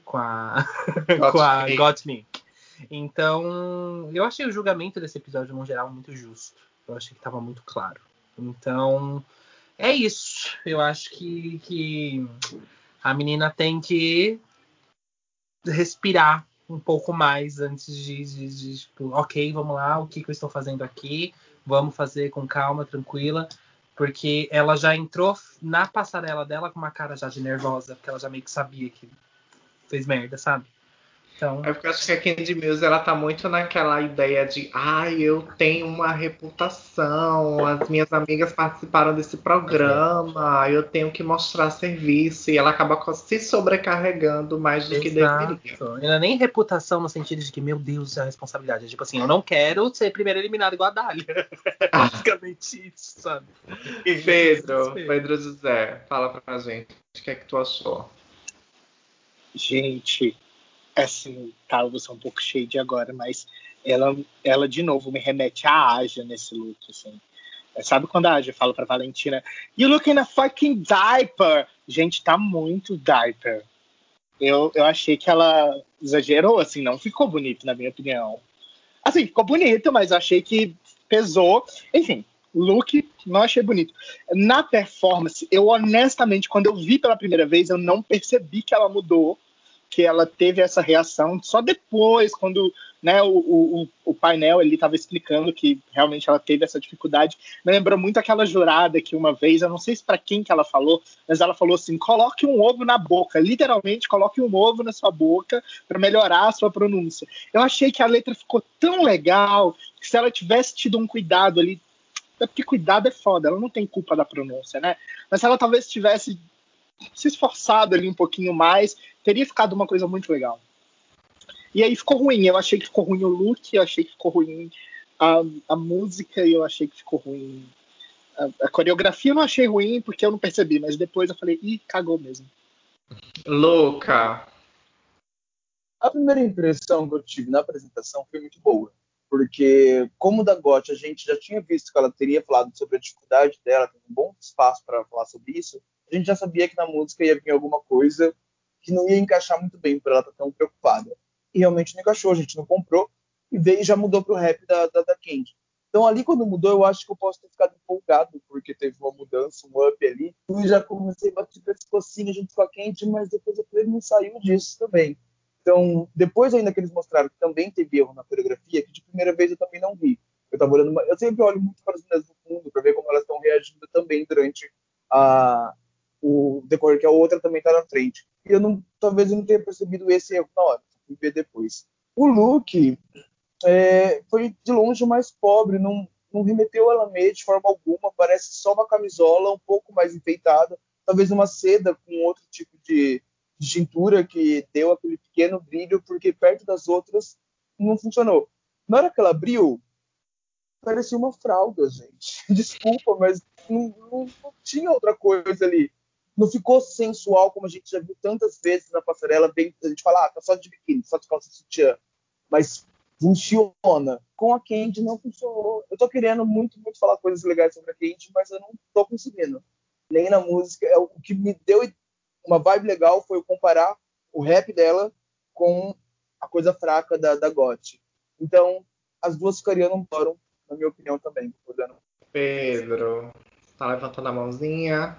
Com a, com a Gottmik. Então, eu achei o julgamento desse episódio, no geral, muito justo. Eu achei que estava muito claro. Então, é isso. Eu acho que, que a menina tem que respirar um pouco mais antes de, de, de, tipo, ok, vamos lá, o que, que eu estou fazendo aqui? Vamos fazer com calma, tranquila. Porque ela já entrou na passarela dela com uma cara já de nervosa, porque ela já meio que sabia que fez merda, sabe? Então... É porque eu acho que a Candy Mills ela tá muito naquela ideia de ai, eu tenho uma reputação, as minhas amigas participaram desse programa, eu tenho que mostrar serviço, e ela acaba se sobrecarregando mais do Exato. que deveria. Não é nem reputação no sentido de que, meu Deus, é a responsabilidade. É tipo assim, eu não quero ser primeiro eliminado igual a Dália. É basicamente isso, sabe? E Pedro, Pedro José, fala pra gente, o que é que tu achou? Gente, assim, tá, eu ser um pouco cheio de agora, mas ela, ela de novo me remete a Aja nesse look, assim. Sabe quando a Aja fala pra Valentina, You look in a fucking diaper? Gente, tá muito diaper. Eu, eu achei que ela exagerou, assim, não ficou bonito, na minha opinião. Assim, ficou bonito, mas achei que pesou. Enfim, look não achei bonito. Na performance, eu honestamente, quando eu vi pela primeira vez, eu não percebi que ela mudou que ela teve essa reação só depois, quando né, o, o, o painel ele estava explicando que realmente ela teve essa dificuldade. Me lembrou muito aquela jurada que uma vez, eu não sei se para quem que ela falou, mas ela falou assim: coloque um ovo na boca, literalmente coloque um ovo na sua boca para melhorar a sua pronúncia. Eu achei que a letra ficou tão legal que se ela tivesse tido um cuidado ali, é porque cuidado é foda, ela não tem culpa da pronúncia, né? Mas se ela talvez tivesse se esforçado ali um pouquinho mais, teria ficado uma coisa muito legal. E aí ficou ruim. Eu achei que ficou ruim o look, eu achei que ficou ruim a, a música, eu achei que ficou ruim. A, a, coreografia eu não achei ruim porque eu não percebi, mas depois eu falei, ih, cagou mesmo. Louca. A primeira impressão que eu tive na apresentação foi muito boa. Porque, como da GOT a gente já tinha visto que ela teria falado sobre a dificuldade dela, tem um bom espaço para falar sobre isso, a gente já sabia que na música ia vir alguma coisa que não ia encaixar muito bem para ela estar tão preocupada. E realmente não encaixou, a gente não comprou e veio e já mudou pro rap da, da, da Candy. Então ali quando mudou, eu acho que eu posso ter ficado empolgado, porque teve uma mudança, um up ali. E já comecei a bater pescocinho junto com a Candy, mas depois eu falei, não saiu disso também. Então, depois ainda que eles mostraram que também teve erro na coreografia, que de primeira vez eu também não vi. Eu tava olhando, eu sempre olho muito para as meninas do fundo para ver como elas estão reagindo também durante a, o decorrer, que a outra também está na frente. E eu não, talvez eu não tenha percebido esse erro na hora, fui ver depois. O look é, foi de longe mais pobre, não, não remeteu ela meio de forma alguma, parece só uma camisola um pouco mais enfeitada, talvez uma seda com outro tipo de, de tintura que deu aquele pequeno brilho, porque perto das outras não funcionou. Na hora que ela abriu, parecia uma fralda, gente. Desculpa, mas não, não, não tinha outra coisa ali não ficou sensual como a gente já viu tantas vezes na passarela. Bem, a gente fala, ah, tá só de biquíni, só de calça sutiã. Mas funciona. Com a Candy não funcionou. Eu tô querendo muito, muito falar coisas legais sobre a Candy, mas eu não tô conseguindo. Nem na música. É, o que me deu uma vibe legal foi comparar o rap dela com a coisa fraca da, da GOT. Então, as duas ficariam no bórum, na minha opinião também. Podendo. Pedro, tá levantando a mãozinha.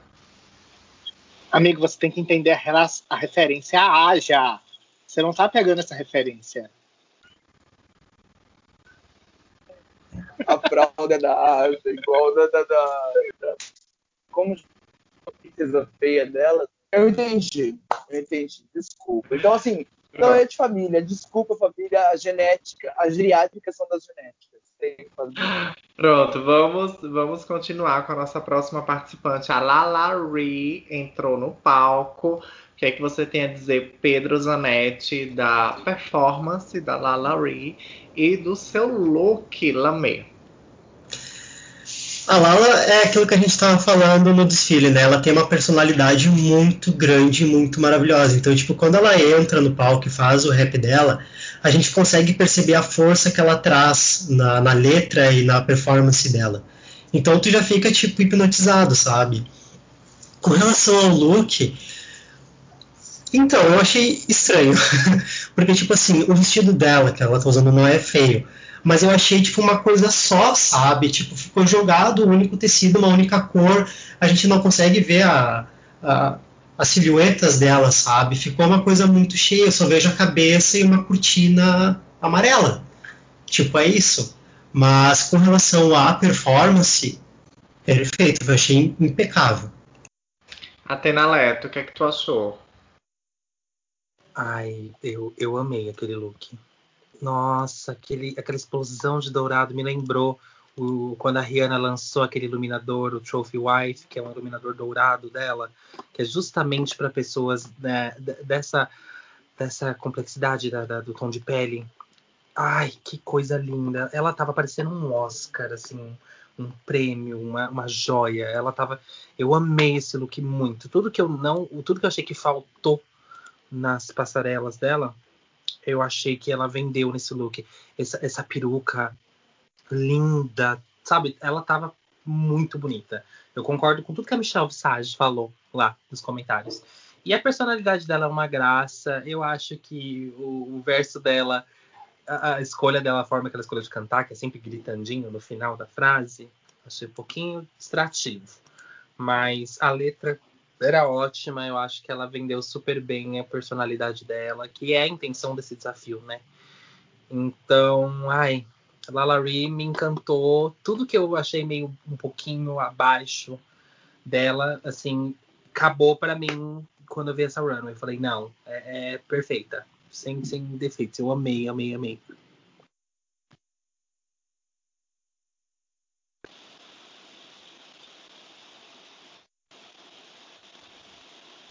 Amigo, você tem que entender a, a referência a Aja. Você não tá pegando essa referência. A fralda da Aja, igual da, da, da, da como a princesa feia dela. Eu entendi, eu entendi, desculpa. Então, assim, não é de família, desculpa, família, a genética, as geriátricas são das genéticas. Pronto, vamos, vamos continuar com a nossa próxima participante. A Lala Ree entrou no palco. O que é que você tem a dizer, Pedro Zanetti, da performance da Lala Ree e do seu look, Lamé? A Lala é aquilo que a gente estava falando no desfile, né? Ela tem uma personalidade muito grande, muito maravilhosa. Então, tipo, quando ela entra no palco e faz o rap dela, a gente consegue perceber a força que ela traz na, na letra e na performance dela. Então, tu já fica, tipo, hipnotizado, sabe? Com relação ao look, então, eu achei estranho. Porque, tipo assim, o vestido dela que ela tá usando não é feio mas eu achei tipo uma coisa só, sabe? Tipo, ficou jogado um único tecido, uma única cor, a gente não consegue ver a, a, as silhuetas dela, sabe? Ficou uma coisa muito cheia, eu só vejo a cabeça e uma cortina amarela. Tipo, é isso. Mas com relação à performance, perfeito, eu achei impecável. Atena Leto, o que é que tu achou? Ai, eu, eu amei aquele look. Nossa, aquele, aquela explosão de dourado me lembrou o, quando a Rihanna lançou aquele iluminador, o Trophy Wife, que é um iluminador dourado dela, que é justamente para pessoas né, dessa, dessa complexidade da, da, do tom de pele. Ai, que coisa linda! Ela tava parecendo um Oscar, assim, um prêmio, uma, uma joia. Ela tava. Eu amei esse look muito. Tudo que eu não. Tudo que eu achei que faltou nas passarelas dela, eu achei que ela vendeu nesse look. Essa, essa peruca linda, sabe? Ela tava muito bonita. Eu concordo com tudo que a Michelle Visage falou lá nos comentários. E a personalidade dela é uma graça. Eu acho que o, o verso dela, a, a, escolha dela, a forma que ela escolheu de cantar, que é sempre gritandinho no final da frase, achei um pouquinho distrativo. Mas a letra era ótima, eu acho que ela vendeu super bem a personalidade dela, que é a intenção desse desafio, né? Então, ai, Lala Ree me encantou. Tudo que eu achei meio um pouquinho abaixo dela, assim, acabou para mim quando eu vi essa runway. Eu falei, não, é, é perfeita, sem, sem defeitos. Eu amei, amei, amei.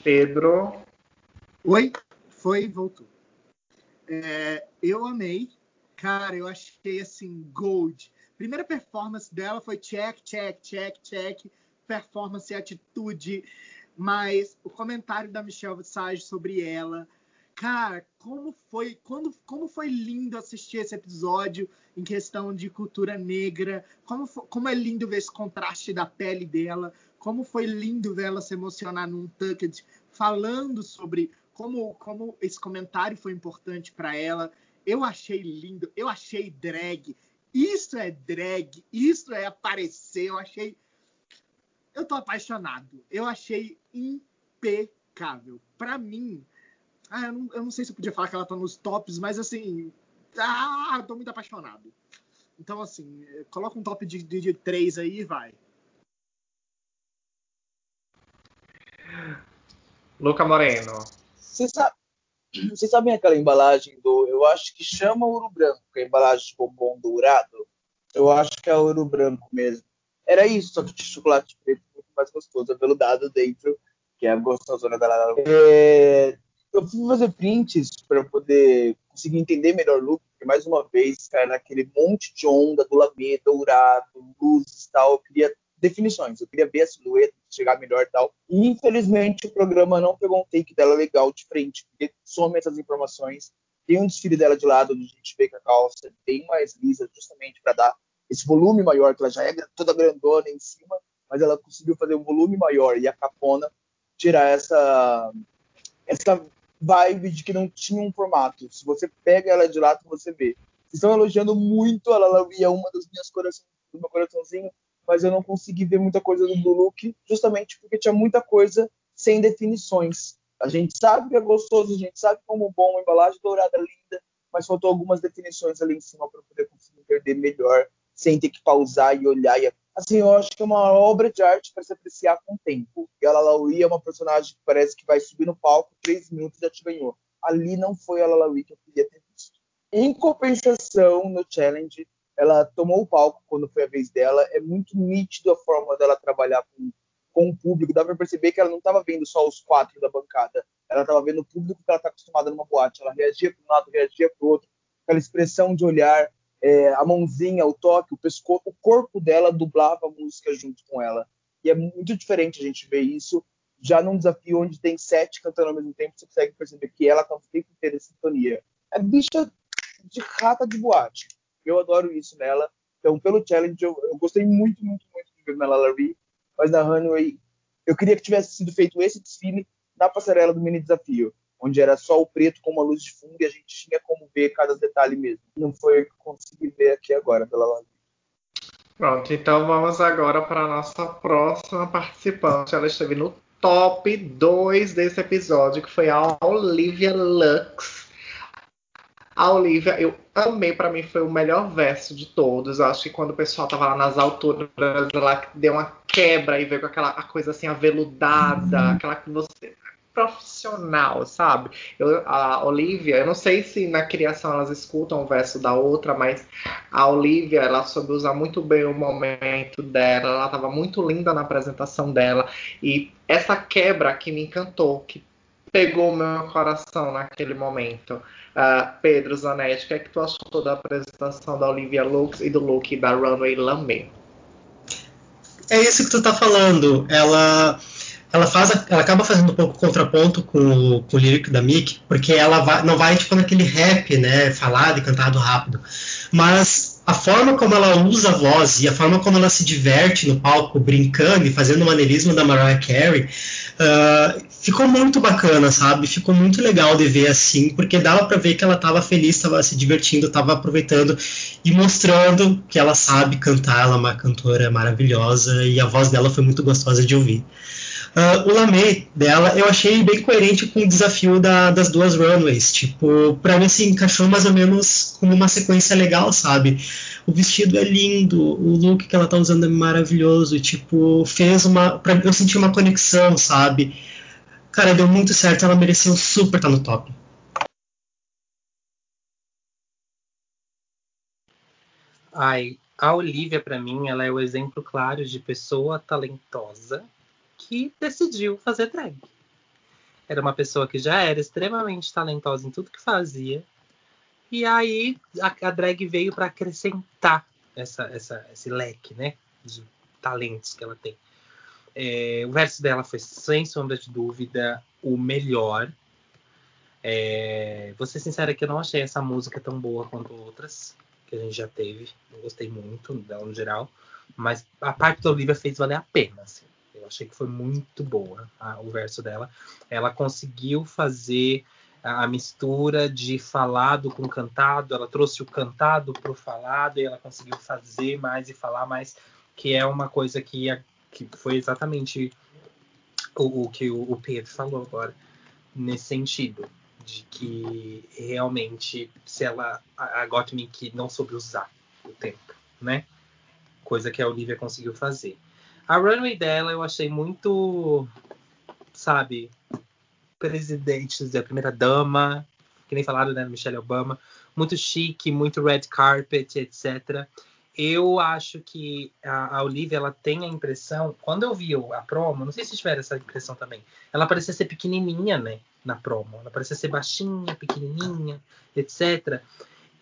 Pedro. Oi? Foi, voltou. É, eu amei. Cara, eu achei assim, gold. Primeira performance dela foi check, check, check, check. Performance e atitude. Mas o comentário da Michelle Visage sobre ela. Cara, como foi, quando, como foi lindo assistir esse episódio em questão de cultura negra. Como, como é lindo ver esse contraste da pele dela como foi lindo ver ela se emocionar num Tucket falando sobre como, como esse comentário foi importante para ela. Eu achei lindo, eu achei drag. Isso é drag, isso é aparecer. Eu achei. Eu tô apaixonado. Eu achei impecável. Para mim, ah, eu, não, eu, não, sei se eu podia falar que ela tá nos tops, mas assim. Ah, eu tô muito apaixonado. Então, assim, coloca um top de, de, de três aí e vai. Luca Moreno. Vocês sabe, sabem aquela embalagem do. Eu acho que chama ouro branco, que é a embalagem de bombom dourado. Eu acho que é ouro branco mesmo. Era isso, só que de chocolate preto muito mais gostoso, aveludado dentro, que é a gostosona da. É, eu fui fazer prints para poder conseguir entender melhor o look, porque mais uma vez, cara, aquele monte de onda do lamê, dourado, luzes e tal, eu queria definições. Eu queria ver a silhueta, chegar melhor e tal. E infelizmente o programa não pegou um take dela legal de frente, porque some essas informações. Tem um desfile dela de lado, onde a gente vê que a calça é bem mais lisa, justamente para dar esse volume maior, que ela já é toda grandona em cima, mas ela conseguiu fazer um volume maior e a capona tirar essa essa vibe de que não tinha um formato. Se você pega ela de lado, você vê. estão elogiando muito a Lalawi, é uma das minhas corações, do meu coraçãozinho, mas eu não consegui ver muita coisa do look, justamente porque tinha muita coisa sem definições. A gente sabe que é gostoso, a gente sabe como bom, uma embalagem dourada linda, mas faltou algumas definições ali em cima para poder conseguir entender melhor, sem ter que pausar e olhar. E, assim, eu acho que é uma obra de arte para se apreciar com o tempo. E a Lalawi é uma personagem que parece que vai subir no palco, três minutos já te ganhou. Ali não foi a Lalawi que eu queria ter visto. Em compensação, no challenge, ela tomou o palco quando foi a vez dela. É muito nítido a forma dela trabalhar com, com o público. Dá para perceber que ela não estava vendo só os quatro da bancada. Ela estava vendo o público que ela está acostumada numa boate. Ela reagia para um lado, reagia para o outro. Aquela expressão de olhar, é, a mãozinha, o toque, o pescoço, o corpo dela dublava a música junto com ela. E é muito diferente a gente ver isso. Já num desafio onde tem sete cantando ao mesmo tempo, você consegue perceber que ela está o tempo inteiro em sintonia. É bicha de rata de boate. Eu adoro isso nela. Então, pelo challenge, eu, eu gostei muito, muito, muito de ver Mela Larry. Mas na Runway, eu queria que tivesse sido feito esse desfile na passarela do mini desafio, onde era só o preto com uma luz de fundo e a gente tinha como ver cada detalhe mesmo. Não foi o que consegui ver aqui agora pela Larry. Pronto, então vamos agora para a nossa próxima participante. Ela esteve no top 2 desse episódio, que foi a Olivia Lux. A Olivia, eu amei, para mim foi o melhor verso de todos. Eu acho que quando o pessoal tava lá nas alturas, ela deu uma quebra e veio com aquela coisa assim aveludada, uhum. aquela que você profissional, sabe? Eu, a Olivia, eu não sei se na criação elas escutam o verso da outra, mas a Olivia, ela soube usar muito bem o momento dela, ela estava muito linda na apresentação dela, e essa quebra que me encantou, que pegou meu coração naquele momento. Uh, Pedro Zanetti, o que é que tu achou da apresentação da Olivia Lux e do look da Runway Lame? É isso que tu tá falando. Ela ela faz ela acaba fazendo um pouco contraponto com o, com o lírico da Mick, porque ela vai, não vai tipo naquele rap, né, falado e cantado rápido, mas a forma como ela usa a voz e a forma como ela se diverte no palco, brincando e fazendo o maneirismo da Mariah Carey, uh, ficou muito bacana, sabe? Ficou muito legal de ver assim, porque dava para ver que ela estava feliz, estava se divertindo, estava aproveitando e mostrando que ela sabe cantar. Ela é uma cantora maravilhosa e a voz dela foi muito gostosa de ouvir. Uh, o Lamé dela eu achei bem coerente com o desafio da, das duas runways. Tipo, pra mim se encaixou mais ou menos como uma sequência legal, sabe? O vestido é lindo, o look que ela tá usando é maravilhoso. Tipo, fez uma. Pra, eu senti uma conexão, sabe? Cara, deu muito certo, ela mereceu super estar tá no top. Ai, a Olivia, para mim, ela é o exemplo claro de pessoa talentosa que decidiu fazer drag. Era uma pessoa que já era extremamente talentosa em tudo que fazia. E aí a, a drag veio para acrescentar essa, essa, esse leque né, de talentos que ela tem. É, o verso dela foi, sem sombra de dúvida, o melhor. É, vou ser sincera que eu não achei essa música tão boa quanto outras que a gente já teve. Eu gostei muito dela no geral. Mas a parte da Olivia fez valer a pena. Assim. Eu achei que foi muito boa a, o verso dela. Ela conseguiu fazer a, a mistura de falado com cantado. Ela trouxe o cantado para o falado e ela conseguiu fazer mais e falar mais, que é uma coisa que, que foi exatamente o, o que o, o Pedro falou agora, nesse sentido de que realmente se ela a Gottmik não soube usar o tempo, né? Coisa que a Olivia conseguiu fazer. A runway dela eu achei muito, sabe, presidente, a primeira dama, que nem falaram, né, Michelle Obama, muito chique, muito red carpet, etc. Eu acho que a, Olivia ela tem a impressão, quando eu vi a promo, não sei se tiver essa impressão também, ela parecia ser pequenininha, né, na promo. Ela parecia ser baixinha, pequenininha, etc.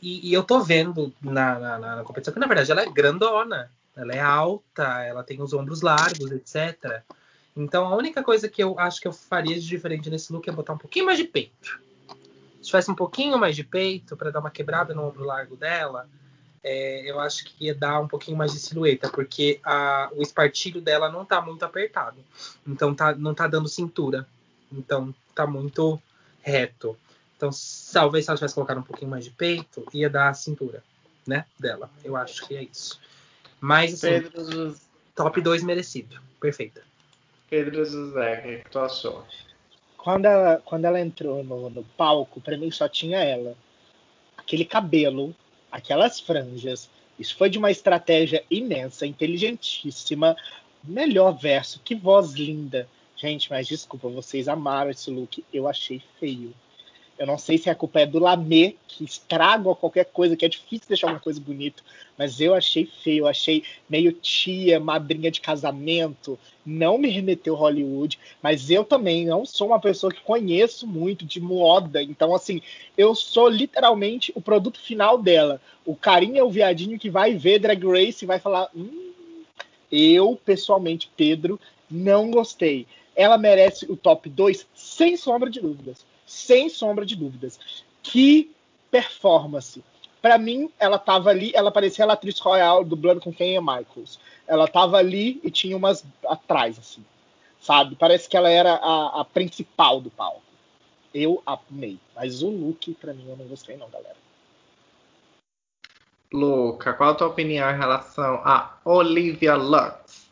E, e eu tô vendo na, na, na competição que na verdade ela é grandona. Ela é alta, ela tem os ombros largos, etc. Então a única coisa que eu acho que eu faria de diferente nesse look é botar um pouquinho mais de peito. Se tivesse um pouquinho mais de peito para dar uma quebrada no ombro largo dela, é, eu acho que ia dar um pouquinho mais de silhueta, porque a, o espartilho dela não tá muito apertado. Então tá, não tá dando cintura. Então tá muito reto. Então, talvez se ela tivesse colocado um pouquinho mais de peito, ia dar a cintura, né? Dela. Eu acho que é isso. Mas, assim, Pedro, José- top 2 merecido. Perfeita. Pedro José, o que, tu achou? Quando ela, quando ela entrou no, no palco, pra mim só tinha ela. Aquele cabelo, aquelas franjas. Isso foi de uma estratégia imensa, inteligentíssima. Melhor verso, que voz linda. Gente, mas desculpa, vocês amaram esse look. Eu achei feio. Eu não sei se a culpa é do Lamê, que estraga qualquer coisa, que é difícil deixar uma coisa bonita, mas eu achei feio, achei meio tia, madrinha de casamento, não me remeteu Hollywood, mas eu também não sou uma pessoa que conheço muito de moda, então assim, eu sou literalmente o produto final dela. O carinha é o viadinho que vai ver Drag Race e vai falar, hum, eu, pessoalmente, Pedro, não gostei. Ela merece o top 2 sem sombra de dúvidas. Sem sombra de dúvidas. Que performance. Pra mim, ela tava ali, ela parecia a atriz royal dublando com Kenya Michaels. Ela tava ali e tinha umas atrás, assim. Sabe? Parece que ela era a, a principal do palco. Eu amei. Mas o look, pra mim, eu não gostei, não, galera. Luca, qual a tua opinião em relação a Olivia Lux?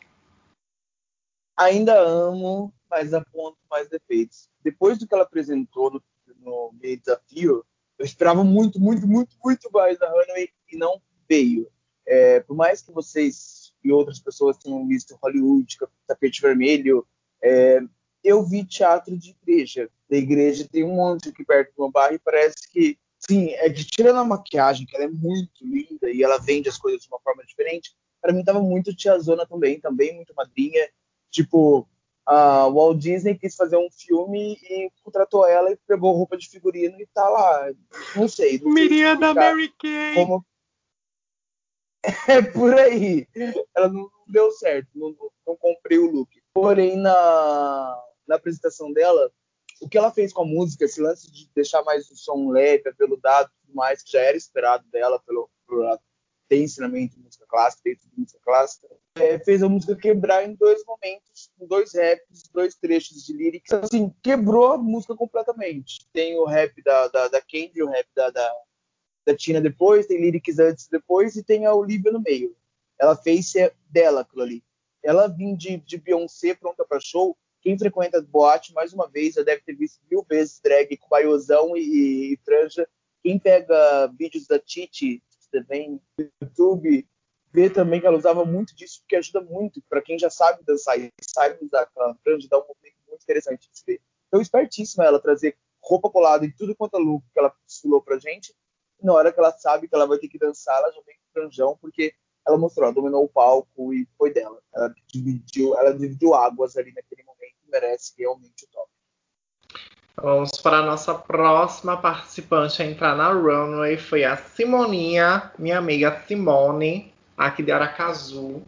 Ainda amo, mas aponto mais defeitos. Depois do que ela apresentou no, no desafio, eu esperava muito, muito, muito, muito mais da Runway e não veio. É, por mais que vocês e outras pessoas tenham visto Hollywood, tapete vermelho, é, eu vi teatro de igreja. Da igreja tem um monte aqui perto do meu bairro e parece que, sim, é que tirando a maquiagem, que ela é muito linda e ela vende as coisas de uma forma diferente, para mim tava muito tiazona também, também muito madrinha. Tipo, a Walt Disney quis fazer um filme e contratou ela e pegou roupa de figurino e tá lá. Não sei. Não explicar Mary Kay. como... É por aí. Ela não deu certo, não, não comprei o look. Porém, na, na apresentação dela, o que ela fez com a música, esse lance de deixar mais o som leve, aveludado e tudo mais, que já era esperado dela, pelo, por ter ensinamento de música clássica, ter de música clássica, é, fez a música quebrar em dois momentos, em dois raps, dois trechos de lyrics. Assim, quebrou a música completamente. Tem o rap da, da, da Candy, o rap da, da, da Tina depois, tem lyrics antes e depois, e tem a Olivia no meio. Ela fez dela aquilo ali. Ela vinha de, de Beyoncé pronta para show. Quem frequenta boate, mais uma vez, já deve ter visto mil vezes drag com baiozão e, e franja. Quem pega vídeos da Titi, também YouTube, vê também que ela usava muito disso, porque ajuda muito para quem já sabe dançar e sabe usar aquela franja, dá um movimento muito interessante de se ver. Então, espertíssima ela trazer roupa colada em tudo quanto é look que ela desfilou pra gente. E na hora que ela sabe que ela vai ter que dançar, ela já vem com franjão, porque ela mostrou, ela dominou o palco e foi dela. Ela dividiu, ela dividiu águas ali naquele momento e merece realmente o top. Vamos para a nossa próxima participante a entrar na runway. Foi a Simoninha, minha amiga Simone, aqui de Aracaju.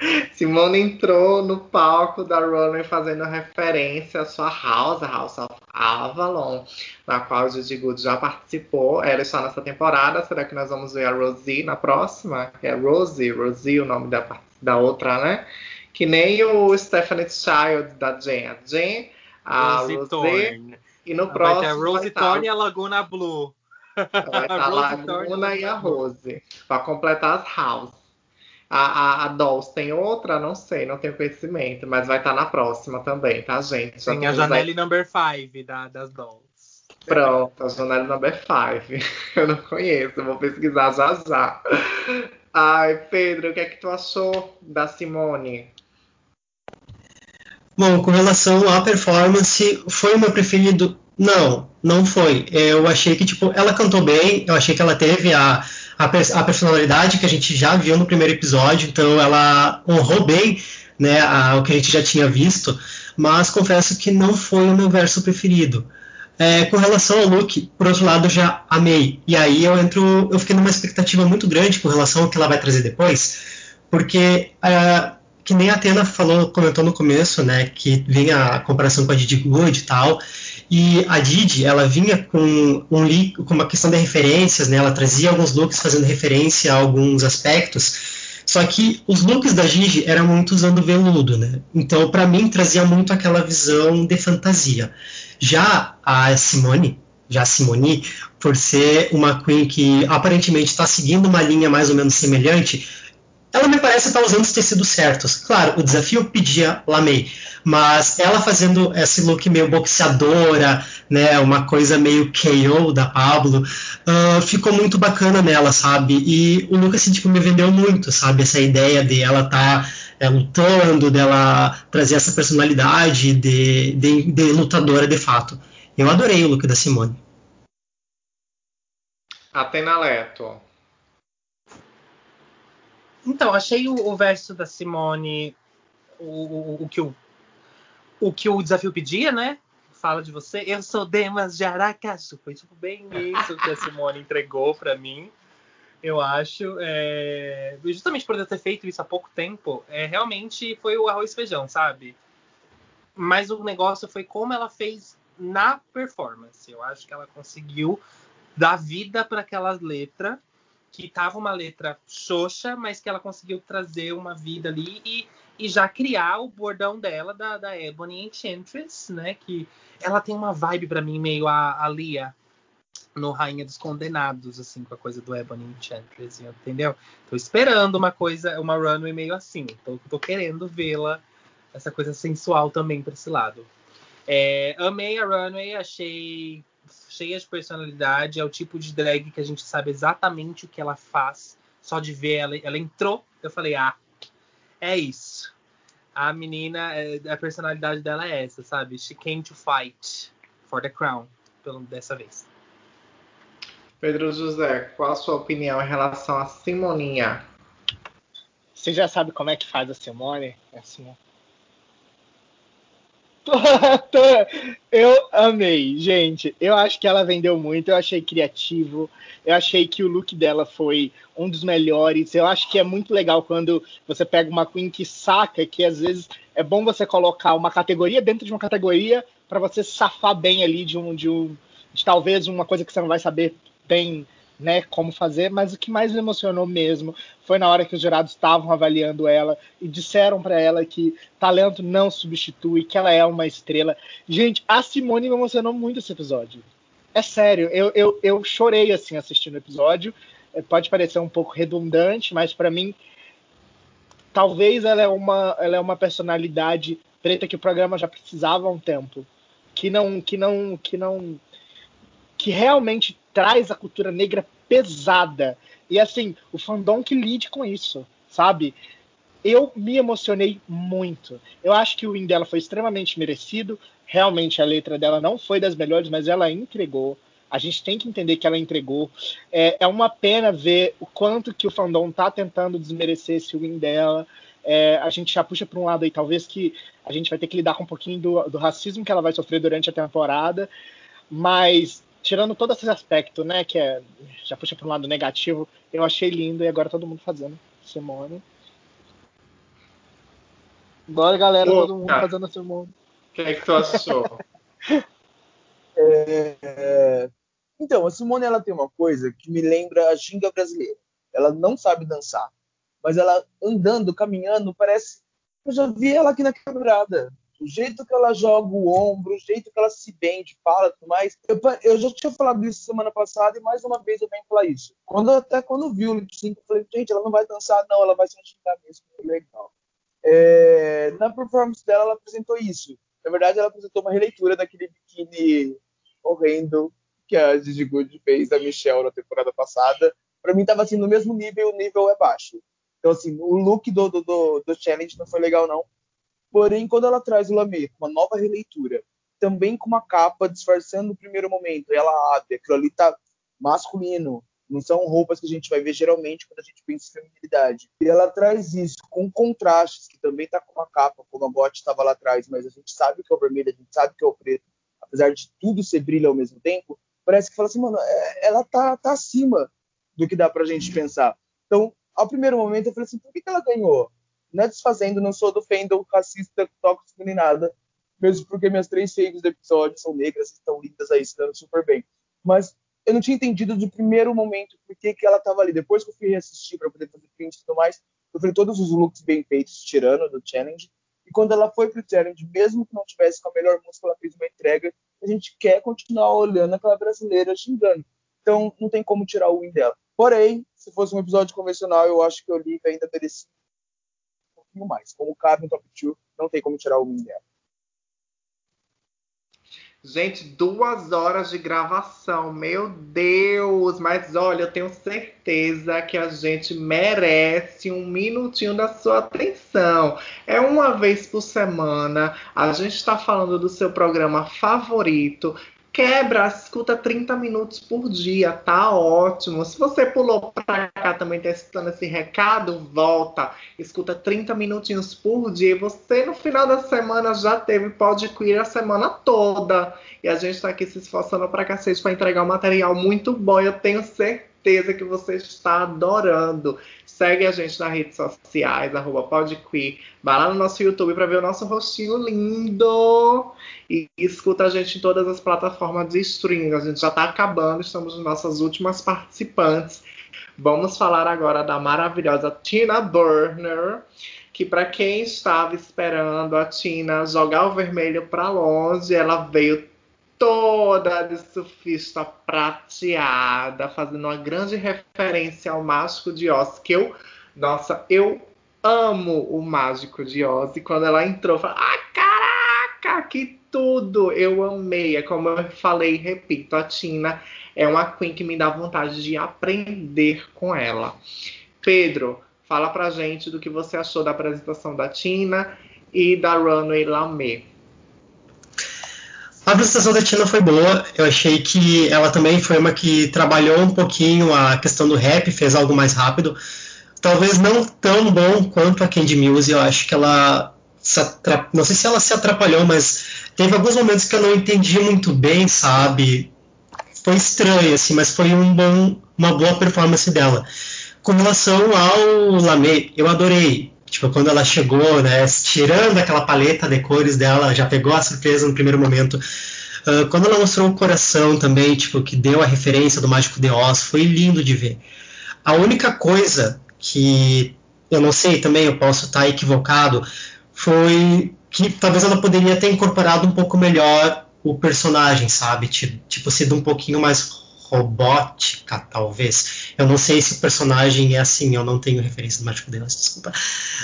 Simone entrou no palco da runway fazendo referência à sua house, a House of Avalon, na qual o Gigi Good já participou. Ela está nessa temporada. Será que nós vamos ver a Rosie na próxima? É Rosie, Rosie, o nome da, da outra, né? Que nem o Stephanie Child da Jen. A Jen, a Rose Thorne. e no Vai próximo ter a Rose vai tá- Thorne e a Laguna Blue. vai estar a Rose Thorne Laguna e a Blue. Rose, para completar as house. A, a, a Dolls tem outra? Não sei, não tenho conhecimento, mas vai estar na próxima também, tá, gente? Já Tem a aí- Janelle Number 5 da, das Dolls. Pronto, a Janelle Number 5. Eu não conheço, vou pesquisar já já. Ai, Pedro, o que é que tu achou da Simone? Bom, com relação à performance, foi o meu preferido? Não, não foi. Eu achei que, tipo, ela cantou bem, eu achei que ela teve a, a, a personalidade que a gente já viu no primeiro episódio, então ela honrou bem, né, a- o que a gente já tinha visto, mas confesso que não foi o meu verso preferido. É, com relação ao look, por outro lado, eu já amei. E aí eu entro, eu fiquei numa expectativa muito grande com relação ao que ela vai trazer depois, porque ah, que nem a Atena falou, comentou no começo, né, que vinha a comparação com a Didi Good e tal, e a Didi, ela vinha com, um, com uma questão de referências, né, ela trazia alguns looks fazendo referência a alguns aspectos, só que os looks da Gigi eram muito usando veludo, né, então para mim trazia muito aquela visão de fantasia. Já a Simone, já Simone, por ser uma Queen que aparentemente está seguindo uma linha mais ou menos semelhante, ela me parece estar usando os tecidos certos. Claro, o desafio pedia Lamei, mas ela fazendo esse look meio boxeadora, né, uma coisa meio KO da Pablo, uh, ficou muito bacana nela, sabe? E o look assim, tipo, me vendeu muito, sabe? Essa ideia de ela estar tá, é, lutando, dela trazer essa personalidade de, de, de lutadora de fato. Eu adorei o look da Simone. Atena Leto. Então, achei o, o verso da Simone o, o, o, que o, o que o desafio pedia, né? Fala de você. Eu sou Demas de Aracaju. Foi tipo, bem isso que a Simone entregou para mim. Eu acho. É... Justamente por eu ter feito isso há pouco tempo, é, realmente foi o arroz e feijão, sabe? Mas o negócio foi como ela fez na performance. Eu acho que ela conseguiu dar vida para aquela letra, que tava uma letra xoxa, mas que ela conseguiu trazer uma vida ali e, e já criar o bordão dela, da, da Ebony Enchantress, né? Que ela tem uma vibe para mim meio a, a Lia no Rainha dos Condenados, assim, com a coisa do Ebony Enchantress, entendeu? Tô esperando uma coisa, uma runway meio assim. Tô, tô querendo vê-la, essa coisa sensual também para esse lado. É, amei a Runway, achei cheia de personalidade. É o tipo de drag que a gente sabe exatamente o que ela faz. Só de ver ela, ela entrou, eu falei, ah, é isso. A menina, é, a personalidade dela é essa, sabe? She came to fight for the crown, pelo, dessa vez. Pedro José, qual a sua opinião em relação a Simoninha? Você já sabe como é que faz a Simone? É assim, eu amei, gente. Eu acho que ela vendeu muito, eu achei criativo, eu achei que o look dela foi um dos melhores. Eu acho que é muito legal quando você pega uma Queen que saca que às vezes é bom você colocar uma categoria dentro de uma categoria para você safar bem ali de um, de um de talvez uma coisa que você não vai saber bem né, como fazer, mas o que mais me emocionou mesmo foi na hora que os jurados estavam avaliando ela e disseram para ela que talento não substitui, que ela é uma estrela. Gente, a Simone me emocionou muito esse episódio. É sério, eu, eu, eu chorei assim assistindo o episódio. É, pode parecer um pouco redundante, mas para mim, talvez ela é uma, ela é uma personalidade preta que o programa já precisava há um tempo, que não, que não, que não que realmente traz a cultura negra pesada. E assim, o fandom que lide com isso, sabe? Eu me emocionei muito. Eu acho que o win dela foi extremamente merecido. Realmente a letra dela não foi das melhores, mas ela entregou. A gente tem que entender que ela entregou. É, é uma pena ver o quanto que o fandom tá tentando desmerecer esse win dela. É, a gente já puxa para um lado aí, talvez que a gente vai ter que lidar com um pouquinho do, do racismo que ela vai sofrer durante a temporada. Mas tirando todo esse aspecto, né, que é, já puxa para um lado negativo, eu achei lindo e agora todo mundo fazendo Simone. Bora, galera, todo mundo fazendo a Simone. O que é que tu achou? é... Então, a Simone ela tem uma coisa que me lembra a ginga brasileira. Ela não sabe dançar, mas ela andando, caminhando, parece. Eu já vi ela aqui na quebrada o jeito que ela joga o ombro, o jeito que ela se vende, fala tudo mais. Eu, eu já tinha falado isso semana passada e mais uma vez eu venho falar isso. Quando, até quando vi o lip sync, eu falei, gente, ela não vai dançar, não, ela vai se agitar mesmo. Legal. É, na performance dela, ela apresentou isso. Na verdade, ela apresentou uma releitura daquele biquíni horrendo que a Gigi Good fez da Michelle na temporada passada. Para mim, tava assim no mesmo nível, o nível é baixo. Então, assim, o look do, do, do, do challenge não foi legal, não Porém, quando ela traz o com uma nova releitura, também com uma capa disfarçando o primeiro momento, ela abre, aquilo ali tá masculino, não são roupas que a gente vai ver geralmente quando a gente pensa em feminilidade. E ela traz isso com contrastes, que também tá com uma capa, como a Gotti estava lá atrás, mas a gente sabe que é o vermelho, a gente sabe que é o preto, apesar de tudo ser brilho ao mesmo tempo, parece que fala assim, mano, é, ela tá, tá acima do que dá pra gente pensar. Então, ao primeiro momento, eu falei assim, por que, que ela ganhou? Não é desfazendo, não sou do fandom racista, tóxico nem nada, mesmo porque minhas três faves do episódio são negras e estão lindas aí, dando super bem. Mas eu não tinha entendido de primeiro momento por que, que ela estava ali. Depois que eu fui reassistir para poder fazer print e tudo mais, eu falei todos os looks bem feitos, tirando do challenge. E quando ela foi pro challenge, mesmo que não tivesse com a melhor música, ela fez uma entrega a gente quer continuar olhando aquela brasileira xingando. Então, não tem como tirar o win dela. Porém, se fosse um episódio convencional, eu acho que a Olivia ainda merecia pouquinho mais. Como cabe no top 2, não tem como tirar o win dela. Gente, duas horas de gravação, meu Deus! Mas olha, eu tenho certeza que a gente merece um minutinho da sua atenção. É uma vez por semana, a gente está falando do seu programa favorito quebra, escuta 30 minutos por dia, tá ótimo. Se você pulou para cá também tá escutando esse recado, volta, escuta 30 minutinhos por dia. Você no final da semana já teve pode queer a semana toda. E a gente está aqui se esforçando para cacete para entregar um material muito bom. Eu tenho certeza que você está adorando. Segue a gente nas redes sociais, arroba podqueer. Vai lá no nosso YouTube para ver o nosso rostinho lindo. E escuta a gente em todas as plataformas de streaming. A gente já está acabando, estamos nas nossas últimas participantes. Vamos falar agora da maravilhosa Tina Burner, que para quem estava esperando a Tina jogar o vermelho para longe, ela veio toda de surfista prateada, fazendo uma grande referência ao Mágico de Oz, que eu, nossa, eu amo o Mágico de Oz. E quando ela entrou, falei, ah, caraca, que tudo! Eu amei. É como eu falei e repito, a Tina é uma queen que me dá vontade de aprender com ela. Pedro, fala pra gente do que você achou da apresentação da Tina e da Runway Lamé. A apresentação da Tina foi boa. Eu achei que ela também foi uma que trabalhou um pouquinho a questão do rap, fez algo mais rápido. Talvez não tão bom quanto a Candy Muse. Eu acho que ela não sei se ela se atrapalhou, mas teve alguns momentos que eu não entendi muito bem, sabe? Foi estranho, assim, mas foi um bom, uma boa performance dela. Com relação ao Lamé, eu adorei Tipo, quando ela chegou, né, tirando aquela paleta de cores dela, já pegou a surpresa no primeiro momento. Uh, quando ela mostrou o coração também, tipo, que deu a referência do Mágico de Oz, foi lindo de ver. A única coisa que eu não sei também, eu posso estar equivocado, foi que talvez ela poderia ter incorporado um pouco melhor o personagem, sabe? Tipo, sido um pouquinho mais robótica, talvez. Eu não sei se o personagem é assim, eu não tenho referência do Mágico Delas, desculpa.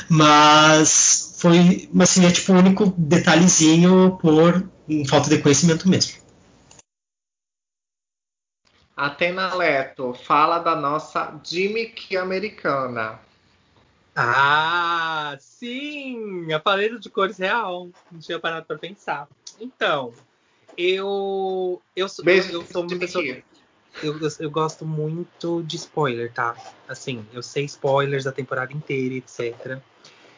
Mas foi, assim, é tipo o um único detalhezinho por falta de conhecimento mesmo. Atena Leto, fala da nossa gimmick americana. Ah, sim! A paleta de cores real. Não tinha parado para pensar. Então, eu eu, Beijo, eu, eu sou uma pessoa eu, eu, eu, gosto muito de spoiler, tá? Assim, eu sei spoilers da temporada inteira, etc.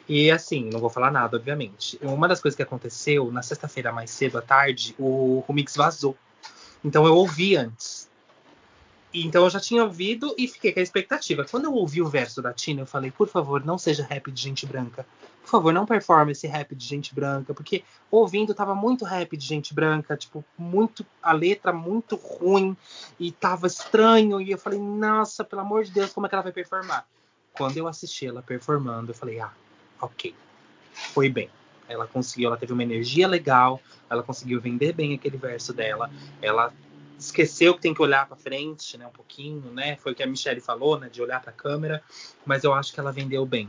E assim, não vou falar nada, obviamente. Uma das coisas que aconteceu, na sexta-feira mais cedo à tarde, o Rumix vazou. Então eu ouvi antes. Então eu já tinha ouvido e fiquei com a expectativa. Quando eu ouvi o verso da Tina, eu falei, por favor, não seja rap de gente branca. Por favor, não performe esse rap de gente branca, porque ouvindo tava muito rap de gente branca, tipo, muito a letra muito ruim e tava estranho e eu falei, nossa, pelo amor de Deus, como é que ela vai performar? Quando eu assisti ela performando, eu falei, ah, OK. Foi bem. Ela conseguiu, ela teve uma energia legal, ela conseguiu vender bem aquele verso dela, ela esqueceu que tem que olhar para frente, né, um pouquinho, né? Foi o que a Michelle falou, né, de olhar para a câmera, mas eu acho que ela vendeu bem.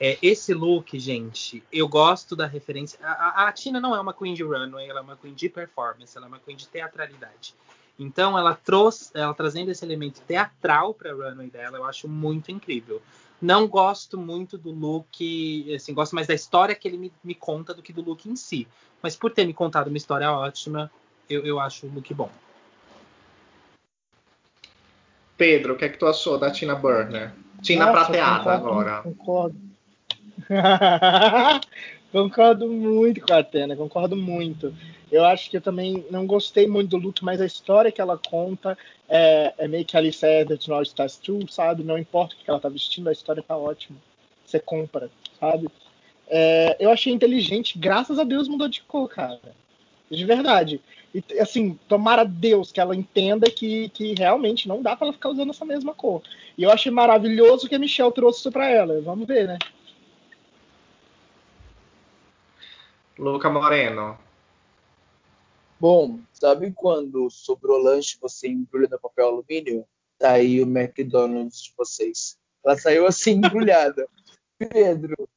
É, esse look, gente, eu gosto da referência. A, a, Tina não é uma queen de runway, ela é uma queen de performance, ela é uma queen de teatralidade. Então, ela trouxe, ela trazendo esse elemento teatral para a runway dela, eu acho muito incrível. Não gosto muito do look, assim, gosto mais da história que ele me, me conta do que do look em si. Mas por ter me contado uma história ótima, eu, eu acho o look bom. Pedro, o que é que tu achou da Tina Burner? Tina Nossa, prateada concordo, agora. Concordo. concordo muito com a Atena, concordo muito. Eu acho que eu também não gostei muito do look, mas a história que ela conta é, é meio que a Alice Edwards no Stars 2, sabe? Não importa o que ela tá vestindo, a história tá ótima. Você compra, sabe? É, eu achei inteligente, graças a Deus mudou de cor, cara. De verdade. E, assim, tomara Deus que ela entenda que, que realmente não dá para ela ficar usando essa mesma cor. E eu achei maravilhoso que a Michelle trouxe isso para ela. Vamos ver, né? Luca Moreno. Bom, sabe quando sobrou lanche você embrulha no papel alumínio? Tá aí o McDonald's de vocês. Ela saiu assim embrulhada. Pedro,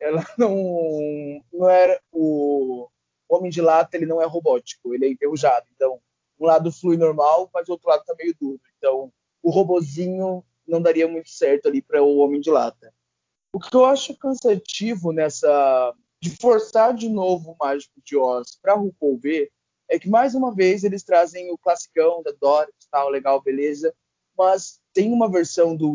ela não, não era o homem de lata, ele não é robótico, ele é enferrujado. Então, um lado flui normal, mas o outro lado tá meio duro. Então, o robozinho não daria muito certo ali para o homem de lata. O que eu acho cansativo nessa de forçar de novo o Mágico de Oz para RuPaul ver é que mais uma vez eles trazem o classicão da Dorothy, tal, legal, beleza, mas tem uma versão do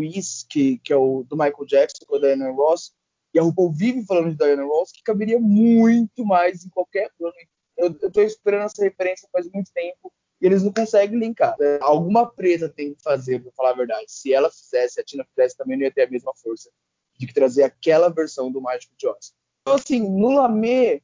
que, que é o do Michael Jackson com a Diana Ross, e a RuPaul vive falando de Diana Ross, que caberia muito mais em qualquer plano. Eu, tô esperando essa referência faz muito tempo, e eles não conseguem linkar. É, alguma presa tem que fazer, para falar a verdade. Se ela fizesse, se a Tina fizesse, também não ia ter a mesma força de que trazer aquela versão do Mágico de Oz. Então, assim, no Lamé,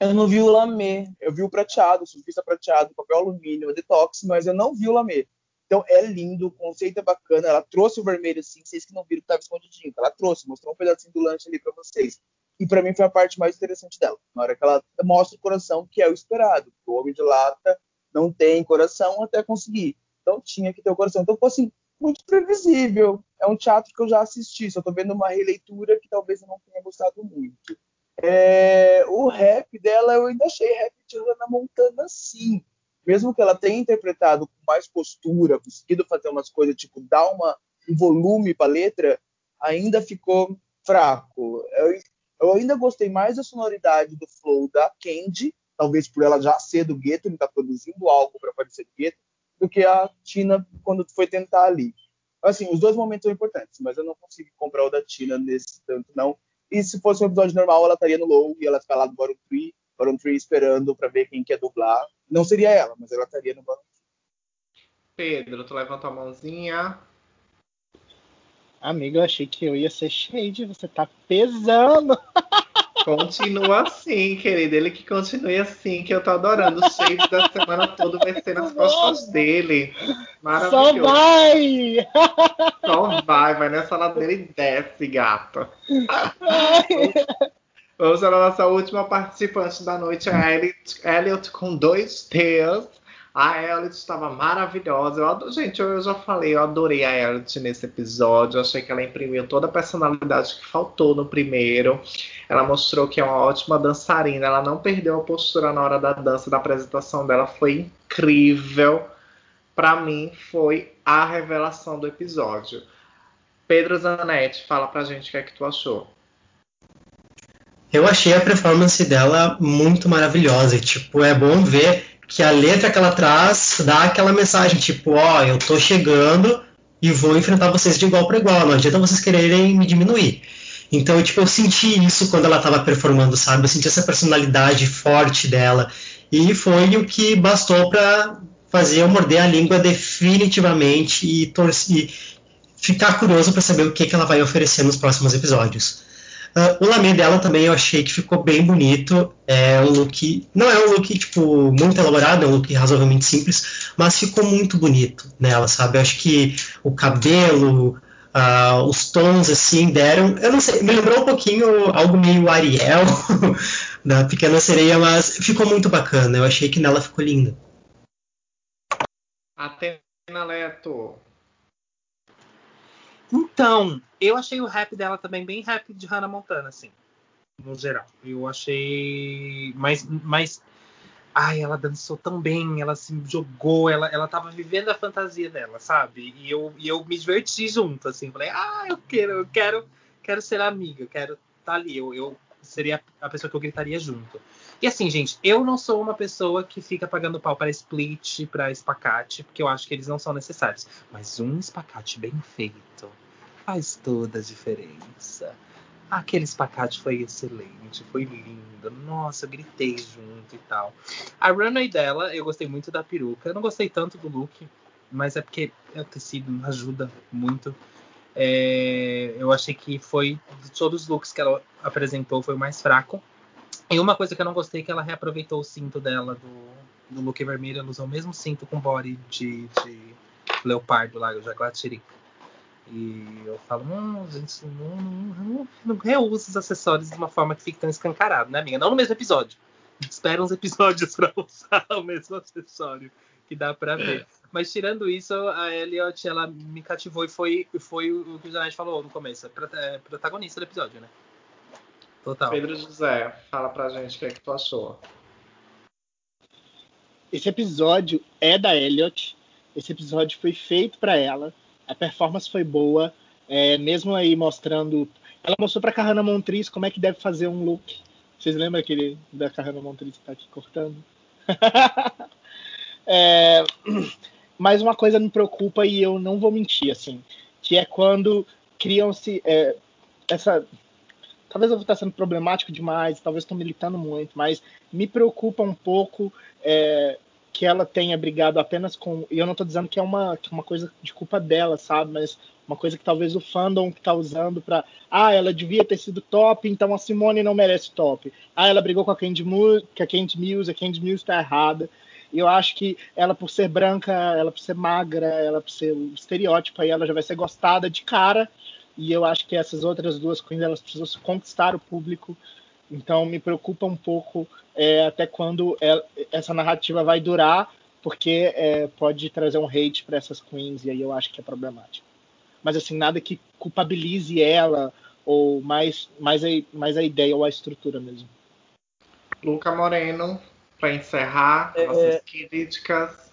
eu não vi o Lamé. Eu vi o prateado, o surfista prateado, papel alumínio, o detox, mas eu não vi o Lamé. Então é lindo, o conceito é bacana. Ela trouxe o vermelho assim, vocês que não viram que estava escondidinho. Ela trouxe, mostrou um pedacinho do lanche ali para vocês. E para mim foi a parte mais interessante dela. Na hora que ela mostra o coração, que é o esperado. O homem de lata não tem coração até conseguir. Então tinha que ter o coração. Então foi assim, muito previsível. É um teatro que eu já assisti, só estou vendo uma releitura que talvez eu não tenha gostado muito. É, o rap dela eu ainda achei rap de Hannah Montana sim. Mesmo que ela tenha interpretado com mais postura, conseguido fazer umas coisas, tipo, dar uma, um volume para a letra, ainda ficou fraco. Eu, eu ainda gostei mais da sonoridade do flow da Candy, talvez por ela já ser do gueto, ele está produzindo algo para parecer do gueto, do que a Tina quando foi tentar ali. Assim, os dois momentos são importantes, mas eu não consigo comprar o da Tina nesse tanto, não. E se fosse um episódio normal, ela estaria no low e ela ficar lá no bottom tree, bottom tree esperando para ver quem quer dublar. Não seria ela, mas ela estaria no bottom tree. Pedro, tu levanta a mãozinha. Amigo, eu achei que eu ia ser shade, você tá pesando. Continua assim, querido. Ele que continue assim, que eu tô adorando. O shade da semana toda vai ser nas costas dele. Maravilhoso. Só vai! Só vai, vai nessa ladeira e desce, gata. Vamos à nossa última participante da noite, a Elliot, Elliot com dois T's. A Elliot estava maravilhosa. Eu adoro, gente, eu já falei, eu adorei a Elliot nesse episódio. Eu achei que ela imprimiu toda a personalidade que faltou no primeiro. Ela mostrou que é uma ótima dançarina. Ela não perdeu a postura na hora da dança, da apresentação dela. Foi incrível. Para mim, foi a revelação do episódio. Pedro Zanetti, fala pra gente o que é que tu achou. Eu achei a performance dela muito maravilhosa. E, tipo, é bom ver que a letra que ela traz dá aquela mensagem, tipo, ó, oh, eu tô chegando e vou enfrentar vocês de igual para igual, não adianta vocês quererem me diminuir. Então, tipo, eu senti isso quando ela estava performando, sabe? Eu senti essa personalidade forte dela. E foi o que bastou para fazer eu morder a língua definitivamente e, torcer, ficar curioso para saber o que, que ela vai oferecer nos próximos episódios. Uh, o lamê dela também eu achei que ficou bem bonito. É um look. Não é um look, tipo, muito elaborado, é um look razoavelmente simples, mas ficou muito bonito nela, sabe? Eu acho que o cabelo, uh, os tons, assim, deram. Eu não sei, me lembrou um pouquinho algo meio Ariel da Pequena Sereia, mas ficou muito bacana. Eu achei que nela ficou linda. Atena Leto. Então, eu achei o rap dela também bem rap de Hannah Montana, assim, no geral. Eu achei. Mas. mas ai, ela dançou tão bem, ela se jogou, ela, ela tava vivendo a fantasia dela, sabe? E eu, e eu me diverti junto, assim. Falei, ah, eu quero, eu quero, quero ser amiga, eu quero estar tá ali. Eu, eu seria a pessoa que eu gritaria junto. E assim, gente, eu não sou uma pessoa que fica pagando pau para split, para espacate, porque eu acho que eles não são necessários. Mas um espacate bem feito faz toda a diferença. Aquele espacate foi excelente, foi lindo. Nossa, eu gritei junto e tal. A runway dela, eu gostei muito da peruca. Eu não gostei tanto do look, mas é porque é o tecido ajuda muito. É, eu achei que foi de todos os looks que ela apresentou foi o mais fraco. E uma coisa que eu não gostei é que ela reaproveitou o cinto dela do, do look vermelho. Ela usou o mesmo cinto com body de, de leopardo lá, o jaguatirica. E eu falo, hum, gente, não, não, não, não reusa os acessórios de uma forma que fique tão escancarado, né, amiga? Não no mesmo episódio. espera uns episódios pra usar o mesmo acessório, que dá pra ver. Mas tirando isso, a Elliot, ela me cativou e foi, foi o que o Zanetti falou no começo. É, é protagonista do episódio, né? Total. Pedro José, fala pra gente o que é que tu achou. Esse episódio é da Elliot. Esse episódio foi feito para ela. A performance foi boa. É, mesmo aí mostrando. Ela mostrou pra Carrana Montriz como é que deve fazer um look. Vocês lembram aquele da Carrana Montriz que tá aqui cortando? é, mas uma coisa me preocupa e eu não vou mentir, assim, que é quando criam-se é, essa. Talvez eu vou estar sendo problemático demais, talvez estou militando muito, mas me preocupa um pouco é, que ela tenha brigado apenas com. E eu não estou dizendo que é uma, que é uma coisa de culpa dela, sabe? Mas uma coisa que talvez o fandom que está usando para. Ah, ela devia ter sido top, então a Simone não merece top. Ah, ela brigou com a Candy Muse, que a Candy Muse, a Candy Muse está errada. E eu acho que ela, por ser branca, ela por ser magra, ela por ser um estereótipo, aí ela já vai ser gostada de cara. E eu acho que essas outras duas queens, elas precisam conquistar o público. Então me preocupa um pouco é, até quando ela, essa narrativa vai durar, porque é, pode trazer um hate para essas queens, e aí eu acho que é problemático. Mas assim, nada que culpabilize ela, ou mais, mais, a, mais a ideia ou a estrutura mesmo. Luca Moreno, para encerrar É, nossas críticas.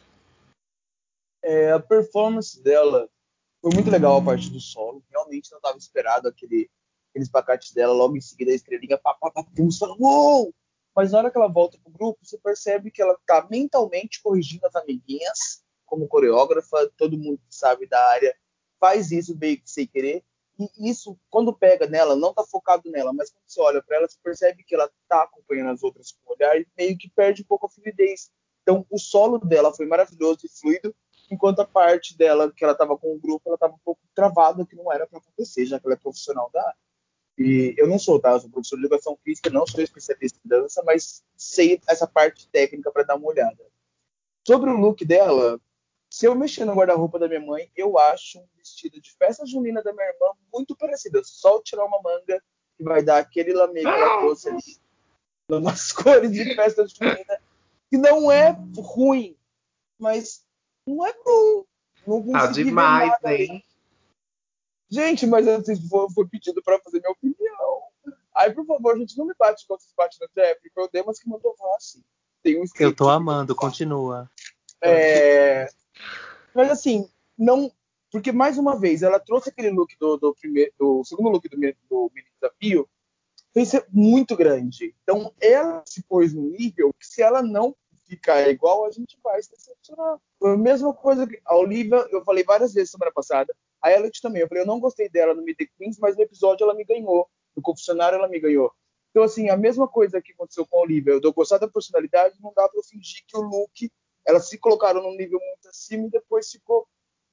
É, a performance dela foi muito legal a parte do solo. Realmente não estava esperado aquele, aqueles pacates dela. Logo em seguida a estrelinha pá, pá, pá, pum, você fala, uou! Mas na hora que ela volta pro grupo, você percebe que ela tá mentalmente corrigindo as amiguinhas, como coreógrafa, todo mundo que sabe da área faz isso meio que sem querer. E isso, quando pega nela, não tá focado nela, mas quando você olha para ela, você percebe que ela tá acompanhando as outras com o olhar e meio que perde um pouco a fluidez. Então, o solo dela foi maravilhoso e fluido, enquanto a parte dela, que ela tava com o grupo, ela tava um pouco travada, que não era para acontecer, já que ela é profissional da área. E eu não sou, tá? Eu sou professor de educação física, não sou especialista em dança, mas sei essa parte técnica para dar uma olhada. Sobre o look dela, se eu mexer no guarda-roupa da minha mãe, eu acho um vestido de festa junina da minha irmã muito parecido. É Só tirar uma manga que vai dar aquele que ela trouxe ali. Nas cores de festa junina. Que não é ruim, mas não é bom. Não Tá demais, hein? Gente, mas assim, foi, pedido para fazer minha opinião. Aí, por favor, gente, não me bate igual vocês batem no Jeffrey, foi o Demas que mandou falar assim. Tem um Eu tô amando, continua. É, Mas assim, não. Porque, mais uma vez, ela trouxe aquele look do, do, primeiro, do segundo look do, do mini desafio, fez ser muito grande. Então, ela se pôs no nível que, se ela não ficar igual, a gente vai se decepcionar. Foi a mesma coisa que a Olivia, eu falei várias vezes semana passada, a Elliot também. Eu falei, eu não gostei dela no Meet the Queens, mas no episódio ela me ganhou. No confessionário ela me ganhou. Então, assim, a mesma coisa que aconteceu com a Olivia. Eu dou gostar da personalidade, não dá pra fingir que o look elas se colocaram num nível muito acima e depois ficou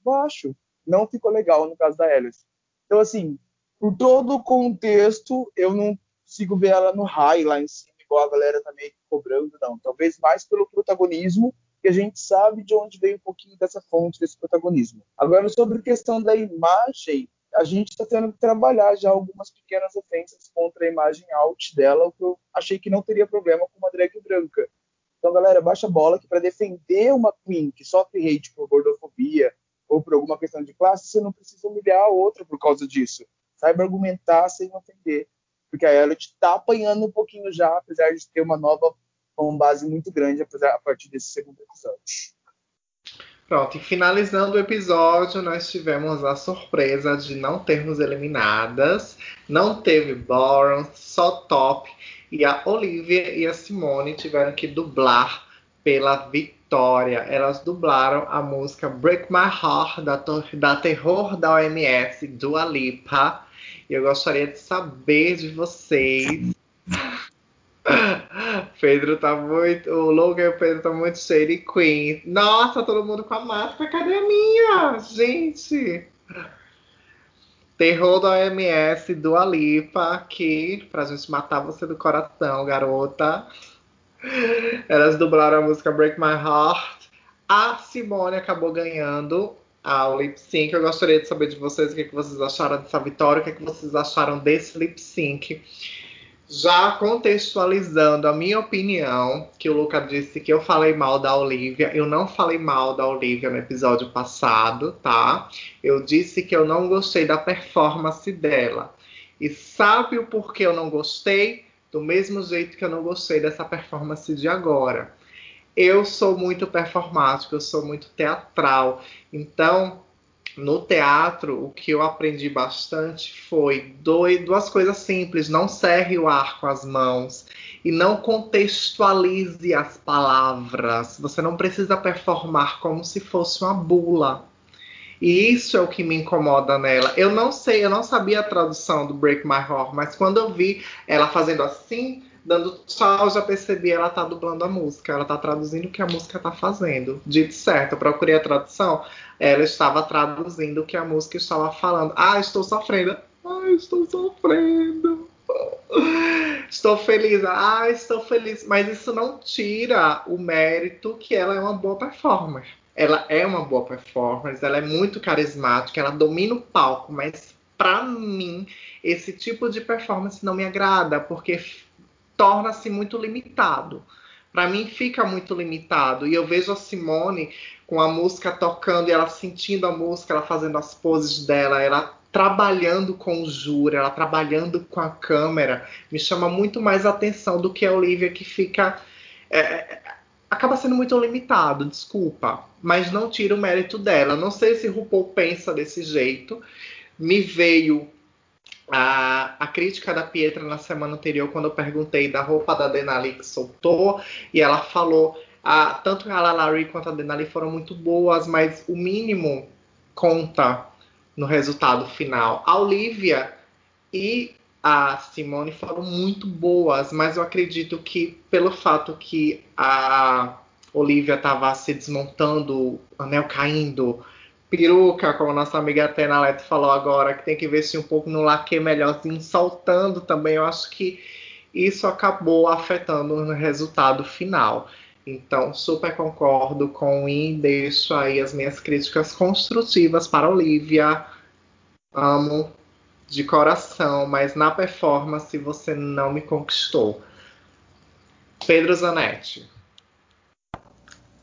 baixo. Não ficou legal no caso da Alice. Então, assim, por todo o contexto, eu não consigo ver ela no high lá em cima, igual a galera que cobrando, não. Talvez mais pelo protagonismo, que a gente sabe de onde veio um pouquinho dessa fonte, desse protagonismo. Agora, sobre a questão da imagem, a gente está tendo que trabalhar já algumas pequenas ofensas contra a imagem out dela, o que eu achei que não teria problema com uma drag branca. Então, galera, baixa a bola que para defender uma queen que sofre hate por gordofobia ou por alguma questão de classe, você não precisa humilhar a outra por causa disso. Saiba argumentar sem ofender. Porque a Elliot tá apanhando um pouquinho já, apesar de ter uma nova uma base muito grande a partir desse segundo episódio. Pronto, e finalizando o episódio, nós tivemos a surpresa de não termos eliminadas. Não teve Boron, só top. E a Olivia e a Simone tiveram que dublar pela vitória. Elas dublaram a música Break My Heart, da, da Terror da OMS, do Alipa. E eu gostaria de saber de vocês. Pedro tá muito. O Logan e o Pedro tá muito de Queen. Nossa, todo mundo com a máscara. Cadê a minha? Gente! Terror da OMS do Alipa aqui, pra gente matar você do coração, garota. Elas dublaram a música Break My Heart. A Simone acabou ganhando ao lip sync. Eu gostaria de saber de vocês o que, é que vocês acharam dessa vitória, o que, é que vocês acharam desse lip sync. Já contextualizando a minha opinião, que o Luca disse que eu falei mal da Olivia, eu não falei mal da Olivia no episódio passado, tá? Eu disse que eu não gostei da performance dela. E sabe o porquê eu não gostei? Do mesmo jeito que eu não gostei dessa performance de agora. Eu sou muito performático, eu sou muito teatral. Então, no teatro, o que eu aprendi bastante foi dois, duas coisas simples: não cerre o ar com as mãos e não contextualize as palavras. Você não precisa performar como se fosse uma bula. E isso é o que me incomoda nela. Eu não sei, eu não sabia a tradução do Break My Heart, mas quando eu vi ela fazendo assim, dando tchau, já percebi ela tá dublando a música, ela tá traduzindo o que a música tá fazendo. Dito certo, eu procurei a tradução, ela estava traduzindo o que a música estava falando. Ah, estou sofrendo. Ah, estou sofrendo. Estou feliz. Ah, estou feliz. Mas isso não tira o mérito que ela é uma boa performer. Ela é uma boa performance, ela é muito carismática, ela domina o palco, mas para mim esse tipo de performance não me agrada, porque torna-se muito limitado. Para mim fica muito limitado. E eu vejo a Simone com a música tocando e ela sentindo a música, ela fazendo as poses dela, ela trabalhando com o júri, ela trabalhando com a câmera, me chama muito mais atenção do que a Olivia que fica. É, é acaba sendo muito limitado, desculpa. Mas não tira o mérito dela. Não sei se RuPaul pensa desse jeito. Me veio a, a crítica da Pietra na semana anterior, quando eu perguntei da roupa da Denali que soltou, e ela falou: ah, tanto a Lalari quanto a Denali foram muito boas, mas o mínimo conta no resultado final. A Olivia e a Simone foram muito boas, mas eu acredito que pelo fato que a Olivia estava se desmontando, o anel caindo, peruca, como a nossa amiga Atena Leto falou agora, que tem que investir um pouco no laque melhorzinho, saltando também, eu acho que isso acabou afetando o resultado final. Então, super concordo com e deixo aí as minhas críticas construtivas para Olivia. Amo de coração, mas na performance você não me conquistou. Pedro Zanetti.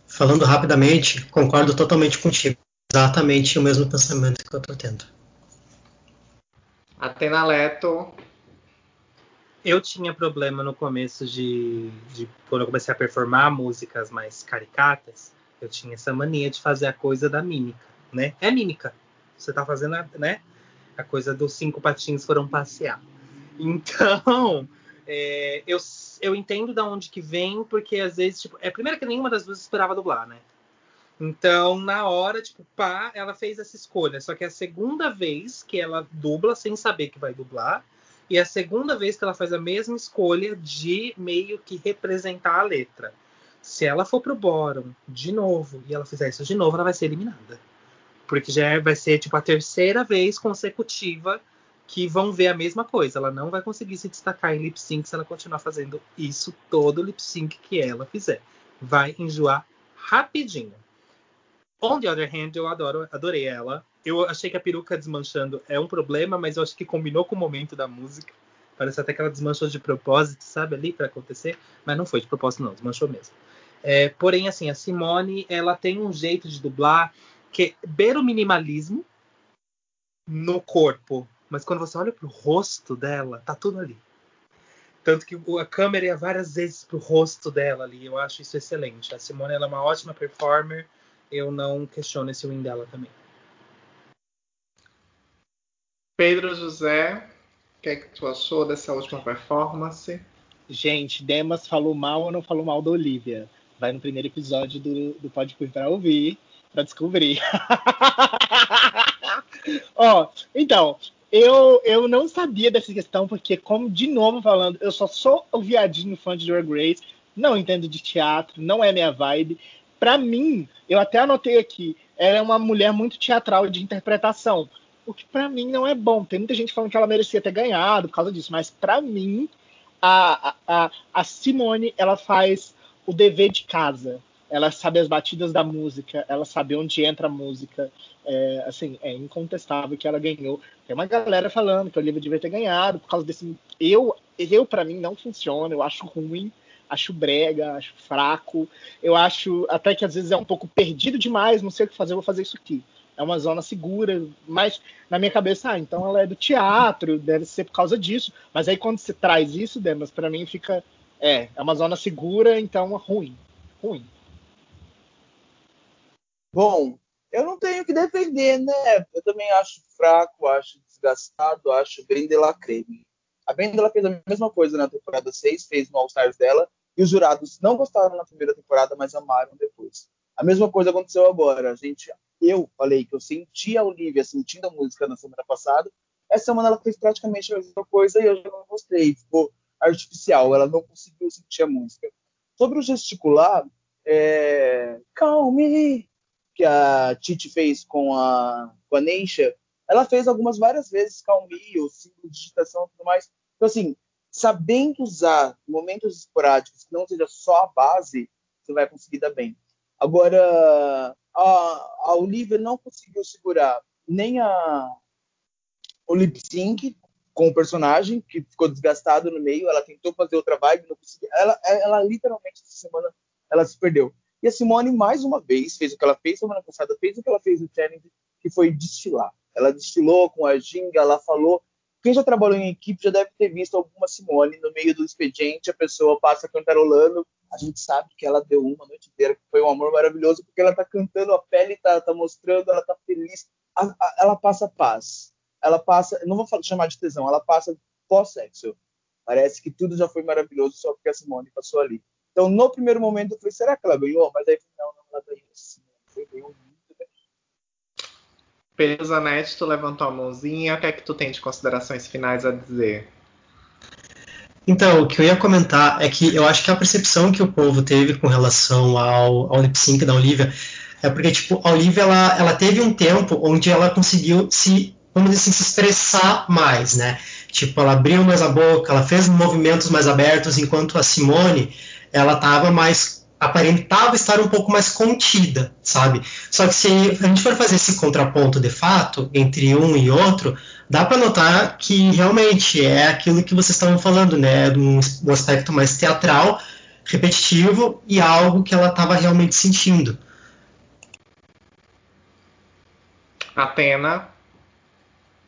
Falando rapidamente, concordo totalmente contigo. Exatamente o mesmo pensamento que eu estou tendo. Atena Leto. Eu tinha problema no começo de, de, quando eu comecei a performar músicas mais caricatas, eu tinha essa mania de fazer a coisa da mímica, né? É mímica. Você tá fazendo, né? A coisa dos cinco patinhos foram passear. Então, é, eu, eu entendo da onde que vem, porque às vezes, tipo, é primeiro que nenhuma das duas esperava dublar, né? Então, na hora, tipo, pá, ela fez essa escolha. Só que é a segunda vez que ela dubla sem saber que vai dublar. E é a segunda vez que ela faz a mesma escolha de meio que representar a letra. Se ela for pro bottom de novo e ela fizer isso de novo, ela vai ser eliminada. Porque já vai ser tipo a terceira vez consecutiva que vão ver a mesma coisa. Ela não vai conseguir se destacar em lip sync se ela continuar fazendo isso todo lip sync que ela fizer. Vai enjoar rapidinho. On the other hand, eu adoro, adorei ela. Eu achei que a peruca desmanchando é um problema, mas eu acho que combinou com o momento da música. Parece até que ela desmanchou de propósito, sabe, ali para acontecer. Mas não foi de propósito, não, desmanchou mesmo. É, porém, assim, a Simone, ela tem um jeito de dublar que beira o minimalismo no corpo. Mas quando você olha pro rosto dela, tá tudo ali. Tanto que a câmera ia várias vezes pro rosto dela ali. Eu acho isso excelente. A Simone ela é uma ótima performer. Eu não questiono esse win dela também. Pedro José, o que, é que tu achou dessa última performance? Gente, Demas falou mal ou não falou mal da Olivia? Vai no primeiro episódio do, do Pode Cur para ouvir, para descobrir. Ó, oh, então, eu, eu não sabia dessa questão, porque, como de novo falando, eu só sou o viadinho fã de Drag Race, não entendo de teatro, não é minha vibe. Para mim, eu até anotei aqui, ela é uma mulher muito teatral de interpretação o que para mim não é bom. Tem muita gente falando que ela merecia ter ganhado por causa disso, mas para mim a, a, a Simone ela faz o dever de casa. Ela sabe as batidas da música, ela sabe onde entra a música. É, assim, é incontestável que ela ganhou. Tem uma galera falando que o livro devia ter ganhado por causa desse. Eu eu para mim não funciona, eu acho ruim, acho brega, acho fraco, eu acho até que às vezes é um pouco perdido demais, não sei o que fazer, vou fazer isso aqui. É uma zona segura, mas na minha cabeça, ah, então ela é do teatro, deve ser por causa disso. Mas aí quando você traz isso, Demas, para mim fica, é, é uma zona segura, então é ruim, ruim. Bom, eu não tenho que defender, né? Eu também acho fraco, acho desgastado, acho bem de la creme. A Bendela fez a mesma coisa na temporada 6, fez no All Stars dela, e os jurados não gostaram na primeira temporada, mas amaram depois. A mesma coisa aconteceu agora. A gente, eu falei que eu senti a Olivia sentindo a música na semana passada. Essa semana ela fez praticamente a mesma coisa e eu já não gostei. Ficou artificial, ela não conseguiu sentir a música. Sobre o gesticular, é... Calm me, que a Titi fez com a, com a Neisha, ela fez algumas várias vezes Calm me, o símbolo de digitação e tudo mais. Então, assim, sabendo usar momentos esporádicos que não seja só a base, você vai conseguir dar bem. Agora, a, a Olivia não conseguiu segurar nem a, o lip sync com o personagem, que ficou desgastado no meio. Ela tentou fazer outra vibe, não conseguiu. Ela, ela literalmente, essa semana, ela se perdeu. E a Simone, mais uma vez, fez o que ela fez semana passada, fez o que ela fez no challenge, que foi destilar. Ela destilou com a ginga, ela falou quem já trabalhou em equipe já deve ter visto alguma Simone no meio do expediente, a pessoa passa cantarolando, a gente sabe que ela deu uma noite inteira, que foi um amor maravilhoso, porque ela tá cantando, a pele tá, tá mostrando, ela tá feliz, a, a, ela passa paz, ela passa, não vou falar, chamar de tesão, ela passa pós-sexo. Parece que tudo já foi maravilhoso só porque a Simone passou ali. Então, no primeiro momento, eu falei, será que ela ganhou? Mas aí, não, não, ela ganhou sim. Ela ganhou Pedro Zanetti, tu levantou a mãozinha. O que é que tu tem de considerações finais a dizer? Então, o que eu ia comentar é que eu acho que a percepção que o povo teve com relação ao, ao lip sync da Olivia é porque, tipo, a Olivia, ela, ela teve um tempo onde ela conseguiu se, vamos dizer assim, se expressar mais, né? Tipo, ela abriu mais a boca, ela fez movimentos mais abertos, enquanto a Simone, ela tava mais aparentava estar um pouco mais contida, sabe? Só que se a gente for fazer esse contraponto de fato entre um e outro, dá para notar que realmente é aquilo que vocês estavam falando, né? Um, um aspecto mais teatral, repetitivo e algo que ela estava realmente sentindo. Atena.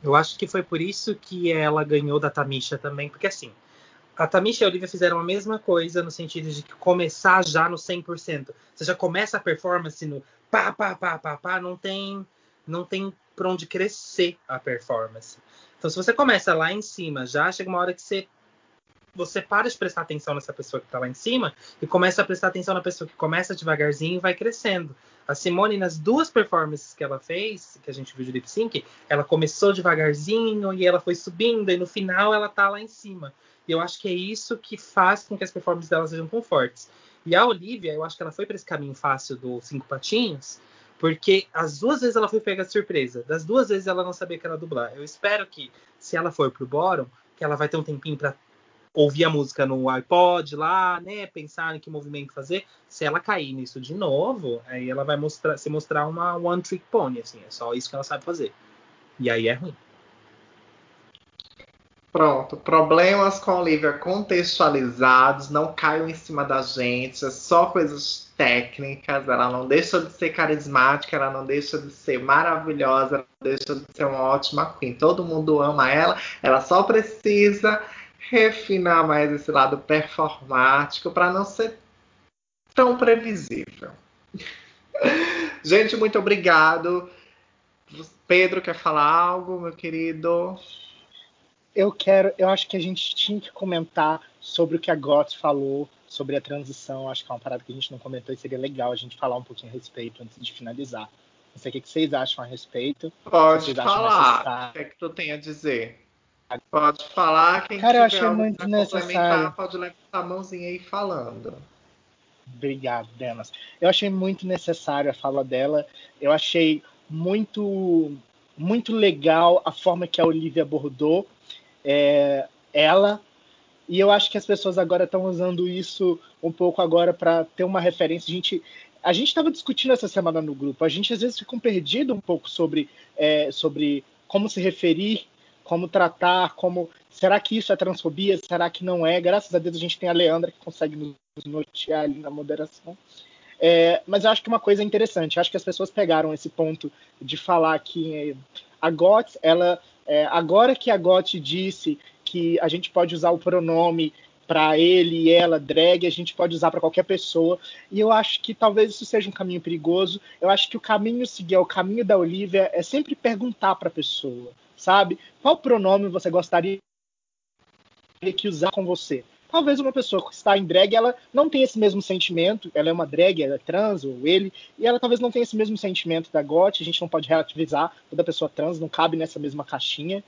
Eu acho que foi por isso que ela ganhou da Tamisha também, porque assim, a Tamisha e a Olivia fizeram a mesma coisa no sentido de começar já no 100%. Você já começa a performance no pá, pá, pá, pá, pá, não tem, não tem por onde crescer a performance. Então, se você começa lá em cima, já chega uma hora que você você para de prestar atenção nessa pessoa que está lá em cima e começa a prestar atenção na pessoa que começa devagarzinho e vai crescendo. A Simone, nas duas performances que ela fez, que a gente viu de lip sync, ela começou devagarzinho e ela foi subindo, e no final ela tá lá em cima. E eu acho que é isso que faz com que as performances dela sejam tão fortes. E a Olivia, eu acho que ela foi para esse caminho fácil do cinco patinhos, porque as duas vezes ela foi pega de surpresa. Das duas vezes ela não sabia que era dublar. Eu espero que, se ela for pro Bottom, que ela vai ter um tempinho para ouvir a música no iPod lá, né? Pensar em que movimento fazer. Se ela cair nisso de novo, aí ela vai mostrar, se mostrar uma one trick pony, assim. É só isso que ela sabe fazer. E aí é ruim. Pronto, problemas com Olivia contextualizados, não caiam em cima da gente, é só coisas técnicas, ela não deixa de ser carismática, ela não deixa de ser maravilhosa, ela não deixa de ser uma ótima queen. Todo mundo ama ela, ela só precisa refinar mais esse lado performático para não ser tão previsível. gente, muito obrigado. Pedro quer falar algo, meu querido? Eu quero, eu acho que a gente tinha que comentar sobre o que a Goth falou sobre a transição. Acho que é uma parada que a gente não comentou e seria legal a gente falar um pouquinho a respeito antes de finalizar. Não sei o que vocês acham a respeito. Pode falar. O que é que tu tem a dizer? Pode falar. Quem Cara, eu achei muito necessário. Pode levantar a mãozinha aí falando. Obrigado, Demas. Eu achei muito necessário a fala dela. Eu achei muito muito legal a forma que a Olivia abordou é, ela. E eu acho que as pessoas agora estão usando isso um pouco agora para ter uma referência. A gente a gente estava discutindo essa semana no grupo. A gente às vezes fica perdido um pouco sobre, é, sobre como se referir, como tratar, como Será que isso é transfobia? Será que não é? Graças a Deus a gente tem a Leandra que consegue nos nortear ali na moderação. É, mas eu acho que uma coisa interessante, acho que as pessoas pegaram esse ponto de falar que a GOT, ela, é, agora que a GOT disse que a gente pode usar o pronome para ele e ela, drag, a gente pode usar para qualquer pessoa. E eu acho que talvez isso seja um caminho perigoso. Eu acho que o caminho seguir, o caminho da Olivia, é sempre perguntar para a pessoa, sabe? Qual pronome você gostaria que usar com você? Talvez uma pessoa que está em drag, ela não tenha esse mesmo sentimento, ela é uma drag, ela é trans, ou ele, e ela talvez não tenha esse mesmo sentimento da GOT, a gente não pode relativizar toda pessoa trans, não cabe nessa mesma caixinha.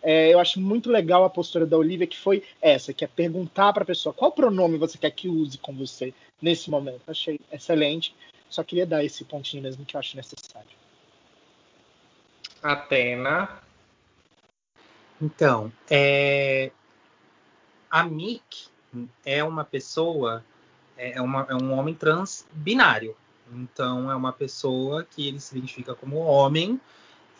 É, eu acho muito legal a postura da Olivia, que foi essa, que é perguntar para a pessoa qual pronome você quer que use com você nesse momento. Achei excelente. Só queria dar esse pontinho mesmo que eu acho necessário. Atena. Então, é... a Mick é uma pessoa, é, uma, é um homem trans binário. Então, é uma pessoa que ele se identifica como homem,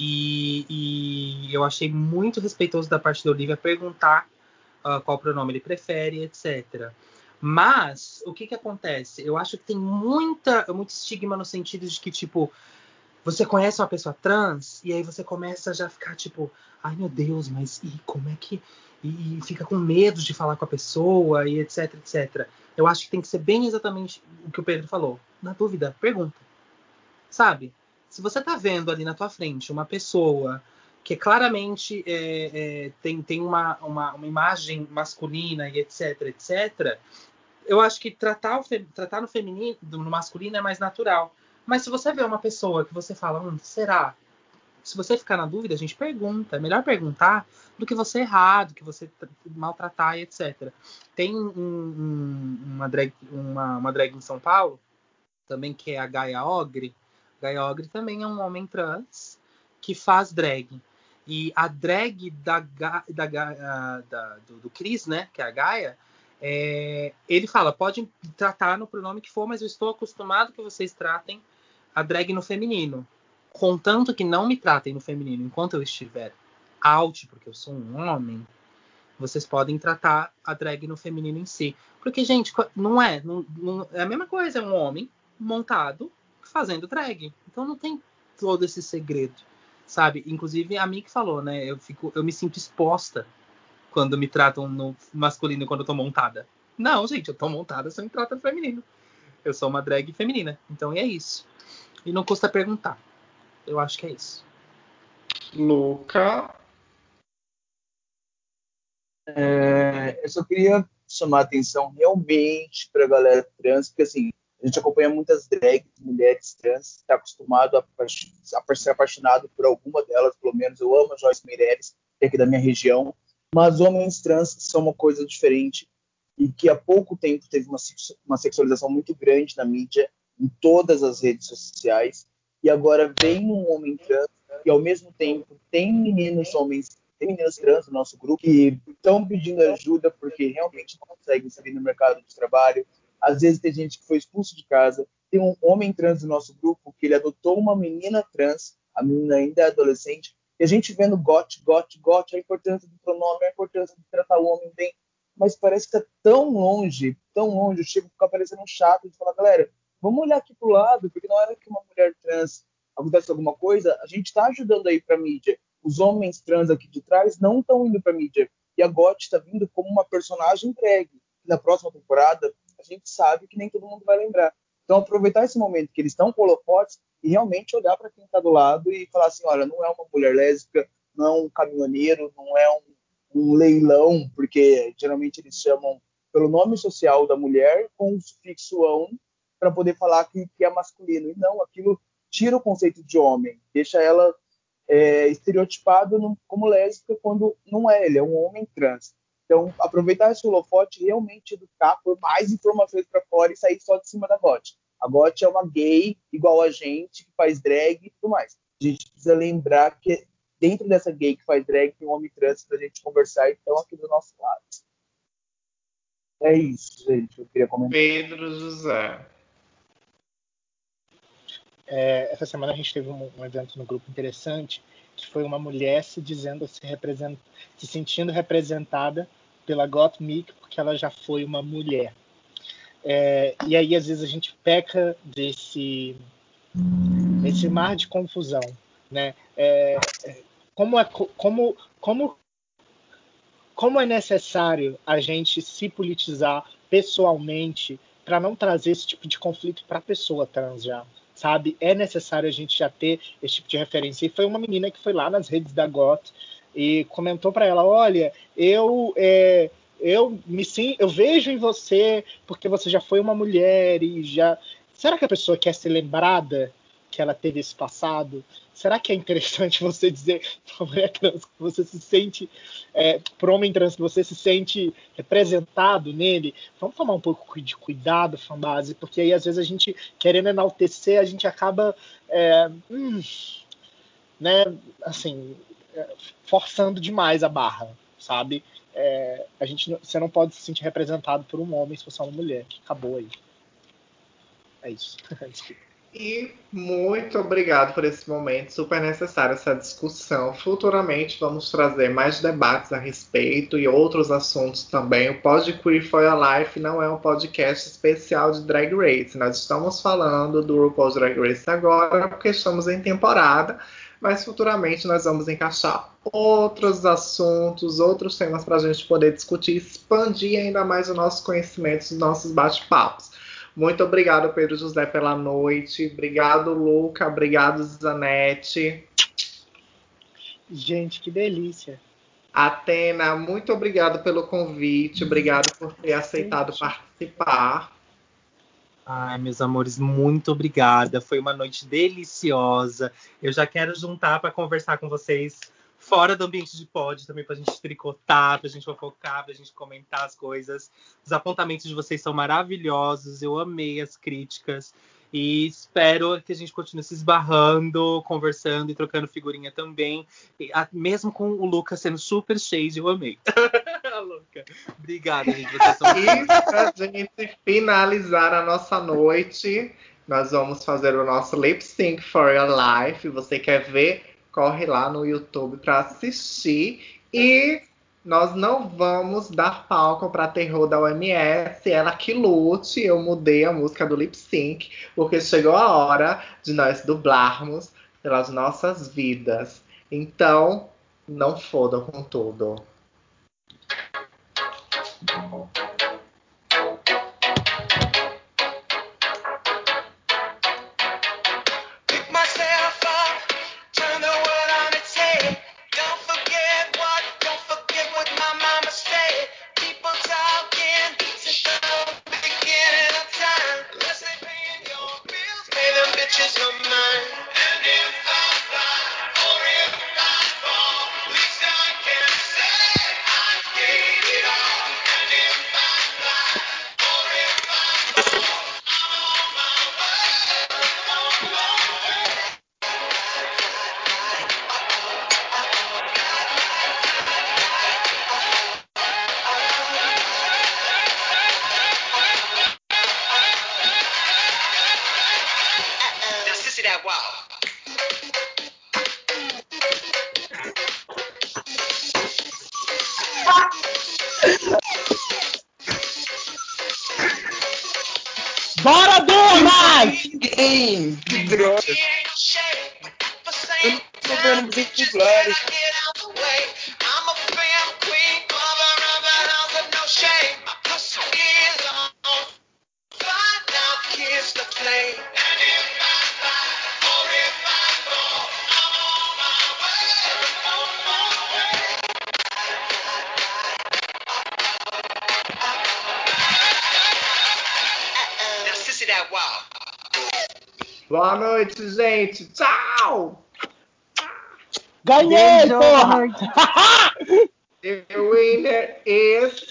e, e, eu achei muito respeitoso da parte da Olivia perguntar uh, qual pronome ele prefere, etc. Mas o que que acontece? Eu acho que tem muita, muito estigma no sentido de que tipo você conhece uma pessoa trans e aí você começa a já ficar tipo, ai meu Deus, mas e como é que e, e fica com medo de falar com a pessoa e etc, etc. Eu acho que tem que ser bem exatamente o que o Pedro falou. Na dúvida, pergunta. Sabe? se você está vendo ali na tua frente uma pessoa que claramente é, é, tem, tem uma, uma, uma, imagem masculina e etc, etc, eu acho que tratar, o, tratar no feminino, no masculino é mais natural. Mas se você vê uma pessoa que você fala, hum, será? Se você ficar na dúvida, a gente pergunta. É melhor perguntar do que você errar, do que você maltratar e etc. Tem um, um, uma, drag, uma, uma drag em São Paulo, também que é a Gaia Ogre, Gaia Ogre também é um homem trans que faz drag. E a drag da, da, da, da do, do Chris, né, que é a Gaia, é, ele fala, pode tratar no pronome que for, mas eu estou acostumado que vocês tratem a drag no feminino. Contanto que não me tratem no feminino enquanto eu estiver out, porque eu sou um homem, vocês podem tratar a drag no feminino em si. Porque, gente, não é. Não, não, é a mesma coisa, é um homem montado fazendo drag. Então não tem todo esse segredo, sabe? Inclusive a mim que falou, né? Eu fico, eu me sinto exposta quando me tratam no masculino quando eu tô montada. Não, gente, eu tô montada, você me trata feminino. Eu sou uma drag feminina. Então é isso. E não custa perguntar. Eu acho que é isso. Luca. É, eu só queria chamar atenção realmente para a galera trans, porque assim, a gente acompanha muitas drags, mulheres trans, está acostumado a, a, ser apaixonado por alguma delas, pelo menos. Eu amo a Joyce Meirelles, que é aqui da minha região. Mas homens trans são uma coisa diferente e que há pouco tempo teve uma, uma sexualização muito grande na mídia, em todas as redes sociais. E agora vem um homem trans e, ao mesmo tempo, tem meninos homens tem meninas trans no nosso grupo que estão pedindo ajuda porque realmente não conseguem sair no mercado de trabalho, às vezes tem gente que foi expulso de casa. Tem um homem trans no nosso grupo que ele adotou uma menina trans, a menina ainda é adolescente, e a gente vendo got, got, got, a importância do pronome, a importância de tratar o homem bem, mas parece que está tão longe, tão longe, eu chego a ficar parecendo um chato de falar, galera, vamos olhar aqui pro lado, porque na hora que uma mulher trans acontece alguma coisa, a gente está ajudando aí para mídia. Os homens trans aqui de trás não estão indo para mídia. E a GOT está vindo como uma personagem drag. Na próxima temporada, a gente sabe que nem todo mundo vai lembrar. Então, aproveitar esse momento que eles estão com holofotes e realmente olhar para quem está do lado e falar assim: olha, não é uma mulher lésbica, não é um caminhoneiro, não é um, um leilão, porque geralmente eles chamam pelo nome social da mulher com o sufixo para poder falar que, que, é masculino. E não, aquilo tira o conceito de homem, deixa ela é, estereotipada como lésbica quando não é, ele é um homem trans. Então, aproveitar esse holofote e realmente educar por mais informações para fora e sair só de cima da GOT. A GOT é uma gay igual a gente, que faz drag e tudo mais. A gente precisa lembrar que dentro dessa gay que faz drag tem um homem trans para a gente conversar, então aqui do nosso lado. É isso, gente. Eu queria comentar. Pedro José. É, essa semana a gente teve um, um, evento no grupo interessante, que foi uma mulher se dizendo, se, se sentindo representada pela Gottmik, porque ela já foi uma mulher. É, e aí, às vezes, a gente peca desse, desse mar de confusão. Né? É como, é, como, como, como é necessário a gente se politizar pessoalmente para não trazer esse tipo de conflito para a pessoa trans já? Sabe? É necessário a gente já ter esse tipo de referência. E foi uma menina que foi lá nas redes da GOT e comentou para ela: Olha, eu. É, eu me sim, eu vejo em você porque você já foi uma mulher e já. Será que a pessoa quer ser lembrada que ela teve esse passado? Será que é interessante você dizer para mulher trans que você se sente, é, para homem trans que você se sente representado nele? Vamos tomar um pouco de cuidado, fanbase, porque aí às vezes a gente, querendo enaltecer, a gente acaba, é, hum, né, assim, é, forçando demais a barra, sabe? é, a gente, você não pode se sentir representado por um homem se você é uma mulher. Acabou aí. É isso. E muito obrigado por esse momento, super necessário essa discussão. Futuramente vamos trazer mais debates a respeito e outros assuntos também. O Pod Queer for Your Life não é um podcast especial de Drag Race. Nós estamos falando do RuPaul's Drag Race agora porque estamos em temporada mas futuramente nós vamos encaixar outros assuntos, outros temas para a gente poder discutir, expandir ainda mais o nosso conhecimento, os nossos bate-papos. Muito obrigado, Pedro José, pela noite. Obrigado, Luca. Obrigado, Zanete. Gente, que delícia. Atena, muito obrigado pelo convite. Obrigado por ter aceitado participar. Ai, meus amores, muito obrigada. Foi uma noite deliciosa. Eu já quero juntar para conversar com vocês fora do ambiente de pod também para a gente tricotar, para a gente fofocar, para a gente comentar as coisas. Os apontamentos de vocês são maravilhosos. Eu amei as críticas. E espero que a gente continue se esbarrando, conversando e trocando figurinha também. E, a, mesmo com o Lucas sendo super cheio, eu amei. Luca. Obrigada, gente. Vocês são e pra gente finalizar a nossa noite, nós vamos fazer o nosso lip sync for your life. Você quer ver? Corre lá no YouTube para assistir. E nós não vamos dar palco para terror da OMS, ela que lute. Eu mudei a música do lip sync, porque chegou a hora de nós dublarmos pelas nossas vidas. Então, não foda com tudo. The winner is